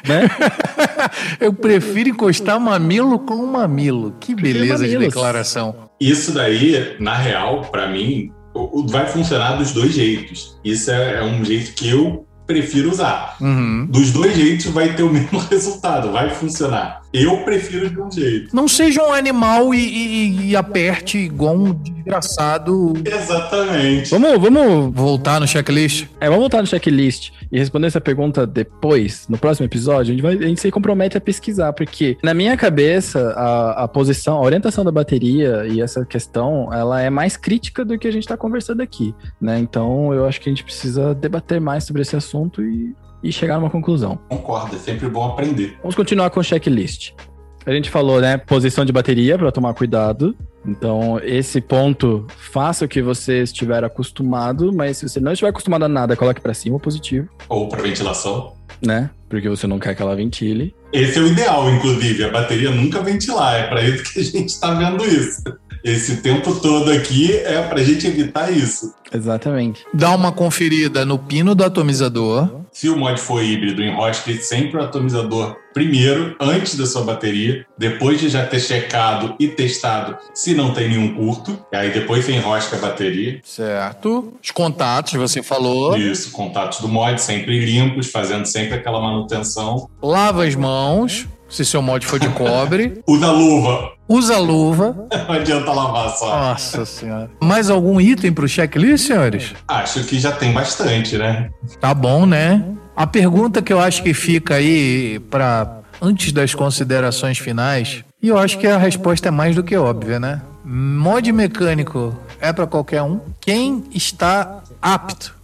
Né? eu prefiro encostar mamilo com mamilo. Que beleza de declaração. Isso daí, na real, para mim, vai funcionar dos dois jeitos. Isso é, é um jeito que eu prefiro usar. Uhum. Dos dois jeitos vai ter o mesmo resultado, vai funcionar. Eu prefiro de um jeito. Não seja um animal e, e, e aperte igual um desgraçado. Exatamente. Vamos, vamos voltar no checklist? É, vamos voltar no checklist e responder essa pergunta depois, no próximo episódio. A gente, vai, a gente se compromete a pesquisar, porque na minha cabeça, a, a posição, a orientação da bateria e essa questão, ela é mais crítica do que a gente está conversando aqui, né? Então, eu acho que a gente precisa debater mais sobre esse assunto e e chegar numa conclusão. Concordo, é sempre bom aprender. Vamos continuar com o checklist. A gente falou, né? Posição de bateria para tomar cuidado. Então, esse ponto, faça o que você estiver acostumado, mas se você não estiver acostumado a nada, coloque para cima o positivo, Ou para ventilação. né? Porque você não quer que ela ventile. Esse é o ideal, inclusive, a bateria nunca ventilar. É para isso que a gente está vendo isso. Esse tempo todo aqui é para a gente evitar isso. Exatamente. Dá uma conferida no pino do atomizador. Se o mod for híbrido, enrosque sempre o atomizador primeiro, antes da sua bateria, depois de já ter checado e testado se não tem nenhum curto. E aí depois você enrosca a bateria. Certo. Os contatos, você falou. Isso, contatos do mod sempre limpos, fazendo sempre aquela manutenção. Lava as mãos, se seu mod for de cobre. Usa luva, Usa luva. não adianta lavar só. Nossa senhora. Mais algum item pro checklist, senhores? Acho que já tem bastante, né? Tá bom, né? A pergunta que eu acho que fica aí para antes das considerações finais, e eu acho que a resposta é mais do que óbvia, né? Mod mecânico é para qualquer um. Quem está apto,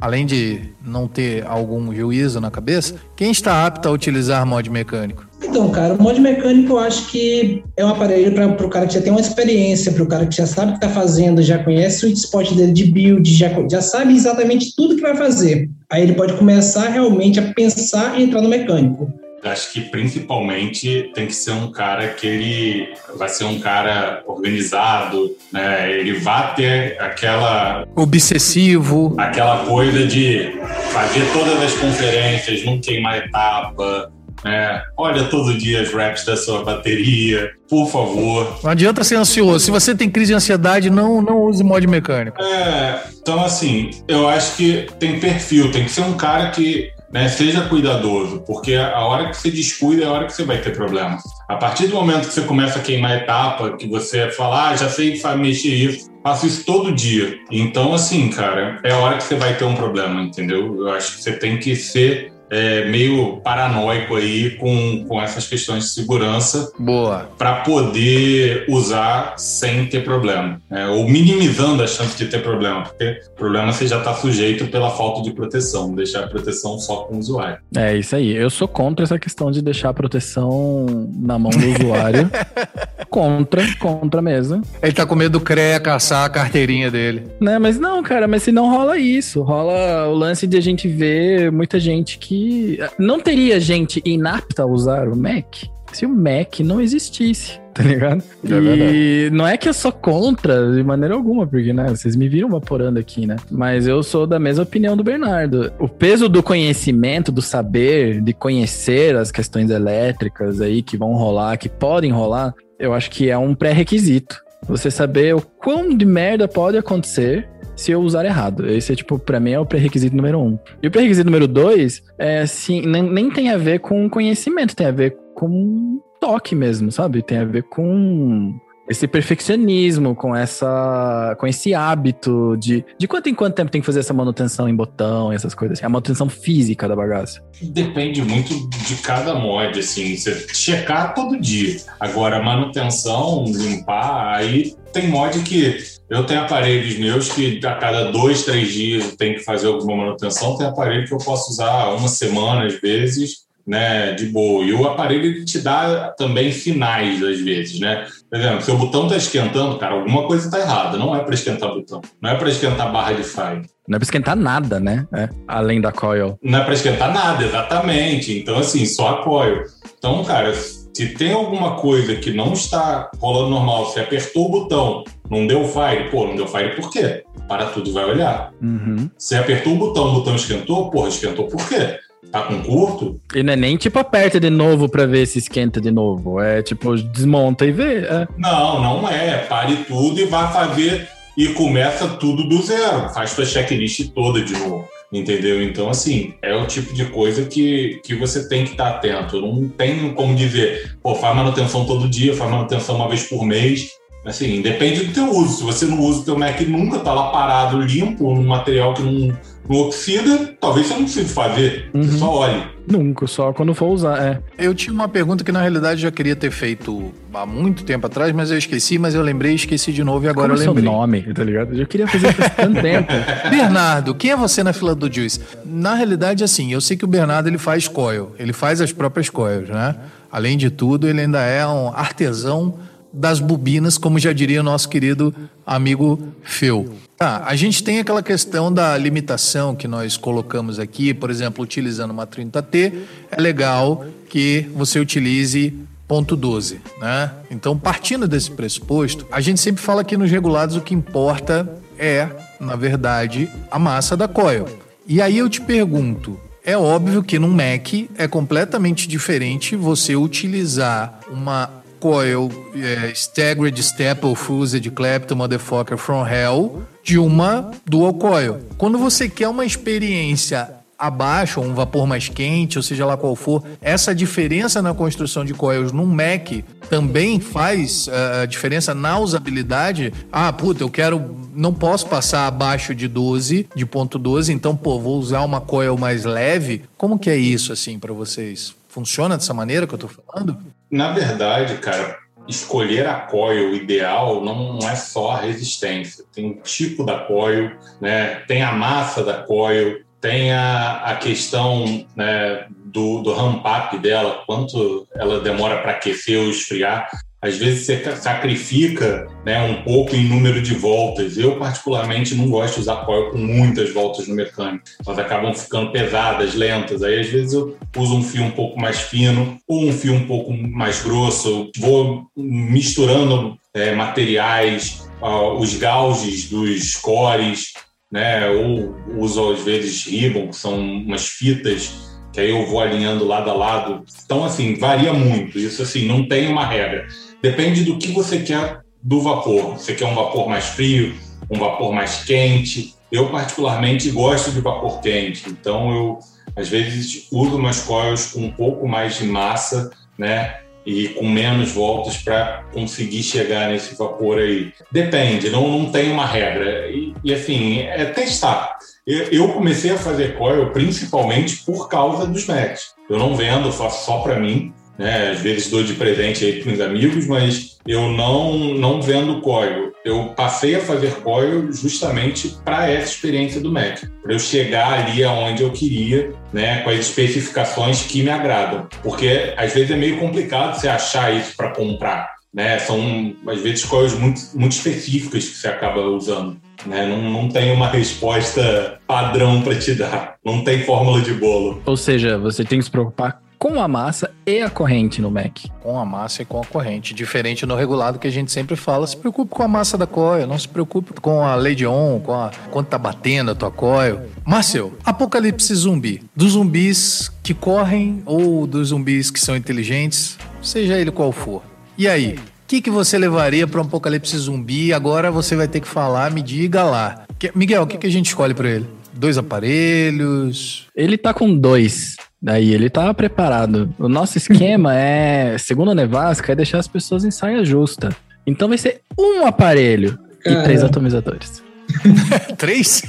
além de não ter algum juízo na cabeça, quem está apto a utilizar mod mecânico? Então, cara, o mod mecânico eu acho que é um aparelho para o cara que já tem uma experiência, para o cara que já sabe o que está fazendo, já conhece o spot dele de build, já, já sabe exatamente tudo que vai fazer. Aí ele pode começar realmente a pensar em entrar no mecânico. Acho que principalmente tem que ser um cara que ele vai ser um cara organizado, né? Ele vai ter aquela Obsessivo. aquela coisa de fazer todas as conferências, não queimar etapa, né? Olha todo dia as raps da sua bateria, por favor. Não adianta ser ansioso. Se você tem crise de ansiedade, não, não use mod mecânico. É, então assim, eu acho que tem perfil, tem que ser um cara que né, seja cuidadoso, porque a hora que você descuida é a hora que você vai ter problema. A partir do momento que você começa a queimar etapa, que você fala, ah, já sei mexer isso, faço isso todo dia. Então, assim, cara, é a hora que você vai ter um problema, entendeu? Eu acho que você tem que ser é, meio paranoico aí com, com essas questões de segurança Boa. para poder usar sem ter problema, né? ou minimizando a chance de ter problema, porque problema você já está sujeito pela falta de proteção, deixar a proteção só com o usuário. É isso aí. Eu sou contra essa questão de deixar a proteção na mão do usuário. contra, contra mesmo. Ele tá com medo do CREA caçar a carteirinha dele. Né, mas não, cara, mas se não rola isso, rola o lance de a gente ver muita gente que. Não teria gente inapta a usar o Mac se o Mac não existisse, tá ligado? É e não é que eu sou contra de maneira alguma, porque, né, vocês me viram vaporando aqui, né? Mas eu sou da mesma opinião do Bernardo. O peso do conhecimento, do saber, de conhecer as questões elétricas aí que vão rolar, que podem rolar, eu acho que é um pré-requisito. Você saber o quão de merda pode acontecer se eu usar errado. Esse é, tipo, pra mim é o pré-requisito número um. E o pré-requisito número dois, é, assim, nem, nem tem a ver com conhecimento, tem a ver com toque mesmo, sabe? Tem a ver com esse perfeccionismo, com essa com esse hábito de de quanto em quanto tempo tem que fazer essa manutenção em botão, essas coisas assim, a manutenção física da bagaça. Depende muito de cada mod, assim, você checar todo dia. Agora, manutenção, limpar, aí tem mod que eu tenho aparelhos meus que a cada dois, três dias tem que fazer alguma manutenção. Tem aparelho que eu posso usar uma semana, às vezes, né, de boa. E o aparelho ele te dá também finais, às vezes, né? Por exemplo, se o botão tá esquentando, cara, alguma coisa tá errada. Não é para esquentar botão. Não é para esquentar barra de fire. Não é pra esquentar nada, né? É, além da coil. Não é para esquentar nada, exatamente. Então, assim, só apoio. Então, cara, se tem alguma coisa que não está rolando normal, você apertou o botão, não deu fire, pô, não deu fire por quê? Para tudo vai olhar. Uhum. Você apertou o botão, o botão esquentou, porra, esquentou por quê? Tá com curto? E não é nem tipo aperta de novo pra ver se esquenta de novo. É tipo, desmonta e vê. É. Não, não é. Pare tudo e vá fazer e começa tudo do zero. Faz sua checklist toda de novo. Entendeu? Então, assim, é o tipo de coisa que, que você tem que estar atento. Não tem como dizer, pô, faz manutenção todo dia, faz manutenção uma vez por mês. Assim, depende do teu uso. Se você não usa o teu Mac nunca, tá lá parado, limpo, um material que não, não oxida, talvez você não precise fazer, Uhum. você só olhe. Nunca, só quando for usar, é. Eu tinha uma pergunta que na realidade já queria ter feito há muito tempo atrás, mas eu esqueci, mas eu lembrei, esqueci de novo e agora Como é eu seu lembrei. nome, tá ligado? Eu queria fazer faz tanto tempo. Bernardo, quem é você na fila do Juice? Na realidade, assim, eu sei que o Bernardo ele faz coil, ele faz as próprias coils, né? Além de tudo, ele ainda é um artesão das bobinas, como já diria o nosso querido amigo Phil. Tá, a gente tem aquela questão da limitação que nós colocamos aqui, por exemplo, utilizando uma 30T, é legal que você utilize ponto 12, né? Então, partindo desse pressuposto, a gente sempre fala que nos regulados o que importa é, na verdade, a massa da coil. E aí eu te pergunto, é óbvio que num Mac é completamente diferente você utilizar uma coil é, staggered staple fused Clapton motherfucker from hell de uma dual coil. Quando você quer uma experiência abaixo, um vapor mais quente, ou seja lá qual for, essa diferença na construção de coils num Mac também faz uh, diferença na usabilidade. Ah, puta, eu quero, não posso passar abaixo de 12, de ponto 12, então, pô, vou usar uma coil mais leve. Como que é isso, assim, para vocês? Funciona dessa maneira que eu tô falando? Na verdade, cara, escolher a coil ideal não é só a resistência. Tem o tipo da coil, né? tem a massa da coil, tem a, a questão né, do, do ramp-up dela, quanto ela demora para aquecer ou esfriar. Às vezes você sacrifica né, um pouco em número de voltas. Eu, particularmente, não gosto de usar coil com muitas voltas no mecânico. Elas acabam ficando pesadas, lentas. Aí, às vezes, eu uso um fio um pouco mais fino ou um fio um pouco mais grosso. Eu vou misturando é, materiais, os gauges dos cores, né? Ou uso às vezes ribbon, que são umas fitas que aí eu vou alinhando lado a lado. Então assim, varia muito. Isso assim, não tem uma regra. Depende do que você quer do vapor. Você quer um vapor mais frio, um vapor mais quente. Eu particularmente gosto de vapor quente, então eu às vezes uso umas coils com um pouco mais de massa, né? e com menos voltas para conseguir chegar nesse vapor aí. Depende, não, não tem uma regra. E, e assim, é testar. Eu, eu, comecei a fazer coil principalmente por causa dos Macs. Eu não vendo, faço só para mim. Né? Às vezes dou de presente aí para os amigos, mas eu não, não vendo coil. Eu passei a fazer coil justamente para essa experiência do Mac, para eu chegar ali aonde eu queria, né, com as especificações que me agradam. Porque às vezes é meio complicado você achar isso para comprar. Né? São, às vezes, coils muito, muito específicas que você acaba usando. Né? Não, não tem uma resposta padrão para te dar. Não tem fórmula de bolo. Ou seja, você tem que se preocupar com a massa e a corrente no Mac. Com a massa e com a corrente. Diferente no regulado que a gente sempre fala, se preocupe com a massa da coil, não se preocupe com a lei de on, com a quanto tá batendo a tua coil. Marcel, apocalipse zumbi. Dos zumbis que correm ou dos zumbis que são inteligentes, seja ele qual for. E aí? O que, que você levaria para um apocalipse zumbi? Agora você vai ter que falar, me diga lá. Miguel, o que, que a gente escolhe para ele? Dois aparelhos? Ele tá com dois. Daí ele tá preparado. O nosso esquema é, segundo a Nevasca, é deixar as pessoas em saia justa. Então vai ser um aparelho Caramba. e três atomizadores. três?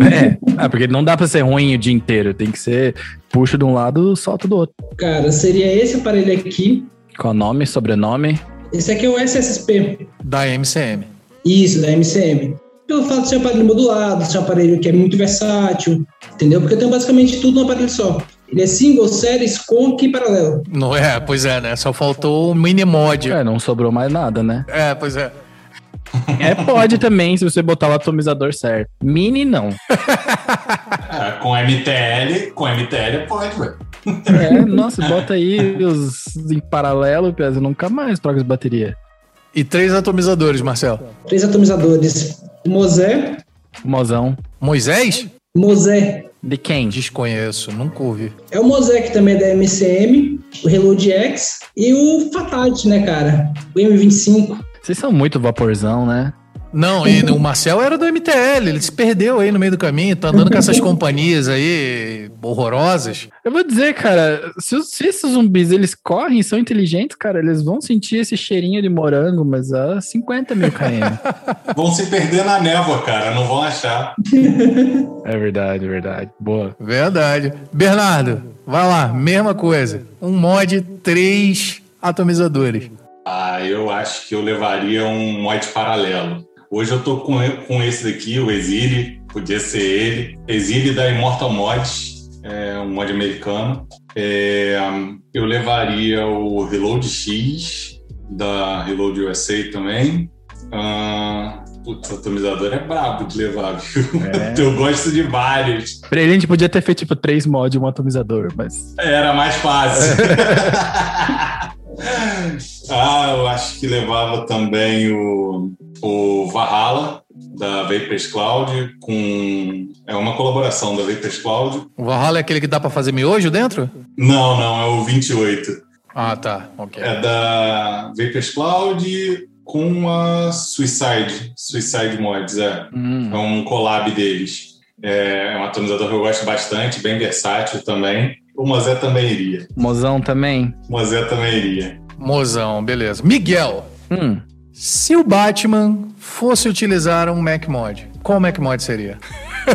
é. Ah, porque não dá pra ser ruim o dia inteiro. Tem que ser puxa de um lado, solta do outro. Cara, seria esse aparelho aqui. Qual nome, sobrenome? Esse aqui é o SSP. Da MCM. Isso, da MCM. Pelo fato de ser um aparelho modulado, ser um aparelho que é muito versátil, entendeu? Porque eu tenho basicamente tudo no aparelho só. Ele é single, series, com e paralelo. Não é, pois é, né? Só faltou o mini mod. É, não sobrou mais nada, né? É, pois é. É, pode também, se você botar o atomizador certo. Mini, não. É, com MTL, com MTL pode, velho. É, nossa, bota aí os em paralelo, Pesa, nunca mais troca de bateria. E três atomizadores, Marcelo? Três atomizadores. Mosé. Mozão. Moisés? Mosé. De quem? Desconheço, nunca ouvi. É o que também da MCM, o Reload X e o Fatality, né, cara? O M25. Vocês são muito vaporzão, né? Não, e o Marcel era do MTL, ele se perdeu aí no meio do caminho, tá andando com essas companhias aí horrorosas. Eu vou dizer, cara, se, os- se esses zumbis eles correm, são inteligentes, cara, eles vão sentir esse cheirinho de morango, mas a 50 mil km. Vão se perder na névoa, cara, não vão achar. é verdade, é verdade. Boa. Verdade. Bernardo, vai lá, mesma coisa. Um mod, três atomizadores. Ah, eu acho que eu levaria um mod paralelo. Hoje eu tô com, com esse daqui, o Exile, podia ser ele. Exile da Immortal Mods, é um mod americano. É, eu levaria o Reload X, da Reload USA também. Ah, putz, o atomizador é brabo de levar, viu? É. eu gosto de vários. Pra ele a gente podia ter feito tipo três mods e um atomizador, mas. Era mais fácil. ah, eu acho que levava também o, o Valhalla, da Vapors Cloud, com. É uma colaboração da Vapors Cloud. O Valhalla é aquele que dá pra fazer miojo dentro? Não, não, é o 28. Ah, tá. Ok. É da Vapors Cloud com a Suicide. Suicide Mods, é. Hum. É um collab deles. É, é um atomizador que eu gosto bastante, bem versátil também. O Mozé também iria. Mozão também. O Mozé também iria. Mozão, beleza. Miguel, Hum. se o Batman fosse utilizar um Mac Mod, qual Mac Mod seria?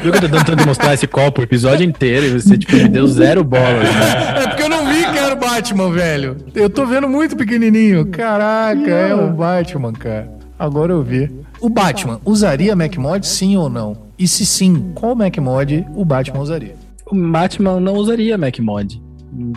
Viu que eu tô tentando mostrar esse copo o episódio inteiro e você, tipo, me deu zero bolas, né? É porque eu não vi que era o Batman, velho. Eu tô vendo muito pequenininho. Caraca, é o Batman, cara. Agora eu vi. O Batman usaria Mac Mod, sim ou não? E se sim, qual Mac Mod o Batman usaria? O Batman não usaria Mac Mod.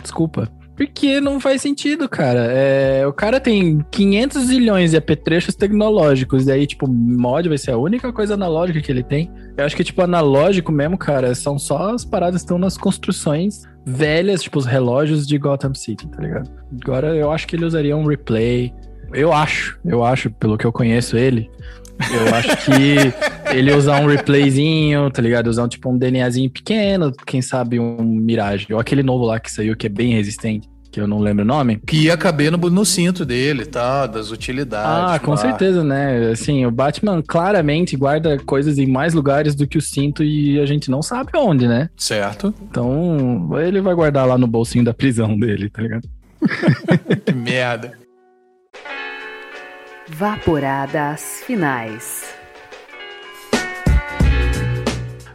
Desculpa. Porque não faz sentido, cara. É, o cara tem 500 zilhões de apetrechos tecnológicos, e aí, tipo, mod vai ser a única coisa analógica que ele tem. Eu acho que, tipo, analógico mesmo, cara, são só as paradas que estão nas construções velhas, tipo, os relógios de Gotham City, tá ligado? Agora, eu acho que ele usaria um replay. Eu acho, eu acho, pelo que eu conheço ele, eu acho que ele usar um replayzinho, tá ligado? Usar um, tipo um DNAzinho pequeno, quem sabe um Mirage. Ou aquele novo lá que saiu que é bem resistente, que eu não lembro o nome. Que ia caber no, no cinto dele, tá? Das utilidades. Ah, com lá. certeza, né? Assim, o Batman claramente guarda coisas em mais lugares do que o cinto e a gente não sabe onde, né? Certo. Então, ele vai guardar lá no bolsinho da prisão dele, tá ligado? Que merda. Vaporadas finais.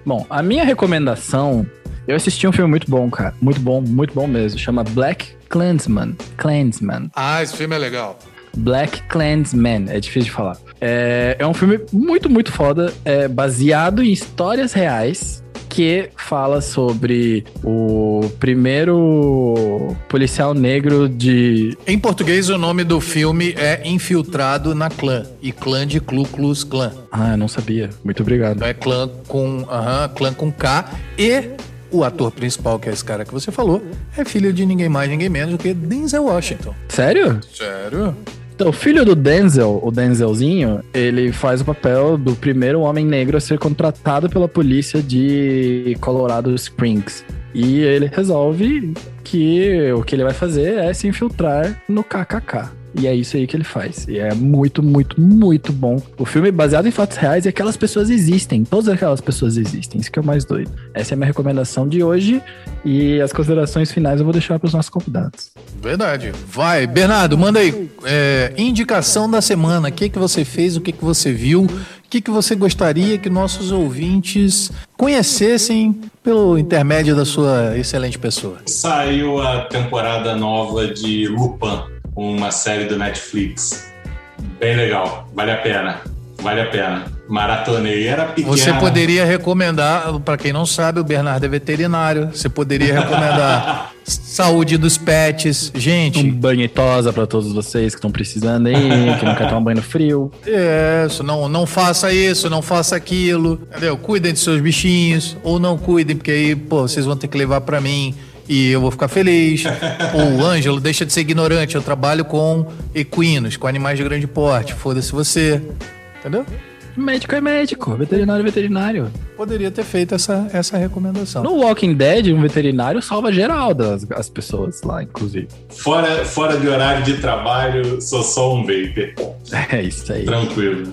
Bom, a minha recomendação, eu assisti um filme muito bom, cara. Muito bom, muito bom mesmo. Chama Black Clansman. Clansman. Ah, esse filme é legal. Black Clansman, é difícil de falar. É, é um filme muito, muito foda, é baseado em histórias reais que fala sobre o primeiro policial negro de. Em português, o nome do filme é Infiltrado na Clã. E clã de Ku Klux Klan. Ah, eu não sabia. Muito obrigado. Então é clã com, aham, clã com K. E o ator principal, que é esse cara que você falou, é filho de ninguém mais, ninguém menos do que Denzel Washington. Sério? Sério? Então, o filho do Denzel, o Denzelzinho, ele faz o papel do primeiro homem negro a ser contratado pela polícia de Colorado Springs. E ele resolve que o que ele vai fazer é se infiltrar no KKK. E é isso aí que ele faz. E é muito, muito, muito bom. O filme é baseado em fatos reais e aquelas pessoas existem. Todas aquelas pessoas existem. Isso que é o mais doido. Essa é a minha recomendação de hoje. E as considerações finais eu vou deixar para os nossos convidados. Verdade. Vai, Bernardo, manda aí. é, indicação da semana. O que, que você fez, o que, que você viu, o que, que você gostaria que nossos ouvintes conhecessem pelo intermédio da sua excelente pessoa. Saiu a temporada nova de Lupin, uma série do Netflix. Bem legal, vale a pena. Vale a pena. Maratonei, era pequena. Você poderia recomendar, para quem não sabe, o Bernardo é veterinário. Você poderia recomendar saúde dos pets. Um Gente, banho e tosa pra todos vocês que estão precisando aí, que não quer tomar um banho no frio. é, isso, não, não faça isso, não faça aquilo. Entendeu? Cuidem de seus bichinhos, ou não cuidem, porque aí, pô, vocês vão ter que levar para mim e eu vou ficar feliz. ou Ângelo, deixa de ser ignorante. Eu trabalho com equinos, com animais de grande porte. Foda-se você. Entendeu? Médico é médico, veterinário é veterinário. Poderia ter feito essa, essa recomendação. No Walking Dead, um veterinário salva geral das as pessoas lá, inclusive. Fora, fora de horário de trabalho, sou só um vapor. É isso aí. Tranquilo.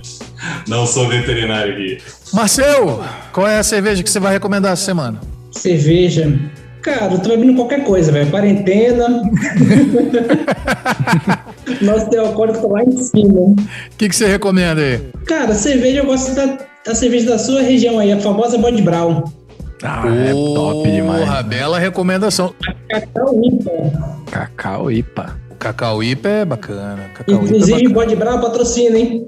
Não sou veterinário aqui. Marcel, qual é a cerveja que você vai recomendar essa semana? Cerveja. Cara, eu tô bebendo qualquer coisa, velho. Quarentena. Nosso teu alcoólico tá lá em cima. O que, que você recomenda aí? Cara, cerveja, eu gosto da, da cerveja da sua região aí, a famosa Bode Brown. Ah, é top demais. Porra, bela recomendação. Cacau Ipa. Cacau Ipa. Cacau Ipa é bacana. Cacau é Inclusive. Bode Brown patrocina, hein?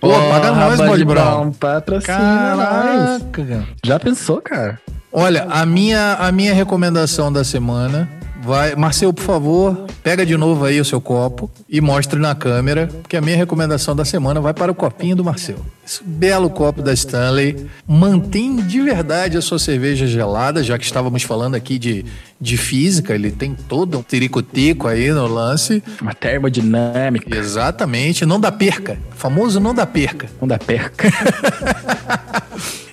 Pô, paga nós, Bud Brown. Patrocina nós. Caraca. cara. Já pensou, cara? Olha, a minha, a minha recomendação da semana vai. Marcel, por favor, pega de novo aí o seu copo e mostre na câmera, porque a minha recomendação da semana vai para o copinho do Marcel. Esse belo copo da Stanley. Mantém de verdade a sua cerveja gelada, já que estávamos falando aqui de, de física, ele tem todo um tericotico aí no lance. Uma termodinâmica. Exatamente, não dá perca. O famoso não dá perca. Não dá perca.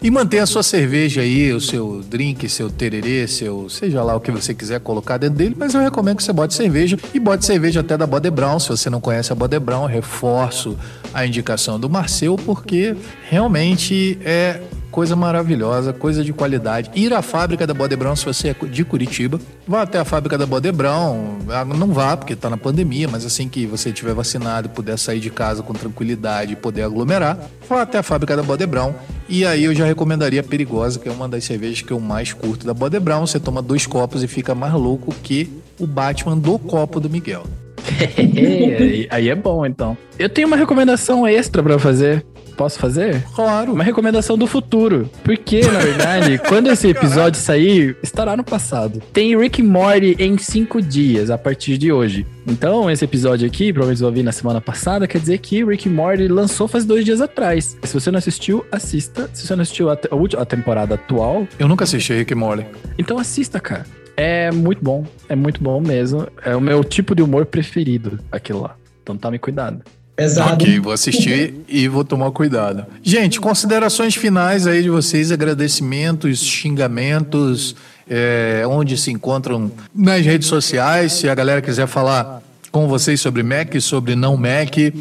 E mantenha a sua cerveja aí, o seu drink, seu tererê, seu seja lá o que você quiser colocar dentro dele, mas eu recomendo que você bote cerveja e bote cerveja até da Bode Brown. Se você não conhece a Bode Brown, reforço a indicação do Marcel, porque realmente é coisa maravilhosa, coisa de qualidade. Ir à fábrica da Bode Brown, se você é de Curitiba, vá até a fábrica da Bode Brown. Ah, Não vá, porque está na pandemia, mas assim que você estiver vacinado e puder sair de casa com tranquilidade e poder aglomerar, vá até a fábrica da Bode Brown. E aí eu já recomendaria a Perigosa, que é uma das cervejas que eu mais curto da Bode Brown. Você toma dois copos e fica mais louco que o Batman do copo do Miguel. aí, é bom, então. Eu tenho uma recomendação extra pra fazer. Posso fazer? Claro. Uma recomendação do futuro. Porque, na verdade, quando esse episódio sair, estará no passado. Tem Rick and Morty em cinco dias, a partir de hoje. Então, esse episódio aqui, provavelmente eu ouvi na semana passada, quer dizer que Rick and Morty lançou faz dois dias atrás. Se você não assistiu, assista. Se você não assistiu a, te- a temporada atual, Eu nunca assisti Rick and Morty. então assista, cara. É muito bom. É muito bom mesmo. É o meu tipo de humor preferido, aquilo lá. Então tome cuidado. Pesado. Ok, vou assistir e vou tomar cuidado. Gente, considerações finais aí de vocês, agradecimentos, xingamentos, é, onde se encontram nas redes sociais, se a galera quiser falar com vocês sobre Mac, sobre não Mac, é,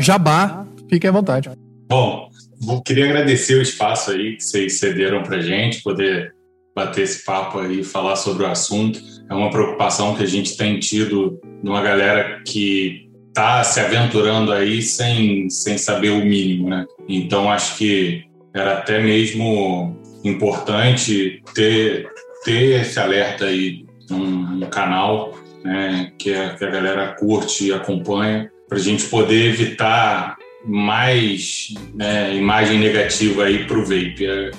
Jabá, fiquem à vontade. Bom, vou, queria agradecer o espaço aí que vocês cederam pra gente, poder bater esse papo aí, falar sobre o assunto. É uma preocupação que a gente tem tido de uma galera que está se aventurando aí sem, sem saber o mínimo, né? Então, acho que era até mesmo importante ter, ter esse alerta aí num canal né, que, a, que a galera curte e acompanha, para a gente poder evitar mais né, imagem negativa aí para o vape. É,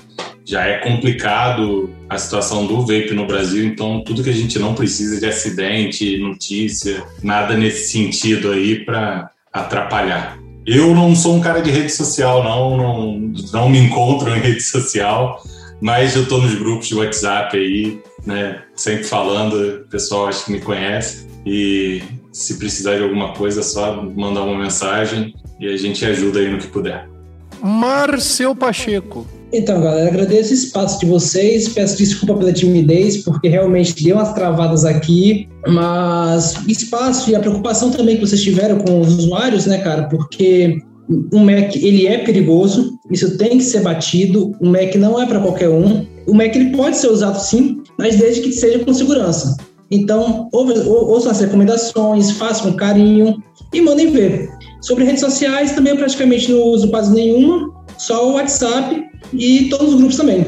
já é complicado a situação do vape no Brasil, então tudo que a gente não precisa de acidente, notícia, nada nesse sentido aí para atrapalhar. Eu não sou um cara de rede social, não, não, não me encontro em rede social, mas eu estou nos grupos de WhatsApp aí, né, sempre falando, o pessoal acho que me conhece e se precisar de alguma coisa é só mandar uma mensagem e a gente ajuda aí no que puder. Marcel Pacheco. Então, galera, agradeço o espaço de vocês. Peço desculpa pela timidez, porque realmente deu umas travadas aqui. Mas espaço e a preocupação também que vocês tiveram com os usuários, né, cara? Porque o Mac, ele é perigoso. Isso tem que ser batido. O Mac não é para qualquer um. O Mac, ele pode ser usado sim, mas desde que seja com segurança. Então, ouçam as recomendações, façam com carinho e mandem ver. Sobre redes sociais, também eu praticamente não uso quase nenhuma, só o WhatsApp e todos os grupos também.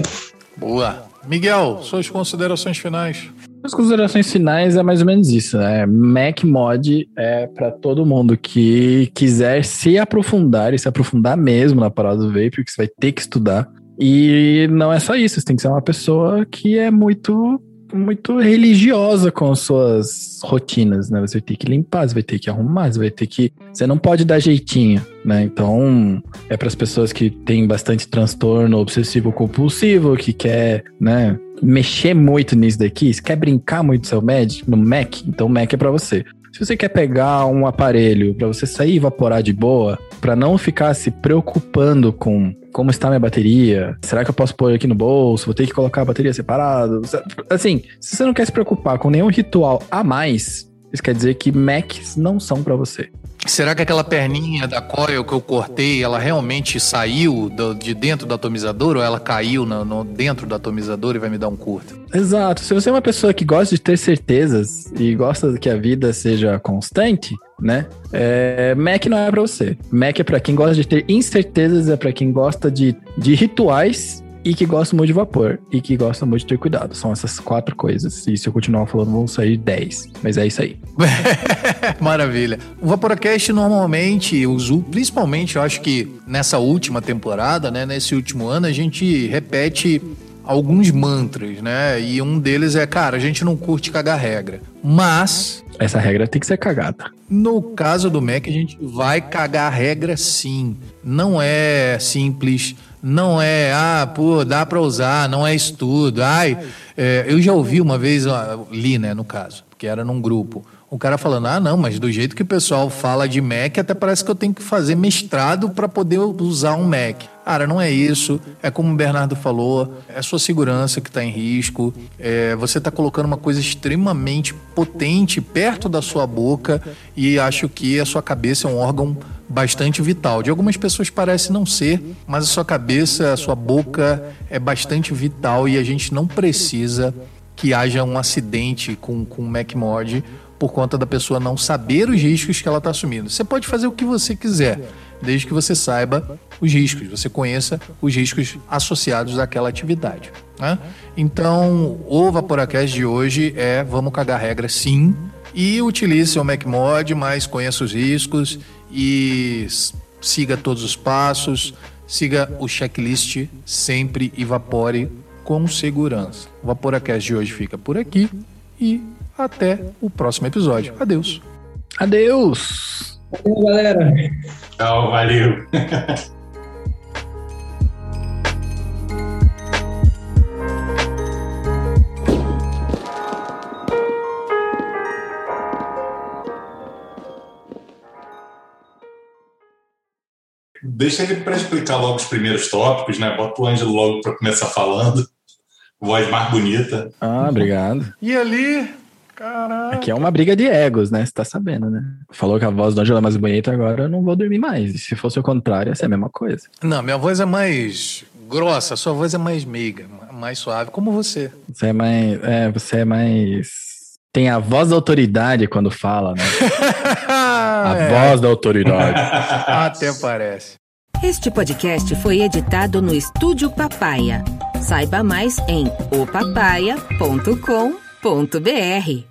Boa. Miguel, suas considerações finais. As considerações finais é mais ou menos isso, né? Mac Mod é para todo mundo que quiser se aprofundar e se aprofundar mesmo na parada do vape, que você vai ter que estudar. E não é só isso, você tem que ser uma pessoa que é muito muito religiosa com as suas rotinas, né? Você vai ter que limpar, você vai ter que arrumar, você vai ter que, você não pode dar jeitinho, né? Então, é para as pessoas que têm bastante transtorno obsessivo compulsivo, que quer, né, mexer muito nisso daqui, se quer brincar muito no seu Mac, no Mac, então o Mac é para você. Se você quer pegar um aparelho para você sair e evaporar de boa, para não ficar se preocupando com como está minha bateria, será que eu posso pôr aqui no bolso, vou ter que colocar a bateria separado. Assim, se você não quer se preocupar com nenhum ritual a mais, isso quer dizer que Macs não são para você. Será que aquela perninha da coil que eu cortei, ela realmente saiu do, de dentro do atomizador ou ela caiu no, no, dentro do atomizador e vai me dar um curto? Exato. Se você é uma pessoa que gosta de ter certezas e gosta que a vida seja constante, né? É, Mac não é para você. Mac é para quem gosta de ter incertezas, é para quem gosta de, de rituais e que gosta muito de vapor e que gosta muito de ter cuidado. São essas quatro coisas. E se eu continuar falando, vão sair dez. Mas é isso aí. Maravilha. O Vaporacast normalmente, uso, principalmente eu acho que nessa última temporada, né, nesse último ano, a gente repete alguns mantras, né? E um deles é, cara, a gente não curte cagar regra. Mas. Essa regra tem que ser cagada. No caso do Mac, a gente vai cagar a regra sim. Não é simples não é, ah, pô, dá para usar, não é estudo. Ai, é, eu já ouvi uma vez, li, né, no caso, porque era num grupo, o cara falando, ah, não, mas do jeito que o pessoal fala de Mac, até parece que eu tenho que fazer mestrado para poder usar um Mac. Cara, não é isso. É como o Bernardo falou, é sua segurança que está em risco. É, você está colocando uma coisa extremamente potente perto da sua boca e acho que a sua cabeça é um órgão bastante vital. De algumas pessoas parece não ser, mas a sua cabeça, a sua boca é bastante vital e a gente não precisa que haja um acidente com, com o MacMod por conta da pessoa não saber os riscos que ela está assumindo. Você pode fazer o que você quiser desde que você saiba os riscos, você conheça os riscos associados àquela atividade. Né? Então, o Vaporacast de hoje é vamos cagar regra sim e utilize seu MacMod, mas conheça os riscos e siga todos os passos, siga o checklist sempre e vapore com segurança. O Vaporacast de hoje fica por aqui e até o próximo episódio. Adeus. Adeus. Valeu, galera. Tchau, valeu. Deixa ele para explicar logo os primeiros tópicos, né? Bota o Ângelo logo para começar falando. Voz mais bonita. Ah, obrigado. E ali, Caraca. Aqui é uma briga de egos, né? Você tá sabendo, né? Falou que a voz do Angela é mais bonita, agora eu não vou dormir mais. E se fosse o contrário, ia ser a mesma coisa. Não, minha voz é mais grossa, sua voz é mais meiga, mais suave, como você. Você é mais. É, você é mais. Tem a voz da autoridade quando fala, né? a é. voz da autoridade. Até parece. Este podcast foi editado no Estúdio Papaya. Saiba mais em opapaya.com.br.